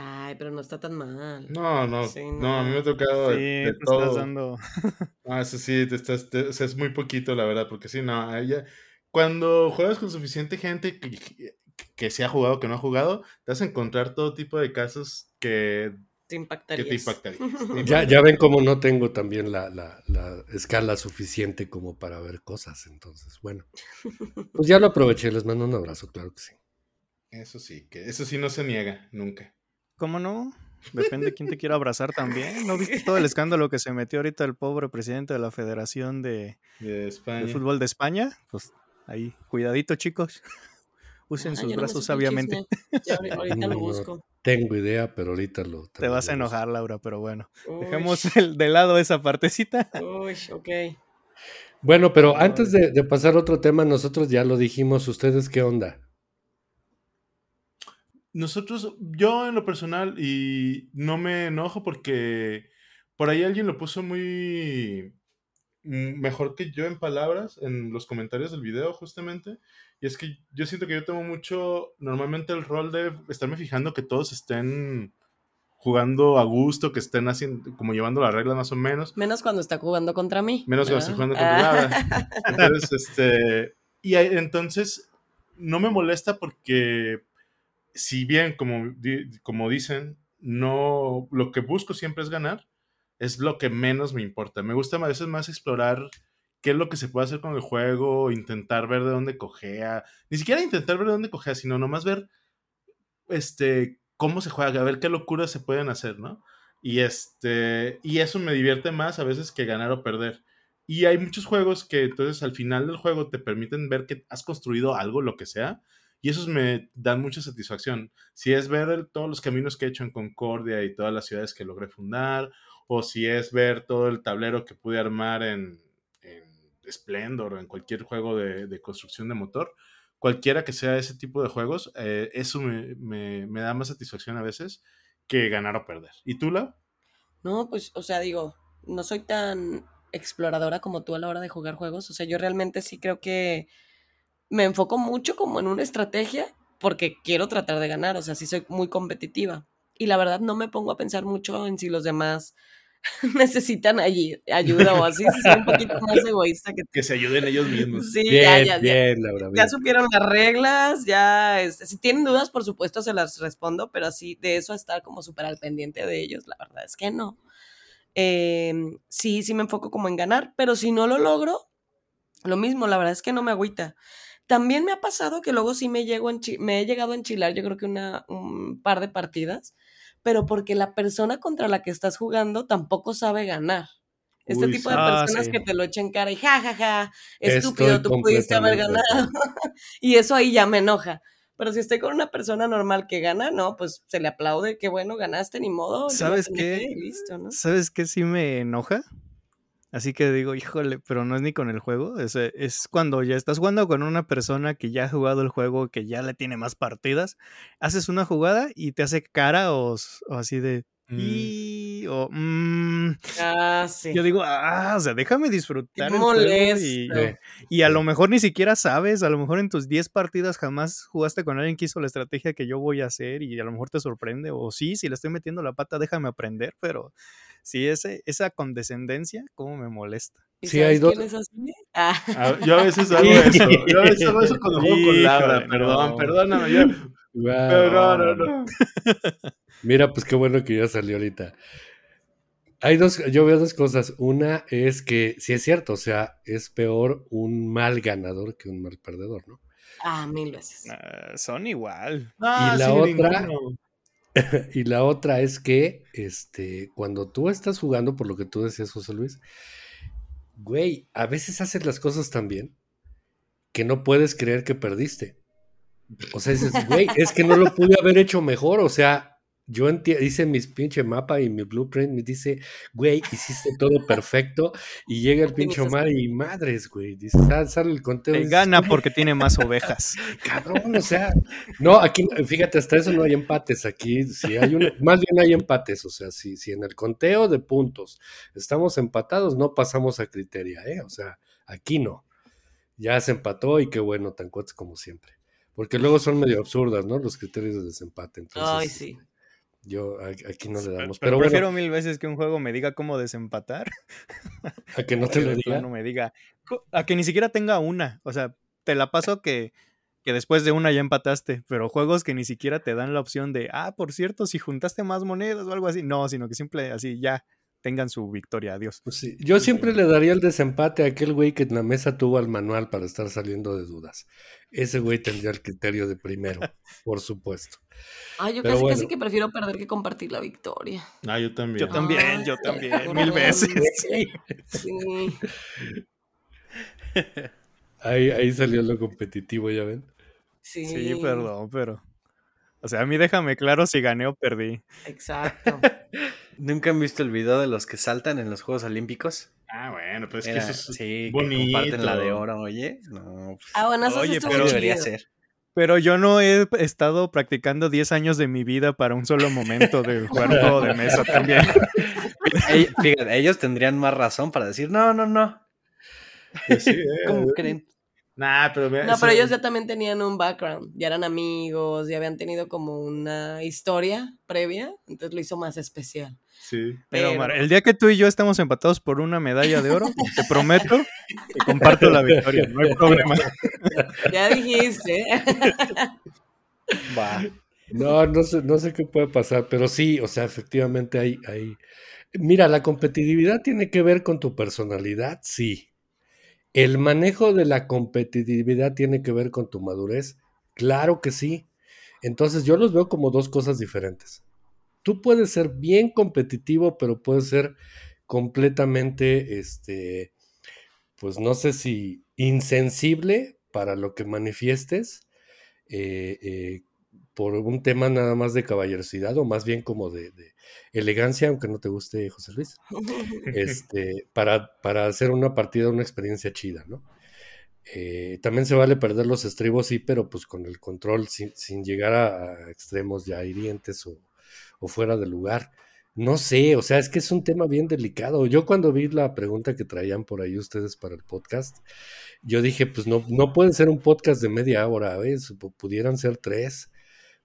E: Ay, pero no está tan mal.
D: No, no, no. a mí me ha tocado de, todo. Estás dando... ah, eso sí, te estás, o sea, es muy poquito, la verdad, porque sí, no, cuando juegas con suficiente gente que, que, se ha jugado, que no ha jugado, te vas a encontrar todo tipo de casos que
E: te impactarías.
D: Que te
C: ya, ya ven cómo no tengo también la, la, la, escala suficiente como para ver cosas, entonces, bueno, pues ya lo aproveché, les mando un abrazo, claro que sí.
D: Eso sí, que eso sí no se niega, nunca.
A: ¿Cómo no? Depende de quién te quiera abrazar también. ¿No viste todo el escándalo que se metió ahorita el pobre presidente de la Federación de, Fútbol de España? Pues ahí, cuidadito, chicos. Usen sus brazos sabiamente.
E: ahorita lo busco.
C: tengo idea, pero ahorita lo.
A: Te vas a enojar, Laura, pero bueno. Dejemos el, de lado esa partecita.
E: Uy, ok.
C: Bueno, pero antes de, de pasar a otro tema, nosotros ya lo dijimos. ¿Ustedes qué onda?
D: Nosotros, yo en lo personal, y no me enojo porque por ahí alguien lo puso muy, mejor que yo en palabras en los comentarios del video justamente. Y es que yo siento que yo tengo mucho, normalmente el rol de estarme fijando que todos estén jugando a gusto, que estén haciendo, como llevando las reglas más o menos.
E: Menos cuando está jugando contra mí.
D: Menos cuando está jugando contra mí. Entonces, este, y entonces no me molesta porque si bien, como, como dicen, no, lo que busco siempre es ganar, es lo que menos me importa. Me gusta a veces más explorar qué es lo que se puede hacer con el juego, intentar ver de dónde cojea, ni siquiera intentar ver de dónde cojea, sino nomás ver este cómo se juega, a ver qué locuras se pueden hacer, ¿no? Y este y eso me divierte más a veces que ganar o perder. Y hay muchos juegos que entonces al final del juego te permiten ver que has construido algo, lo que sea, y esos me dan mucha satisfacción. Si es ver todos los caminos que he hecho en Concordia y todas las ciudades que logré fundar, o si es ver todo el tablero que pude armar en, en Splendor o en cualquier juego de, construcción de motor, cualquiera que sea ese tipo de juegos, eh, eso me, da más satisfacción a veces que ganar o perder. ¿Y tú, la?
E: No, pues, o sea, digo, no soy tan exploradora como tú a la hora de jugar juegos. O sea, yo realmente sí creo que me enfoco mucho como en una estrategia porque quiero tratar de ganar. O sea, sí soy muy competitiva. Y la verdad no me pongo a pensar mucho en si los demás necesitan allí, ayuda o así, soy un poquito más egoísta que
D: Que se ayuden ellos mismos.
E: Sí, ya, ya, bien, Laura, ya supieron las reglas, ya, este, si tienen dudas, por supuesto, se las respondo, pero así, de eso estar como súper al pendiente de ellos, la verdad es que no. Em, sí, sí me enfoco como en ganar, pero si no lo logro, lo mismo, la verdad es que no me agüita. También me ha pasado que luego sí me, llego me he llegado a enchilar, yo creo que una, un par de partidas, pero porque la persona contra la que estás jugando tampoco sabe ganar. Este tipo de ah, personas que te lo echen cara y ja, ja, ja, estúpido, tú pudiste haber ganado. y eso ahí ya me enoja. Pero si estoy con una persona normal que gana, no, pues se le aplaude, qué bueno, ganaste, ni modo.
A: ¿Sabes qué? ¿Sabes qué sí me enoja? Así que digo, híjole, pero no es ni con el juego. Es, es, cuando ya estás jugando con una persona que ya ha jugado el juego, que ya le tiene más partidas. Haces una jugada y te hace cara o, así de. Mm. O, mm".
E: ah, sí.
A: Yo digo, ah, o sea, déjame disfrutar el juego y, y, a lo mejor ni siquiera sabes, a lo mejor en tus 10 partidas jamás jugaste con alguien que hizo la estrategia que yo voy a hacer y a lo mejor te sorprende, o sí, si le estoy metiendo la pata, déjame aprender, pero sí, ese, esa condescendencia, cómo me molesta.
E: sí, hay dos. Ah.
D: ah. yo a veces hago eso. Yo a veces hago eso cuando juego con Laura. Perdón, perdóname. Yo, no, no, no.
C: Mira, pues qué bueno que ya salió ahorita. Hay dos, yo veo dos cosas. Una es que sí es cierto, o sea, es peor un mal ganador que un mal perdedor, ¿no?
E: Ah, mil veces.
A: Ah, son igual.
C: y la otra, y la otra es que este, cuando tú estás jugando, por lo que tú decías, José Luis, güey, a veces haces las cosas tan bien que no puedes creer que perdiste. O sea, dices, güey, es que no lo pude haber hecho mejor. O sea, yo hice mis pinche mapa y mi blueprint me dice, güey, hiciste todo perfecto. Y llega el pinche Omar y madres, güey. Dice, sale el conteo.
A: gana porque tiene más ovejas.
C: Cabrón, o sea, no, aquí, fíjate, hasta eso no hay empates. Aquí sí hay un, más bien hay empates. O sea, si, si en el conteo de puntos estamos empatados, no pasamos a criteria, ¿eh? O sea, aquí no. Ya se empató y qué bueno, tan cuates como siempre. Porque luego son medio absurdas, ¿no? Los criterios de desempate. Entonces,
E: Ay, sí.
C: Yo aquí no le damos.
A: Pero, prefiero mil veces que un juego me diga cómo desempatar.
C: A que no te lo diga.
A: No me diga. A que ni siquiera tenga una. O sea, te la paso que, que después de una ya empataste. Pero juegos que ni siquiera te dan la opción de, ah, por cierto, si juntaste más monedas o algo así. No, sino que simple así, ya, tengan su victoria. Adiós.
C: Pues yo siempre le daría el desempate a aquel güey que en la mesa tuvo el manual para estar saliendo de dudas. Ese güey tendría el criterio de primero, por supuesto.
E: Ah, yo casi, casi que prefiero perder que compartir la victoria.
D: Ah, yo también.
A: Yo también, yo también, mil veces.
E: Sí.
C: Ahí, ahí salió lo competitivo, ¿ya ven?
E: Sí.
A: Sí, perdón, pero. O sea, a mí déjame claro si gané o perdí.
E: Exacto.
B: ¿Nunca han visto el video de los que saltan en los Juegos Olímpicos?
D: Ah, bueno, pues es que eso es
B: sí, bonito. comparten la de oro, oye. No, pues,
E: ah, bueno, eso
B: oye, pero debería ser.
A: Pero yo no he estado practicando 10 años de mi vida para un solo momento de jugar juego de mesa también.
B: Fíjate, ellos tendrían más razón para decir, no, no, no,
D: Pues sí,
E: ¿Cómo
D: eh,
E: creen?
D: Nah, pero
E: No, pero ellos ya también tenían un background, ya eran amigos, ya habían tenido como una historia previa, entonces lo hizo más especial.
D: Sí.
A: Mira,
E: Pero-
A: Omar, el día que tú y yo estamos empatados por una medalla de oro, te prometo que comparto la victoria, no hay problema.
E: Ya dijiste.
A: Va.
C: No, no sé, no sé qué puede pasar, pero sí, o sea, efectivamente hay, hay. Mira, la competitividad tiene que ver con tu personalidad, sí. El manejo de la competitividad tiene que ver con tu madurez, claro que sí. Entonces yo los veo como dos cosas diferentes. Tú puedes ser bien competitivo, pero puedes ser completamente, este, pues no sé si insensible para lo que manifiestes, eh, eh, por un tema nada más de caballerosidad o más bien como de, de elegancia, aunque no te guste José Luis, este, para, para hacer una partida, una experiencia chida, ¿no? Eh, también se vale perder los estribos, sí, pero pues con el control, sin, sin llegar a, extremos ya hirientes o, o fuera de lugar. No sé, o sea, es que es un tema bien delicado. Yo cuando vi la pregunta que traían por ahí ustedes para el podcast, yo dije, pues no, no puede ser un podcast de media hora, ¿ves? Pu- Pudieran ser tres,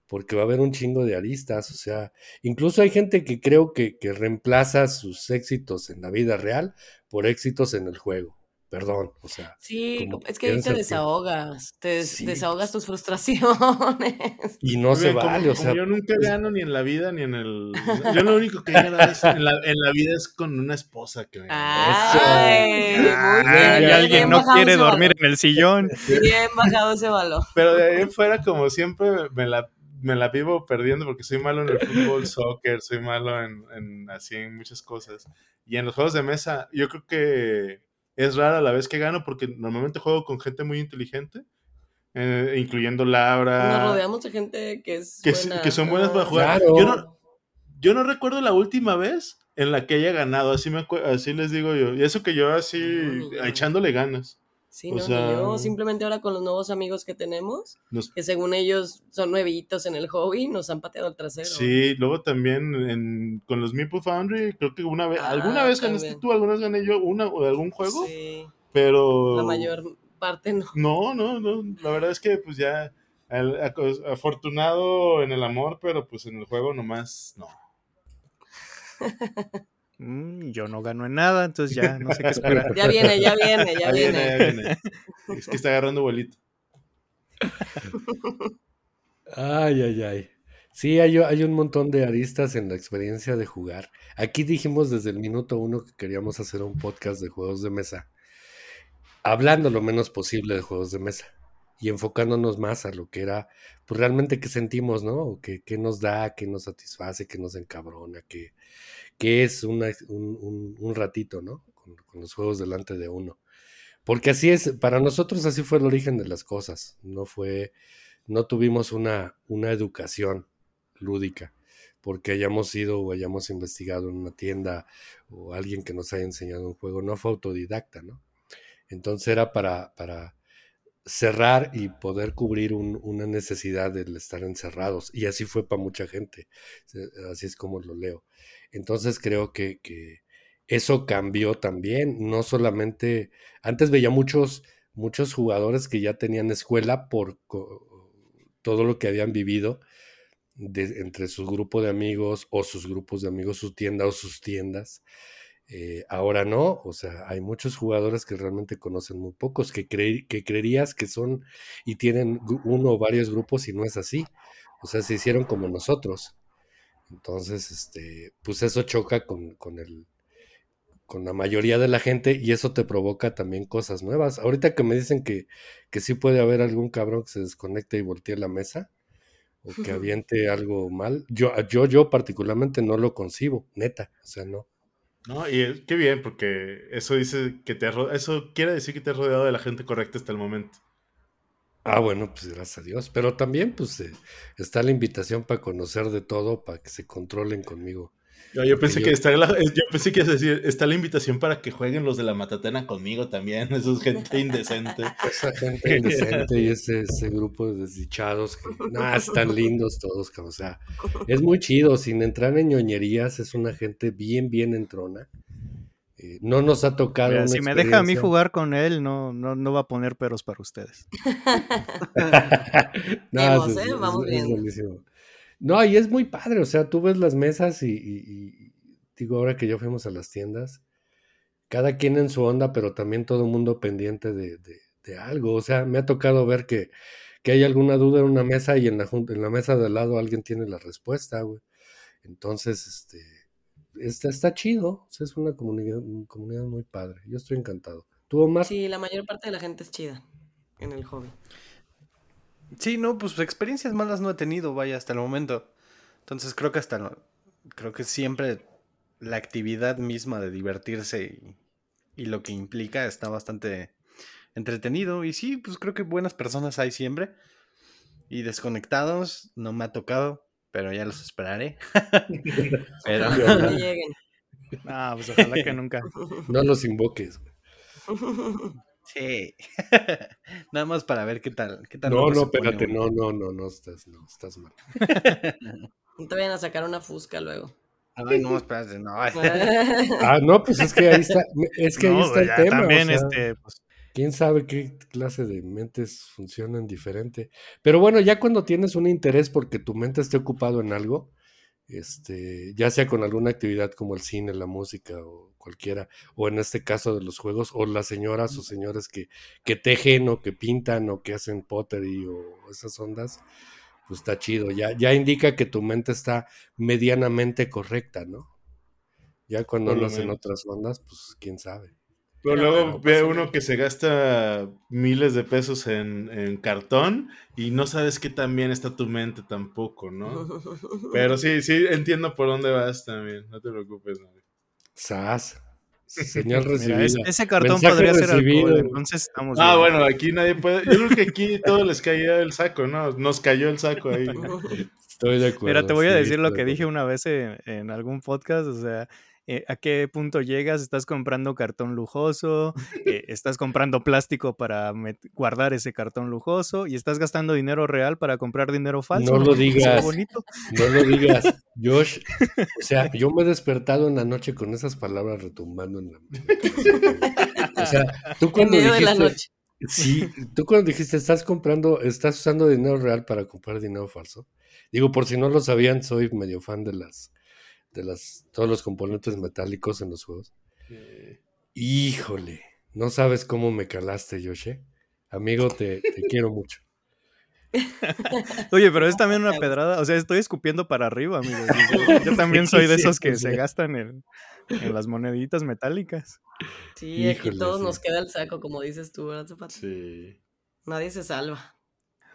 C: porque va a haber un chingo de aristas, o sea, incluso hay gente que creo que, que reemplaza sus éxitos en la vida real por éxitos en el juego. Perdón, o sea,
E: Sí, es que ahí te desahogas, te des-
C: Sí.
E: desahogas tus frustraciones.
C: y no se
D: Como-
C: vale, o sea,
D: yo nunca gano ni en la vida ni en el. Yo lo único que he ganado es en, la, en la vida es con una esposa que me
E: Ay, muy
A: Ah,
E: bien,
A: y alguien
E: bien
A: no
E: bajado
A: quiere
E: ese
A: dormir
E: valor.
A: en el sillón.
E: Bien bajado ese valor.
D: Pero de ahí fuera, como siempre, me la, me la vivo perdiendo porque soy malo en el fútbol, soccer, soy malo en, en así en muchas cosas. Y en los juegos de mesa, yo creo que es rara la vez que gano porque normalmente juego con gente muy inteligente, eh, incluyendo Laura.
E: Nos rodeamos de gente que es
D: que, s-
E: buena.
D: que son buenas para jugar.
C: Claro.
D: Yo, no, yo no recuerdo la última vez en la que haya ganado, así, me así les digo yo. Y eso que yo así echándole ganas.
E: Sí,
D: O
E: no,
D: sea-
E: yo. Simplemente ahora con los nuevos amigos que tenemos,
D: Nos-
E: que según ellos son nuevitos en el hobby, nos han pateado el trasero.
D: Sí, luego también en- con los Meeple Foundry, creo que una vez,
E: Ah,
D: alguna vez ganaste tú, alguna vez gané yo una o algún juego,
E: Sí,
D: pero
E: la mayor parte no.
D: no, no, no, la verdad es que pues ya aco- afortunado en el amor, pero pues en el juego nomás no.
A: Mm, yo no gano en nada, entonces ya no sé qué esperar.
E: Ya viene, ya viene, ya
D: viene,
E: viene.
D: ahí viene. Es que está agarrando vuelito.
C: Ay, ay, ay. Sí, hay, hay un montón de aristas en la experiencia de jugar. Aquí dijimos desde el minuto uno que queríamos hacer un podcast de juegos de mesa, hablando lo menos posible de juegos de mesa y enfocándonos más a lo que era, pues realmente qué sentimos, ¿no? Qué, qué nos da, qué nos satisface, qué nos encabrona, qué, qué es un, un- un ratito, ¿no? Con, con los juegos delante de uno. Porque así es, para nosotros así fue el origen de las cosas, no fue no tuvimos una, una educación lúdica porque hayamos ido o hayamos investigado en una tienda o alguien que nos haya enseñado un juego, no fue autodidacta, ¿no? Entonces era para, para cerrar y poder cubrir un- una necesidad del estar encerrados. Y así fue para mucha gente, así es como lo leo. Entonces creo que, que eso cambió también, no solamente, antes veía muchos, muchos jugadores que ya tenían escuela por todo lo que habían vivido entre su grupo de amigos o sus grupos de amigos, su tienda o sus tiendas. Eh, ahora no, o sea, hay muchos jugadores que realmente conocen muy pocos, que, cre- que creerías que son y tienen uno o varios grupos y no es así. O sea, se hicieron como nosotros. Entonces, este, pues eso choca con, con el, con la mayoría de la gente y eso te provoca también cosas nuevas. Ahorita que me dicen que, que sí puede haber algún cabrón que se desconecte y voltee la mesa o que aviente algo mal, yo, yo, yo particularmente no lo concibo, neta, o sea, no.
D: ¿No? Y qué bien, porque eso dice que te eso quiere decir que te has rodeado de la gente correcta hasta el momento.
C: Ah, bueno, pues gracias a Dios. Pero también, pues, eh, está la invitación para conocer de todo, para que se controlen conmigo.
D: Yo, yo pensé
C: yo-
D: que está la- yo pensé que a decir, está la invitación para que jueguen los de la Matatena conmigo también, eso es gente indecente.
C: Esa gente indecente y ese, ese grupo de desdichados que, nada, están lindos todos, o sea, es muy chido, sin entrar en ñoñerías, es una gente bien, bien entrona. Eh, no nos ha tocado.
A: si me deja a mí jugar con él, no, no, no va a poner peros para ustedes.
C: no, ¿eh? Vamos bien. No, y es muy padre, o sea, tú ves las mesas y, digo, ahora que yo fuimos a las tiendas, cada quien en su onda, pero también todo el mundo pendiente de, algo. O sea, me ha tocado ver que, que, hay alguna duda en una mesa y en la, en la mesa de al lado alguien tiene la respuesta, güey. Entonces, este, está, chido. es una comunidad, comunidad muy padre. Yo estoy encantado. ¿Tuvo más?
E: Sí, la mayor parte de la gente es chida en el hobby.
B: Sí, no, pues experiencias malas no he tenido, vaya, hasta el momento. Entonces creo que hasta creo que siempre la actividad misma de divertirse y, y, lo que implica está bastante entretenido. Y sí, pues creo que buenas personas hay siempre. Y desconectados no me ha tocado pero ya los esperaré. pero no.
A: Ah, pues ojalá que nunca.
C: No los invoques.
B: Sí. Nada más para ver qué tal. Qué tal
C: no, no, espérate, no, no, no, no estás, no, estás mal.
E: No te vayan a sacar una fusca luego.
B: Ay, no, espérate, no.
C: ah, no, pues es que ahí está, es que ahí está el tema. También, este, pues, quién sabe qué clase de mentes funcionan diferente. Pero bueno, ya cuando tienes un interés porque tu mente esté ocupado en algo, este, ya sea con alguna actividad como el cine, la música o cualquiera, o en este caso de los juegos, o las señoras o señores que, que tejen o que pintan o que hacen pottery o esas ondas, pues está chido. Ya, ya indica que tu mente está medianamente correcta, ¿no? Ya cuando no hacen otras ondas, pues quién sabe.
D: Pero, luego ve uno que se gasta miles de pesos en, cartón y no sabes qué tan bien está tu mente tampoco, ¿no? Pero sí, sí, entiendo por dónde vas también, no te preocupes.
C: Sas. Señal recibida.
A: ese cartón podría ser alcohol, entonces estamos
D: Ah, bueno, aquí nadie puede. Yo creo que aquí todo les caía el saco, ¿no? Nos cayó el saco ahí.
C: Estoy de acuerdo.
A: Mira, te voy a decir lo que dije una vez en algún podcast, o sea, eh, a qué punto llegas, estás comprando cartón lujoso, eh, estás comprando plástico para guardar ese cartón lujoso y estás gastando dinero real para comprar dinero falso.
C: No lo digas. No lo digas. Josh, o sea, yo me he despertado en la noche con esas palabras retumbando en la... O sea, tú cuando dijiste... Sí, tú cuando dijiste estás comprando, estás usando dinero real para comprar dinero falso. Digo, por si no lo sabían, soy medio fan de las de las, todos los componentes metálicos en los juegos. Híjole, no sabes cómo me calaste, Yoshi. Amigo, te, quiero mucho.
A: Oye, pero es también una pedrada. O sea, estoy escupiendo para arriba, amigo. Yo, también soy de esos que se gastan en, las moneditas metálicas.
E: Sí, aquí todos nos queda el saco, como dices tú, ¿verdad, Sí. Nadie se salva.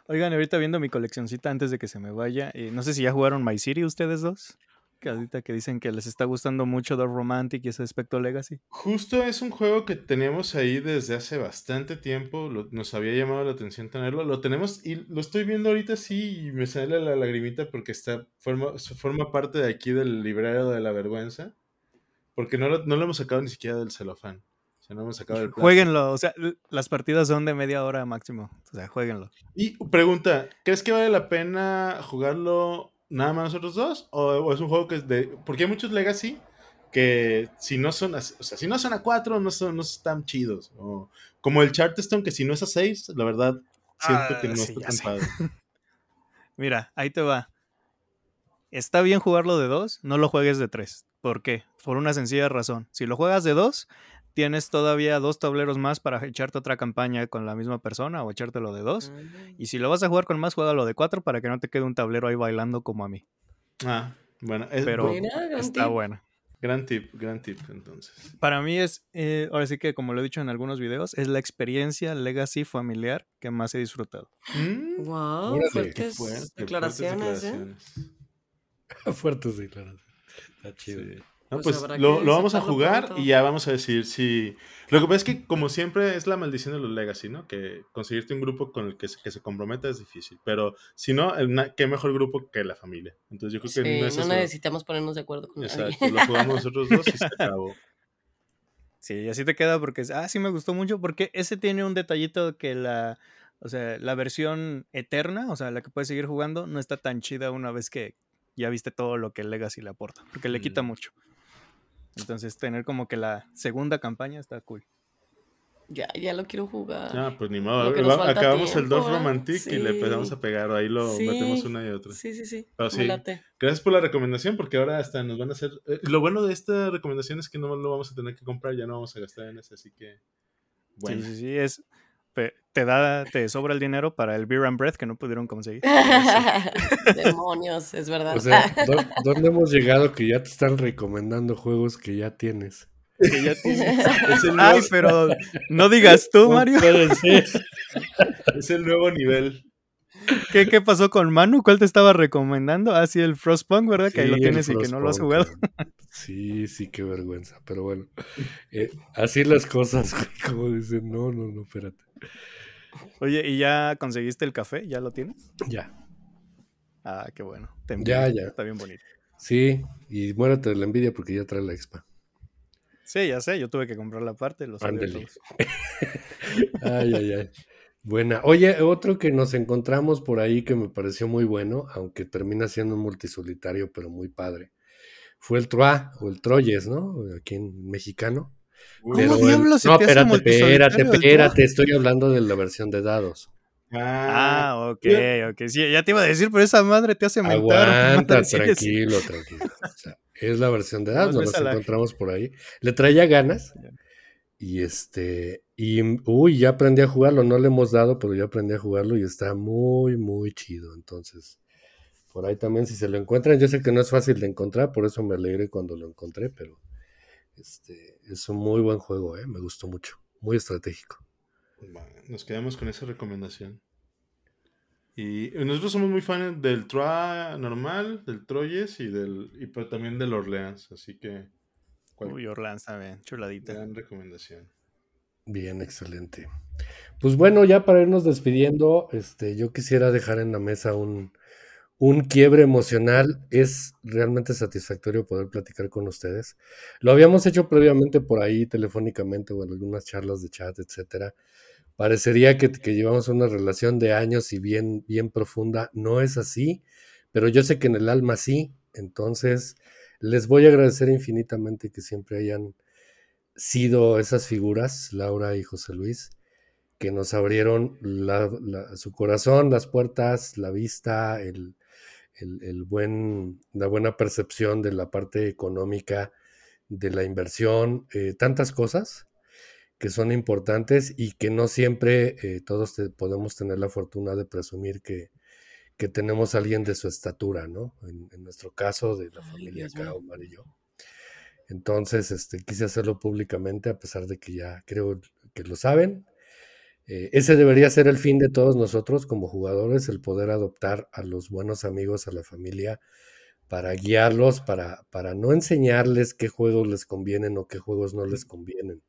A: Oigan, ahorita viendo mi coleccioncita antes de que se me vaya, eh, no sé si ya jugaron My City ustedes dos que ahorita que dicen que les está gustando mucho The Romantic y ese aspecto Legacy.
D: Justo es un juego que teníamos ahí desde hace bastante tiempo, nos había llamado la atención tenerlo, lo tenemos y lo estoy viendo ahorita sí y me sale la lagrimita porque está forma, forma parte de aquí del librero de la vergüenza, porque no lo, no lo hemos sacado ni siquiera del celofán. O sea, no hemos sacado del
A: Jueguenlo, o sea, las partidas son de media hora máximo. O sea, jueguenlo.
D: Y pregunta, ¿crees que vale la pena jugarlo nada más nosotros dos? ¿O, es un juego que es de.? Porque hay muchos Legacy que si no son a, o sea, si no son a cuatro, no son, no están chidos. O, como el Charterstone, que si no es a seis, la verdad, siento que ah, no está tan padre.
A: Mira, ahí te va. Está bien jugarlo de dos, no lo juegues de tres. ¿Por qué? Por una sencilla razón. Si lo juegas de dos, tienes todavía dos tableros más para echarte otra campaña con la misma persona o echártelo de dos. Y si lo vas a jugar con más, juégalo de cuatro para que no te quede un tablero ahí bailando como a mí.
D: Ah, bueno.
A: Pero está bueno.
D: Gran tip, gran tip, entonces.
A: Para mí es, eh, ahora sí que como lo he dicho en algunos videos, es la experiencia legacy familiar que más he disfrutado.
E: wow, mm. fuertes, declaraciones, ¿eh?
C: fuertes declaraciones. Está chido.
D: No, pues, pues lo, vamos a jugar y ya vamos a decir si... Lo que pasa es que, como siempre, es la maldición de los Legacy, ¿no? Que conseguirte un grupo con el que se, que se comprometa es difícil. Pero si no, qué mejor grupo que la familia. Entonces yo creo
E: que no, necesitamos ponernos de acuerdo con
D: Exacto, lo jugamos nosotros dos y se acabó.
A: Sí, así te queda porque, ah, sí me gustó mucho porque ese tiene un detallito que la, o sea, la versión eterna, o sea, la que puedes seguir jugando, no está tan chida una vez que ya viste todo lo que el Legacy le aporta, porque le quita mm. mucho. Entonces tener como que la segunda campaña está cool.
E: Ya, ya lo quiero jugar.
D: Ah, pues ni modo. Acabamos el 2 Romantic y le empezamos a pegar. Ahí lo metemos una y otra.
E: Sí, sí, sí.
D: Gracias por la recomendación, porque ahora hasta nos van a hacer. Eh, lo bueno de esta recomendación es que no lo vamos a tener que comprar, ya no vamos a gastar en eso, así que.
A: Bueno. Sí, sí, sí. Es, te da, te sobra el dinero para el Beer and Breath que no pudieron conseguir.
E: Demonios, es verdad.
C: O sea, ¿dónde hemos llegado que ya te están recomendando juegos que ya tienes?
A: Que ya tienes. Ay, pero no digas tú, Mario.
D: Es el nuevo nivel.
A: ¿Qué, ¿Qué, pasó con Manu? ¿Cuál te estaba recomendando? Ah, sí, el Frostpunk, ¿verdad? que ahí lo tienes y que no lo has jugado.
C: Sí, sí, qué vergüenza. Pero bueno, eh, así las cosas, como dicen, no, no, no, espérate.
A: Oye, ¿y ya conseguiste el café? ¿Ya lo tienes?
C: Ya.
A: Ah, qué bueno.
C: ya, ya.
A: Está bien bonito.
C: Sí, y muérate de la envidia porque ya trae la expa.
A: Sí, ya sé, yo tuve que comprar la parte, los
C: ay, ay, ay. Buena. Oye, otro que nos encontramos por ahí que me pareció muy bueno, aunque termina siendo un multisolitario, pero muy padre, fue el Troa o el Troyes, ¿no? Aquí en mexicano.
A: ¿Cómo diablos No,
C: espérate, espérate, espérate, estoy hablando de la versión de dados.
A: Ah, ah ok, ok. Sí, ya te iba a decir, pero esa madre te hace mentar.
C: Aguanta, tranquilo, tranquilo. O sea, es la versión de dados, nos encontramos por ahí. Le traía ganas. Y este, y uy, ya aprendí a jugarlo, no le hemos dado, pero ya aprendí a jugarlo y está muy, muy chido. Entonces, por ahí también si se lo encuentran, yo sé que no es fácil de encontrar, por eso me alegré cuando lo encontré, pero este, es un muy buen juego, ¿eh? me gustó mucho, muy estratégico.
D: nos quedamos con esa recomendación. Y nosotros somos muy fans del Troa normal, del Troyes y del y también del Orleans, así que
A: Uy, Orleans también, chuladita.
D: Gran recomendación.
C: Bien, excelente. Pues bueno, ya para irnos despidiendo, este, yo quisiera dejar en la mesa un, un quiebre emocional. Es realmente satisfactorio poder platicar con ustedes. Lo habíamos hecho previamente por ahí telefónicamente o en algunas charlas de chat, etcétera. Parecería que, llevamos una relación de años y bien, bien profunda. No es así, pero yo sé que en el alma sí. Entonces, les voy a agradecer infinitamente que siempre hayan sido esas figuras, Laura y José Luis, que nos abrieron su corazón, las puertas, la vista, el, el, buen, la buena percepción de la parte económica, de la inversión, eh, tantas cosas que son importantes y que no siempre eh, todos podemos tener la fortuna de presumir que, que, tenemos a alguien de su estatura, ¿no? En, nuestro caso, de la familia acá, Omar y yo. Entonces, este, quise hacerlo públicamente, a pesar de que ya creo que lo saben, eh, ese debería ser el fin de todos nosotros como jugadores, el poder adoptar a los buenos amigos, a la familia, para guiarlos, para, para no enseñarles qué juegos les convienen o qué juegos no les convienen,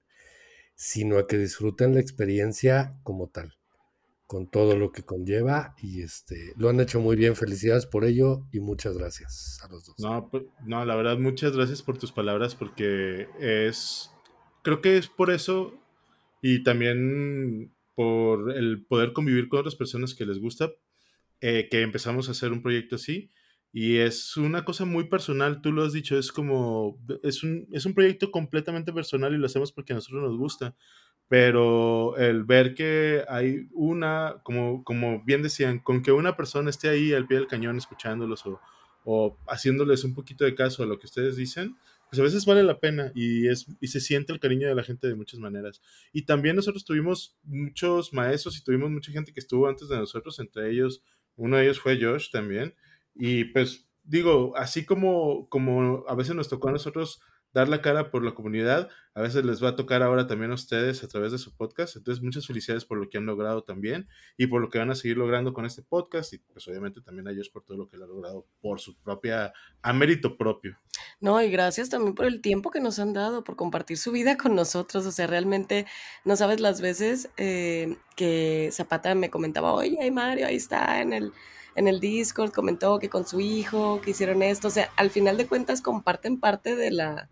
C: sino a que disfruten la experiencia como tal, con todo lo que conlleva y este lo han hecho muy bien. Felicidades por ello y muchas gracias a los dos.
D: No, pues, no, la verdad, muchas gracias por tus palabras porque es, creo que es por eso y también por el poder convivir con otras personas que les gusta, eh, que empezamos a hacer un proyecto así. Y es una cosa muy personal, tú lo has dicho, es como, es un, es un proyecto completamente personal y lo hacemos porque a nosotros nos gusta. Pero el ver que hay una, como, como bien decían, con que una persona esté ahí al pie del cañón escuchándolos o, o haciéndoles un poquito de caso a lo que ustedes dicen, pues a veces vale la pena y, es, y se siente el cariño de la gente de muchas maneras. Y también nosotros tuvimos muchos maestros y tuvimos mucha gente que estuvo antes de nosotros, entre ellos, uno de ellos fue Josh también. Y pues digo, así como, como a veces nos tocó a nosotros dar la cara por la comunidad. A veces les va a tocar ahora también a ustedes a través de su podcast. Entonces, muchas felicidades por lo que han logrado también y por lo que van a seguir logrando con este podcast. Y pues obviamente también a ellos por todo lo que han logrado por su propia, a mérito propio.
E: No, y gracias también por el tiempo que nos han dado, por compartir su vida con nosotros. O sea, realmente no sabes las veces eh, que Zapata me comentaba, oye, Mario, ahí está en el en el Discord comentó que con su hijo, que hicieron esto, o sea, al final de cuentas comparten parte de la,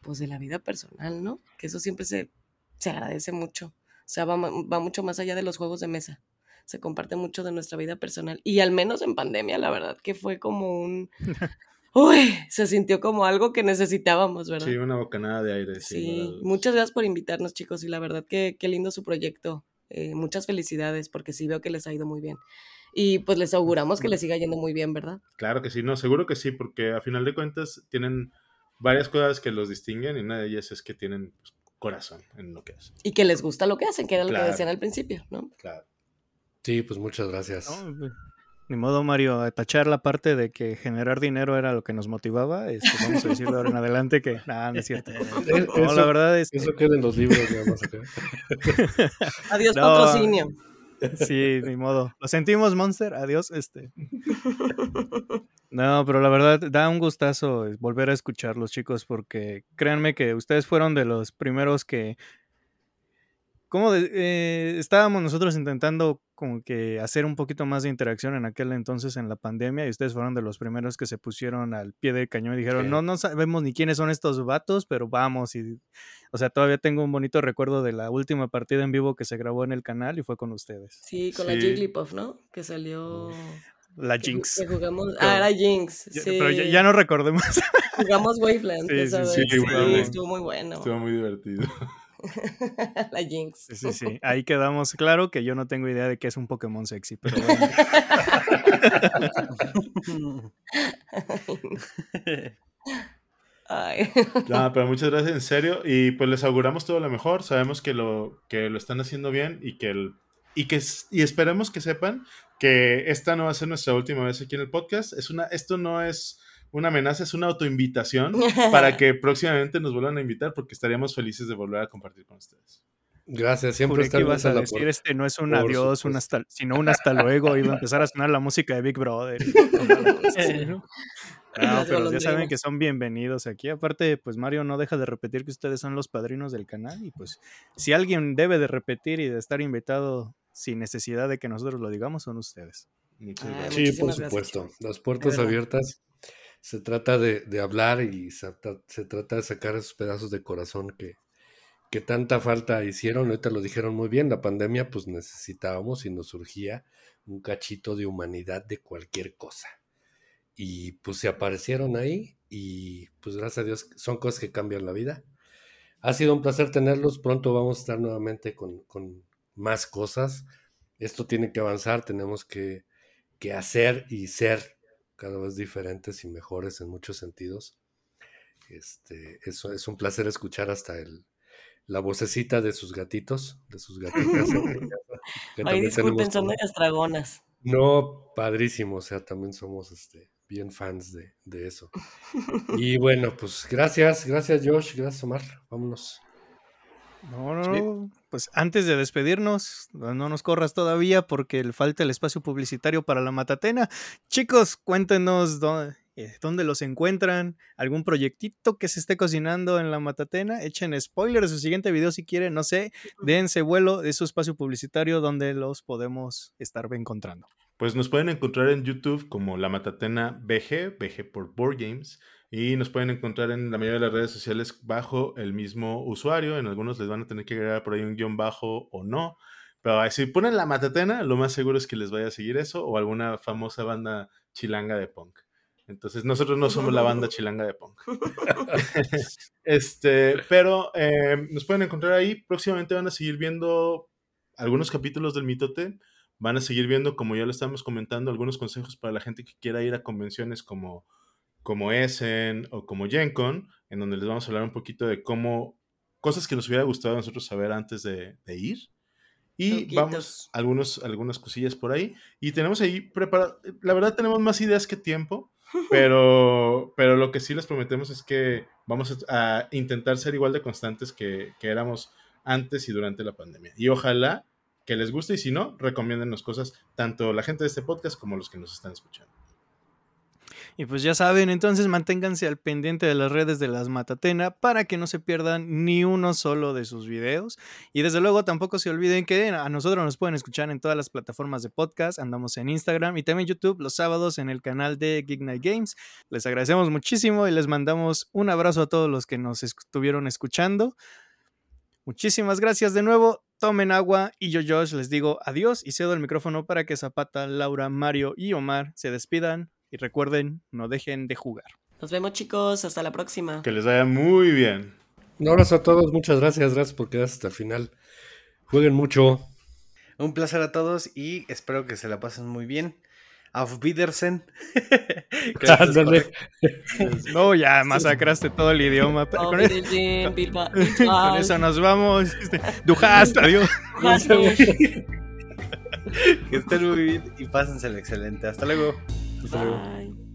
E: pues de la vida personal, ¿no? Que eso siempre se, se agradece mucho. O sea, va, va, mucho más allá de los juegos de mesa. Se comparte mucho de nuestra vida personal. Y al menos en pandemia, la verdad que fue como un... uy, se sintió como algo que necesitábamos, ¿verdad?
D: Sí, una bocanada de aire.
E: Sí, muchas gracias por invitarnos, chicos, y la verdad que qué lindo su proyecto. Eh, muchas felicidades, porque sí veo que les ha ido muy bien. Y pues les auguramos que les siga yendo muy bien, ¿verdad?
D: Claro que sí, no, seguro que sí, porque a final de cuentas tienen varias cosas que los distinguen y una de ellas es que tienen pues, corazón en lo que hacen.
E: Y que les gusta lo que hacen, que era lo que decían al principio, ¿no?
D: Claro.
C: Sí, pues muchas gracias.
A: Ni modo, Mario, a tachar la parte de que generar dinero era lo que nos motivaba. Este, vamos a decirlo ahora en adelante que nada, no es cierto.
C: No, la verdad es que... Eso queda en los libros, digamos.
E: Adiós, patrocinio.
A: Sí, ni modo. Lo sentimos, Monster. Adiós, este. No, pero la verdad da un gustazo volver a escucharlos, chicos, porque créanme que ustedes fueron de los primeros que ¿Cómo eh, estábamos nosotros intentando como que hacer un poquito más de interacción en aquel entonces en la pandemia y ustedes fueron de los primeros que se pusieron al pie del cañón y dijeron, no, no sabemos ni quiénes son estos vatos, pero vamos. Y, o sea, todavía tengo un bonito recuerdo de la última partida en vivo que se grabó en el canal y fue con ustedes.
E: Sí, con la Jigglypuff, ¿no? Que salió...
A: La Jinx.
E: jugamos... Ah, la Jinx, sí.
A: Pero ya, no recordemos.
E: Jugamos Waveland, sí, sí, sí, estuvo muy bueno.
D: Estuvo muy divertido.
E: la Jinx.
A: Sí, sí, Ahí quedamos claro que yo no tengo idea de qué es un Pokémon sexy, pero bueno.
D: No, pero muchas gracias en serio y pues les auguramos todo lo mejor. Sabemos que lo que lo están haciendo bien y que el, y que y esperemos que sepan que esta no va a ser nuestra última vez aquí en el podcast. Es una esto no es una amenaza, es una autoinvitación para que próximamente nos vuelvan a invitar porque estaríamos felices de volver a compartir con ustedes.
C: Gracias, siempre
A: que ibas a decir este no es un adiós, un hasta, sino un hasta luego, iba a empezar a sonar la música de Big Brother. No, pero ya saben que son bienvenidos aquí. Aparte, pues Mario no deja de repetir que ustedes son los padrinos del canal y pues si alguien debe de repetir y de estar invitado sin necesidad de que nosotros lo digamos, son ustedes.
C: sí, por supuesto. Las puertas abiertas se trata de, hablar y se, trata de sacar esos pedazos de corazón que, que tanta falta hicieron. Ahorita lo dijeron muy bien, la pandemia pues necesitábamos y nos surgía un cachito de humanidad de cualquier cosa. Y pues se aparecieron ahí y pues gracias a Dios son cosas que cambian la vida. Ha sido un placer tenerlos, pronto vamos a estar nuevamente con, con más cosas. Esto tiene que avanzar, tenemos que, que hacer y ser cada vez diferentes y mejores en muchos sentidos. Este, eso es un placer escuchar hasta el, la vocecita de sus gatitos, de sus gatitas.
E: Ay, disculpen, son medias dragonas.
C: No, padrísimo, o sea, también somos este, bien fans de, de eso. Y bueno, pues gracias, gracias Josh, gracias Omar, vámonos.
A: No, no, pues antes de despedirnos, no nos corras todavía porque falta el espacio publicitario para la Matatena. Chicos, cuéntenos eh, dónde, los encuentran, algún proyectito que se esté cocinando en la Matatena. Echen spoilers de su siguiente video si quieren, no sé, dense vuelo de su espacio publicitario donde los podemos estar encontrando.
D: Pues nos pueden encontrar en YouTube como La Matatena BG, BG por Board Games. Y nos pueden encontrar en la mayoría de las redes sociales bajo el mismo usuario. En algunos les van a tener que agregar por ahí un guion bajo o no. Pero si ponen la matatena, lo más seguro es que les vaya a seguir eso o alguna famosa banda chilanga de punk. Entonces, nosotros no somos la banda chilanga de punk. este, pero eh, nos pueden encontrar ahí. Próximamente van a seguir viendo algunos capítulos del mitote. Van a seguir viendo, como ya lo estamos comentando, algunos consejos para la gente que quiera ir a convenciones como como Essen o como GenCon, en donde les vamos a hablar un poquito de cómo, cosas que nos hubiera gustado a nosotros saber antes de, ir. Y vamos, algunos, algunas cosillas por ahí. Y tenemos ahí preparado, la verdad tenemos más ideas que tiempo, pero, pero lo que sí les prometemos es que vamos a, intentar ser igual de constantes que, que éramos antes y durante la pandemia. Y ojalá que les guste y si no, recomiéndennos cosas, tanto la gente de este podcast como los que nos están escuchando.
A: Y pues ya saben, entonces manténganse al pendiente de las redes de las Matatena para que no se pierdan ni uno solo de sus videos. Y desde luego tampoco se olviden que a nosotros nos pueden escuchar en todas las plataformas de podcast. Andamos en Instagram y también YouTube los sábados en el canal de Geek Night Games. Les agradecemos muchísimo y les mandamos un abrazo a todos los que nos estuvieron escuchando. Muchísimas gracias de nuevo. Tomen agua y yo, Josh, les digo adiós y cedo el micrófono para que Zapata, Laura, Mario y Omar se despidan Y recuerden, no dejen de jugar.
E: Nos vemos chicos, hasta la próxima.
D: Que les vaya muy bien.
C: Un abrazo a todos, muchas gracias, gracias por quedarse hasta el final. Jueguen mucho.
B: Un placer a todos y espero que se la pasen muy bien. Auf Wiedersehen.
A: no, ya masacraste todo el idioma. con, eso, con, eso nos vamos. Du hast, adiós.
B: que estén muy bien y pásenselo excelente. Hasta luego. Hasta luego.